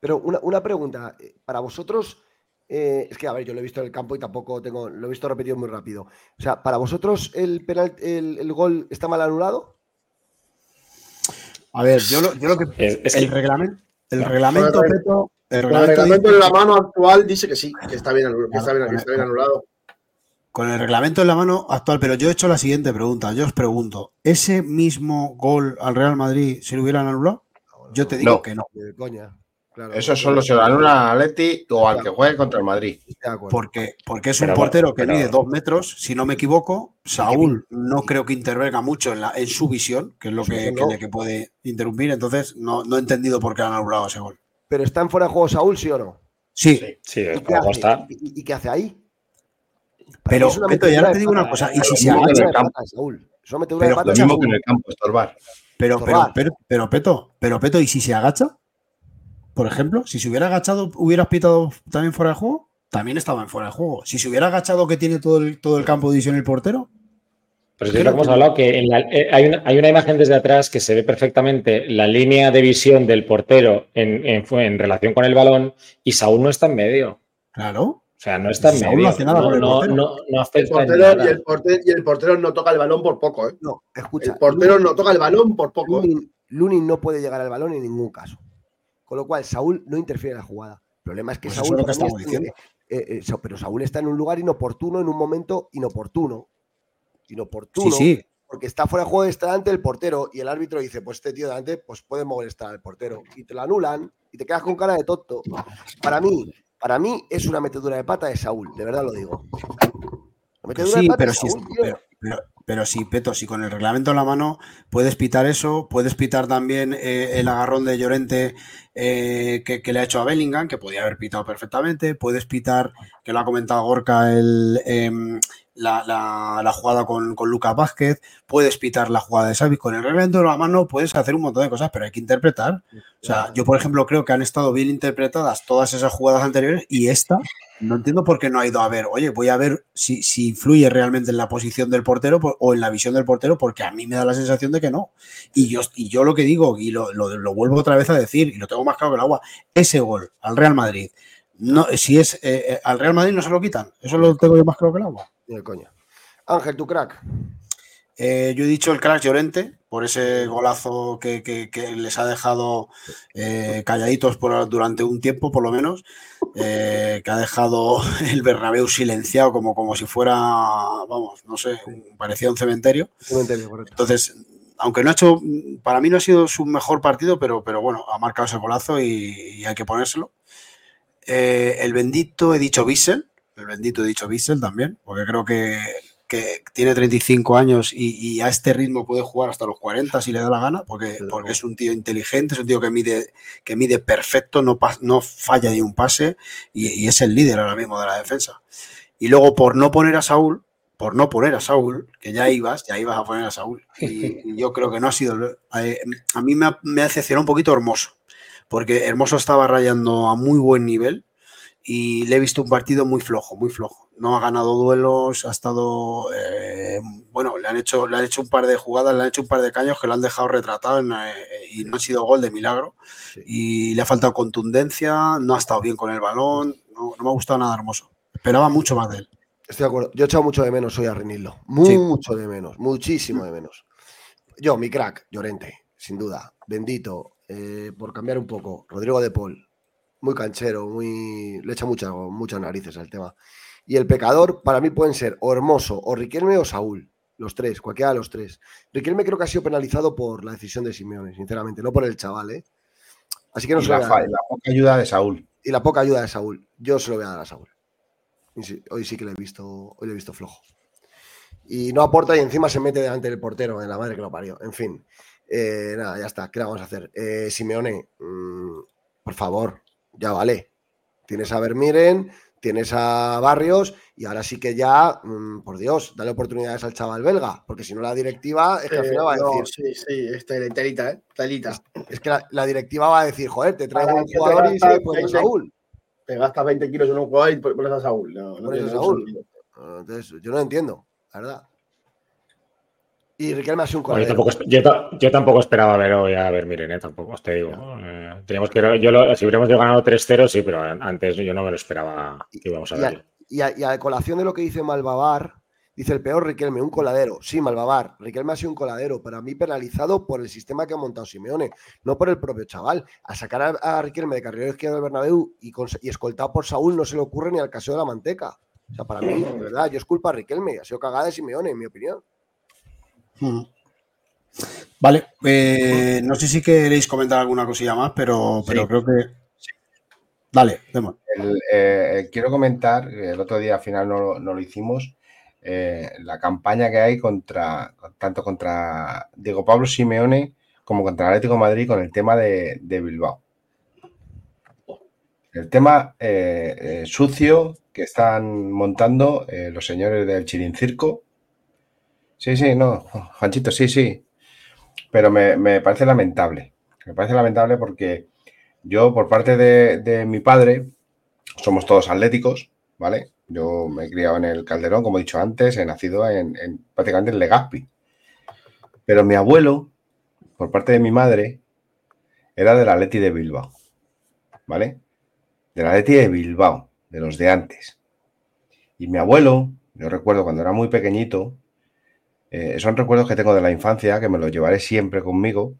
Pero una, una pregunta. eh, Para vosotros, eh, es que, a ver, yo lo he visto en el campo y tampoco tengo, lo he visto repetido muy rápido. O sea, ¿para vosotros el, penal, el, el gol está mal anulado? A ver, yo lo, yo lo que. Es- es el que- reglamento. El reglamento, Con el- Peto, el El reglamento en la mano actual dice que sí, que está bien, anul- que está bien- que está bien anulado. Con el reglamento en la mano actual, pero yo he hecho la siguiente pregunta. Yo os pregunto, ¿ese mismo gol al Real Madrid se lo hubieran anulado? Yo te digo No. que no. De coña. Claro. Eso solo se lo anula a Leti o al que juegue contra el Madrid. Porque, porque es un Pero, portero que pero- mide dos metros, si no me equivoco. Saúl no creo que intervenga mucho en, la, en su visión, que es lo que, Eso no. que- que puede interrumpir. Entonces, no, no he entendido por qué han anulado ese gol. ¿Pero está en fuera de juego Saúl, sí o no? Sí, sí, ¿Y qué, hace? está. ¿Y, y qué hace ahí? Pero una y ahora de te digo una cosa. Y Para si se una agacha, campo. Saúl. Es una metedura de Pero pata, Lo mismo que en el campo, estorbar. Pero, pero, pero, pero, Peto, pero Peto, ¿y si se agacha? Por ejemplo, si se hubiera agachado, ¿hubieras pitado también fuera de juego? También estaba en fuera de juego. Si se hubiera agachado que tiene todo el, todo el campo de visión el portero, Pero si es lo que hemos hablado, que en la- eh, hay, una, hay una imagen desde atrás que se ve perfectamente la línea de visión del portero en, en- en relación con el balón y Saúl no está en medio. claro. O sea, no está en Saúl no medio. hace nada no, con el no, portero. no- no El afecta en portero, nada. y, el portero, y el portero no toca el balón por poco, ¿eh? No, escucha. El portero no toca el balón por poco. Lunin, Lunin no puede llegar al balón en ningún caso. Con lo cual, Saúl no interfiere en la jugada. El problema es que Pues Saúl. es que eh, eh, Sa- pero Saúl está en un lugar inoportuno, en un momento inoportuno. Inoportuno. sí. porque está fuera de juego está delante del portero y el árbitro dice, pues este tío delante pues puede molestar al portero y te lo anulan y te quedas con cara de tonto. Para mí, para mí es una metedura de pata de Saúl, de verdad lo digo. Sí, pero si, pero, pero- pero sí, Peto, si con el reglamento en la mano puedes pitar eso, puedes pitar también eh, el agarrón de Llorente eh, que, que le ha hecho a Bellingham, que podía haber pitado perfectamente, puedes pitar, que lo ha comentado Gorka, el, em, la, la- la jugada con, con Lucas Vázquez, puedes pitar la jugada de Xavi, con el reglamento en la mano puedes hacer un montón de cosas, pero hay que interpretar. O sea, yo por ejemplo creo que han estado bien interpretadas todas esas jugadas anteriores y esta no entiendo por qué no ha ido a ver, oye, voy a ver si, si influye realmente en la posición del portero por- o en la visión del portero, porque a mí me da la sensación de que no. Y yo, y yo lo que digo, y lo, lo- lo vuelvo otra vez a decir, y lo tengo más claro que el agua, ese gol al Real Madrid, no, si es eh, eh, al Real Madrid no se lo quitan, eso lo tengo yo más claro que el agua. Ni de coña. Ángel, tu crack. Eh, yo he dicho el crack Llorente por ese golazo que, que- que les ha dejado eh, calladitos por, durante un tiempo, por lo menos, eh, que ha dejado *laughs* el Bernabéu silenciado como, como si fuera, vamos, no sé, parecía un cementerio. Cementerio, correcto. Entonces, aunque no ha hecho, para mí no ha sido su mejor partido, pero, pero bueno, ha marcado ese golazo y, y hay que ponérselo. El bendito he dicho Bissell, el bendito dicho Bissell también, porque creo que, que tiene 35 años y, y a este ritmo puede jugar hasta los 40 si le da la gana, porque, porque es un tío inteligente, es un tío que mide, que mide perfecto, no, no falla ni un pase y, y es el líder ahora mismo de la defensa. Y luego por no poner a Saúl, por no poner a Saúl, que ya ibas, ya ibas a poner a Saúl. Y, *laughs* yo creo que no ha sido. eh, a mí me ha, me ha decepcionado un poquito Hermoso, porque Hermoso estaba rayando a muy buen nivel y le he visto un partido muy flojo, muy flojo. No ha ganado duelos, ha estado. eh, bueno, le han, hecho, le han hecho un par de jugadas, le han hecho un par de caños que lo han dejado retratado en, eh, y no ha sido gol de milagro. Y le ha faltado contundencia, no ha estado bien con el balón, no, no me ha gustado nada Hermoso. Esperaba mucho más de él. Estoy de acuerdo. Yo he echado mucho de menos hoy a Renildo. Mucho de menos. Muchísimo de menos. Yo, mi crack, Llorente, sin duda. Bendito. eh, por cambiar un poco. Rodrigo de Paul. Muy canchero, muy. Le echa muchas, muchas narices al tema. Y el pecador, para mí, pueden ser o Hermoso, o Riquelme o Saúl. Los tres, cualquiera de los tres. Riquelme creo que ha sido penalizado por la decisión de Simeone, sinceramente, no por el chaval, ¿eh? Así que no Y se la, fa- la poca ayuda de Saúl. Y la poca ayuda de Saúl. Yo se lo voy a dar a Saúl. Hoy sí que le he visto, hoy le he visto flojo. Y no aporta y encima se mete delante del portero, en la madre que lo parió. En fin, eh, nada, ya está. ¿Qué le vamos a hacer? Eh, Simeone, mm, por favor, ya vale. Tienes a Vermiren, tienes a Barrios y ahora sí que ya, mm, por Dios, dale oportunidades al chaval belga, porque si no la directiva es que al Eh, final va a no, decir, sí, sí, está telita, ¿eh? Telita. es que la, la directiva va a decir, joder, te traigo un jugador y se pones a 20 Saúl. Te gastas 20 kilos en un jugador y pones a Saúl. No, no a Saúl. Entonces, yo no entiendo, la verdad. Y Riquelme ha sido un Bueno, yo, coladero. tampoco, esp- yo, ta- yo tampoco esperaba ver hoy a ver, miren, eh, tampoco os te digo. Eh, teníamos que, yo lo- si hubiéramos ganado 3-0, sí, pero antes yo no me lo esperaba que íbamos a a, y a- y a colación de lo que dice Malvabar, dice el peor Riquelme, un coladero. Sí, Malvabar, Riquelme ha sido un coladero, para mí penalizado por el sistema que ha montado Simeone, no por el propio chaval. A sacar a, a Riquelme de carrilero izquierdo del Bernabéu y, con- y escoltado por Saúl no se le ocurre ni al caseo de la manteca. O sea, para mí, de verdad, yo es culpa a Riquelme, ha sido cagada de Simeone, en mi opinión. Vale, eh, no sé si queréis comentar alguna cosilla más, pero, pero Sí. creo que. Dale, demos. El, eh, quiero comentar, el otro día al final no, lo- no lo hicimos, eh, la campaña que hay contra, tanto contra Diego Pablo Simeone como contra el Atlético de Madrid con el tema de, de Bilbao. El tema sucio que están montando los señores del Chirincirco. Sí, sí, no, Juanchito, sí, sí. Pero me, me parece lamentable. Me parece lamentable porque yo, por parte de, de mi padre, somos todos atléticos, ¿vale? Yo me he criado en el Calderón, como he dicho antes, he nacido en, en- prácticamente en Legazpi. Pero mi abuelo, por parte de mi madre, era del Atleti de Bilbao, ¿vale? Del Atleti de Bilbao, de los de antes. Y mi abuelo, yo recuerdo cuando era muy pequeñito, eh, son recuerdos que tengo de la infancia, que me los llevaré siempre conmigo.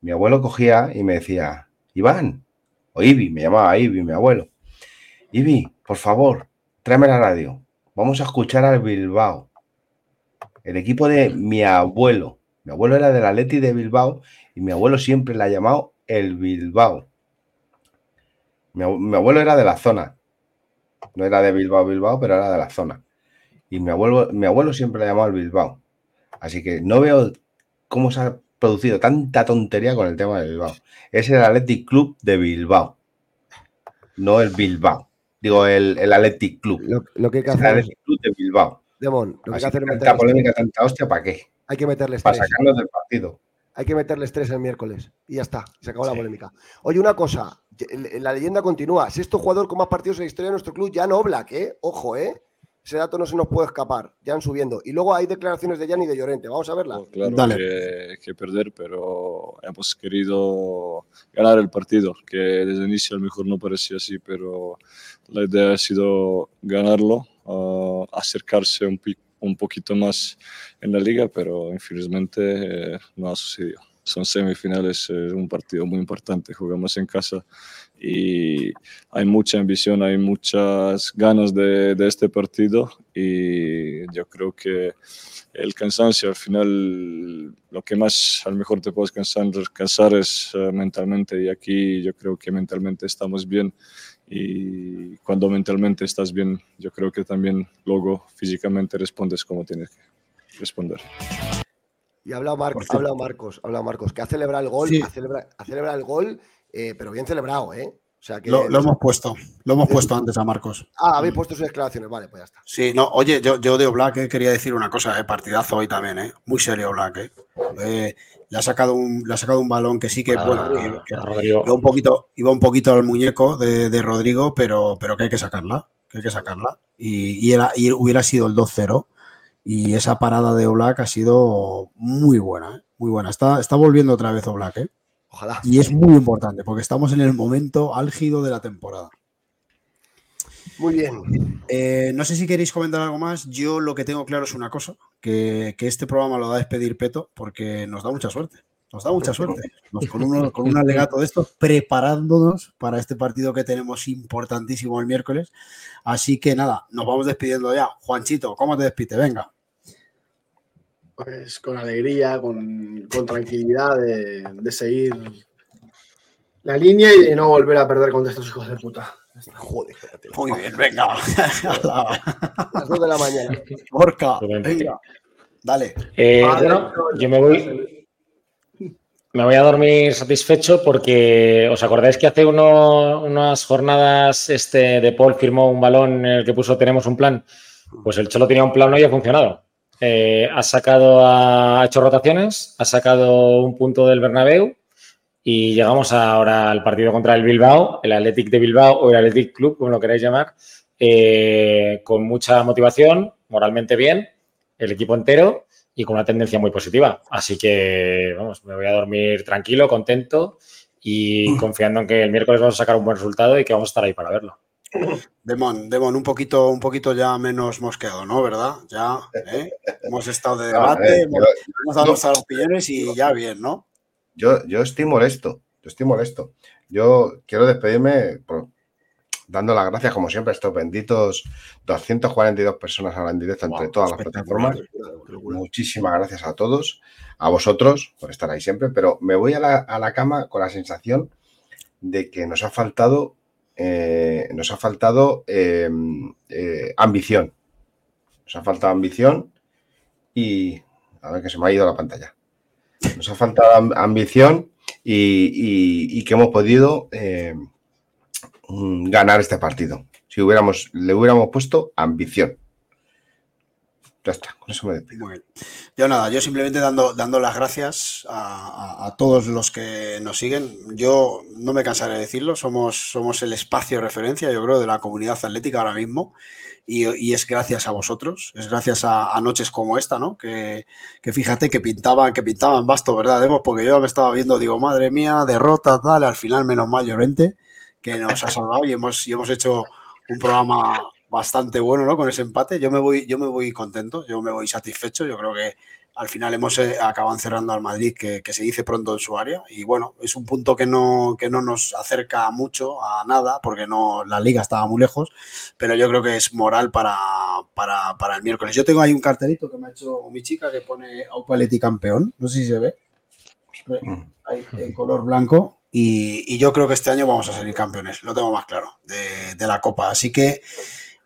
Mi abuelo cogía y me decía, Iván, o Ibi, me llamaba Ibi, mi abuelo. Ibi, por favor, tráeme la radio. Vamos a escuchar al Bilbao. El equipo de mi abuelo. Mi abuelo era del Atleti de Bilbao y mi abuelo siempre la ha llamado el Bilbao. Mi, abuelo era de la zona. No era de Bilbao, Bilbao, pero era de la zona. Y mi abuelo, mi abuelo siempre la ha llamado el Bilbao. Así que no veo cómo se ha producido tanta tontería con el tema de Bilbao. Es el Athletic Club de Bilbao, no el Bilbao. Digo, el, el Athletic Club. Lo, que hay que hacer. El Athletic Club de Bilbao. Demon, lo que hay que hacer es tanta polémica, tanta hostia, ¿para qué? Hay que meterles Para sacarlos del partido. Hay que meterles tres el miércoles. Y ya está. Se acabó la polémica. Oye, una cosa. La leyenda continúa. Sexto jugador con más partidos en la historia de nuestro club, ya no Black, ¿eh? Ojo, ¿eh? Ese dato no se nos puede escapar, ya han subiendo. Y luego hay declaraciones de Jan y de Llorente, vamos a verla. Pues claro Que, que, perder, pero hemos querido ganar el partido, que desde el inicio a lo mejor no parecía así, pero la idea ha sido ganarlo, uh, acercarse un, un, poquito más en la liga, pero infelizmente eh, no ha sucedido son semifinales, es un partido muy importante, jugamos en casa y hay mucha ambición, hay muchas ganas de, de, este partido y yo creo que el cansancio al final lo que más a lo mejor te puedes cansar, cansar es uh, mentalmente y aquí yo creo que mentalmente estamos bien y cuando mentalmente estás bien yo creo que también luego físicamente respondes como tienes que responder. Y ha hablado, Marcos, ha hablado Marcos, ha hablado Marcos, que ha celebrado el gol, ha, celebrado, el gol, eh, pero bien celebrado, ¿eh? O sea que, lo, hemos puesto, lo hemos *laughs* puesto antes a Marcos. Ah, habéis puesto sus declaraciones, vale, pues ya está. Sí, no, oye, yo, yo de Black eh, quería decir una cosa, eh, partidazo hoy también, eh, muy serio Black, eh. eh le, ha sacado un, le ha sacado un balón que sí que, bueno, iba, un poquito, iba un poquito al muñeco de, de, Rodrigo, pero, pero que hay que sacarla, que hay que sacarla. Y, y, era, y hubiera sido el 2-0 y esa parada de Oblak ha sido muy buena, ¿eh? muy buena. Está, está volviendo otra vez Oblak, ¿eh? Ojalá. Y es muy importante porque estamos en el momento álgido de la temporada. Muy bien. Eh, no sé si queréis comentar algo más. Yo lo que tengo claro es una cosa, que, este programa lo da a despedir Peto porque nos da mucha suerte. Nos da mucha suerte. con, un alegato de estos, preparándonos para este partido que tenemos importantísimo el miércoles. Así que nada, nos vamos despidiendo ya. Juanchito, ¿cómo te despides? Venga. Pues con alegría, con, tranquilidad de, seguir la línea y de no volver a perder contra estos hijos de puta. Joder, Muy bien, venga. A las 2 de la mañana. Porca, venga. Dale. Eh, bueno, yo me voy. Me voy a dormir satisfecho porque os acordáis que hace unas jornadas este de Paul firmó un balón en el que puso tenemos un plan. Pues el Cholo tenía un plan y ha funcionado. Eh, ha sacado, ha hecho rotaciones, ha sacado un punto del Bernabéu y llegamos ahora al partido contra el Bilbao, el Athletic de Bilbao o el Athletic Club, como lo queráis llamar, eh, con mucha motivación, moralmente bien, el equipo entero y con una tendencia muy positiva. Así que, vamos, me voy a dormir tranquilo, contento y confiando en que el miércoles vamos a sacar un buen resultado y que vamos a estar ahí para verlo. Demon, Demon, un poquito, un poquito ya menos mosqueado, ¿no? ¿Verdad? Ya ¿eh? hemos estado de *laughs* debate, hemos, dado nuestras opiniones y ya bien, ¿no? Yo, yo estoy molesto, yo estoy molesto. Yo quiero despedirme dando las gracias, como siempre, a estos benditos 242 personas ahora en directo entre todas las plataformas. Muchísimas gracias a todos, a vosotros por estar ahí siempre, pero me voy a la, a la cama con la sensación de que nos ha faltado eh, nos ha faltado eh, eh, ambición. Nos ha faltado ambición y... A ver que se me ha ido la pantalla. Nos ha faltado ambición y, que hemos podido mm, ganar este partido. Si hubiéramos, le hubiéramos puesto ambición. Ya está, con eso me despido. Yo nada, yo simplemente dando, dando las gracias a, todos los que nos siguen. Yo no me cansaré de decirlo, somos, somos el espacio de referencia, yo creo, de la comunidad atlética ahora mismo. Y, es gracias a vosotros, es gracias a, noches como esta, ¿no? Que, fíjate que pintaban, que pintaban basto, ¿verdad? Porque yo me estaba viendo, digo, madre mía, derrota, tal, al final menos mal Llorente, que nos ha salvado y hemos, y hemos hecho un programa bastante bueno, ¿no? Con ese empate. Yo me voy, yo me voy contento, yo me voy satisfecho. Yo creo que al final hemos eh, acabado encerrando al Madrid, que, se dice pronto en su área. Y bueno, es un punto que no, que no nos acerca mucho a nada, porque no la liga estaba muy lejos, pero yo creo que es moral para, para, para el miércoles. Yo tengo ahí un cartelito que me ha hecho mi chica que pone Aupaleti campeón. No sé si se ve. Ahí, en color blanco. Y, y yo creo que este año vamos a salir campeones. Lo tengo más claro de, de la Copa. Así que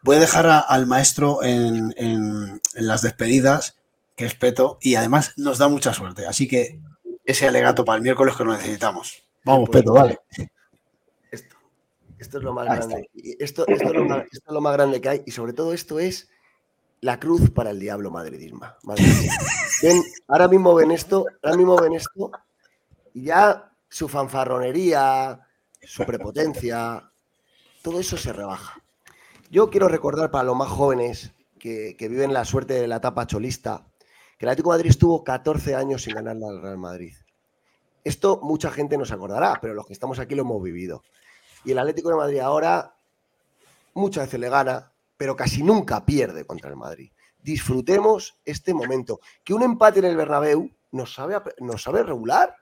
voy a dejar a- al maestro en, en- en las despedidas, que es Peto, y además nos da mucha suerte. Así que ese alegato para el miércoles que lo necesitamos. Vamos, Pues, Peto, dale. Esto es lo más Ahí grande. Esto, esto es lo más, esto es lo más grande que hay. Y sobre todo esto es la cruz para el diablo madridisma. madridismo. Ven, ahora mismo ven esto, ahora mismo ven esto, y ya su fanfarronería, su prepotencia, todo eso se rebaja. Yo quiero recordar para los más jóvenes que, viven la suerte de la etapa cholista, que el Atlético de Madrid estuvo 14 años sin ganar al Real Madrid. Esto mucha gente no se acordará, pero los que estamos aquí lo hemos vivido. Y el Atlético de Madrid ahora muchas veces le gana, pero casi nunca pierde contra el Madrid. Disfrutemos este momento. Que un empate en el Bernabéu nos sabe, nos sabe regular.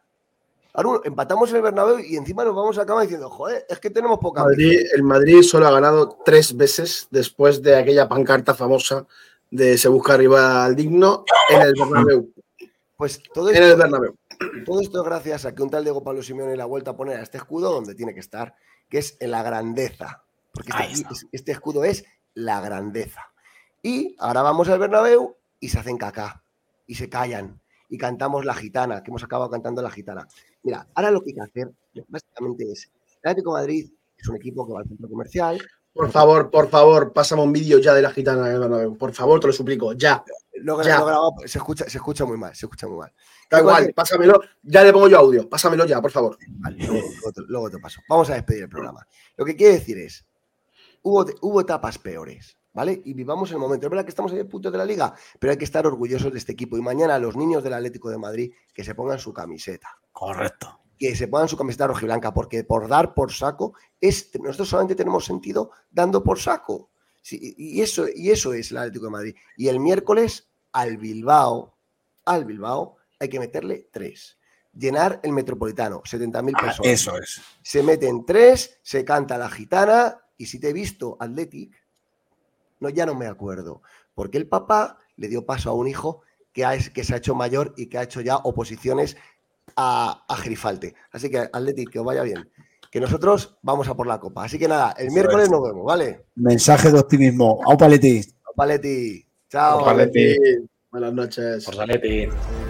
Ahora un- empatamos en el Bernabéu y encima nos vamos a cama diciendo, joder, es que tenemos poca Madrid- ambición". el Madrid solo ha ganado tres veces después de aquella pancarta famosa de se busca rival digno en el Bernabéu. Pues todo en esto, el Bernabéu. todo esto es gracias a que un tal Diego Pablo Simeone le ha vuelto a poner a este escudo donde tiene que estar, que es en la grandeza. Porque este, este escudo es la grandeza. Y ahora vamos al Bernabéu y se hacen caca. Y se callan. Y cantamos la gitana, que hemos acabado cantando la gitana. Mira, ahora lo que hay que hacer básicamente es, el Atlético de Madrid es un equipo que va al centro comercial. Por favor, por favor, pásame un vídeo ya de la gitana Bernabéu. Por favor, te lo suplico, ya. Lo, gra- Ya. lo grabado- se, escucha, se escucha muy mal, se escucha muy mal. Da igual, pásamelo. Ya le pongo yo audio. Pásamelo ya, por favor. Vale, luego, luego te, luego te paso. Vamos a despedir el programa. Lo que quiere decir es, hubo, hubo etapas peores, ¿vale? Y vivamos el momento. Es verdad que estamos en el punto de la liga, pero hay que estar orgullosos de este equipo. Y mañana los niños del Atlético de Madrid que se pongan su camiseta. Correcto. Que se pongan su camiseta rojiblanca, porque por dar por saco, es, nosotros solamente tenemos sentido dando por saco. Sí, y, eso, y eso es el Atlético de Madrid. Y el miércoles al Bilbao, al Bilbao, hay que meterle tres. Llenar el metropolitano, 70.000 Ah, personas eso es. se meten tres, se canta la gitana y si te he visto Athletic, no, ya no me acuerdo, porque el papá le dio paso a un hijo que, ha- que se ha hecho mayor y que ha hecho ya oposiciones a, a Grifalte. Así que Athletic, que os vaya bien. Que nosotros vamos a por la copa. Así que nada, el Eso miércoles es. nos vemos, ¿vale? Mensaje de optimismo. Au Paletti. Paletti. Chao. Paletti. Buenas noches. Por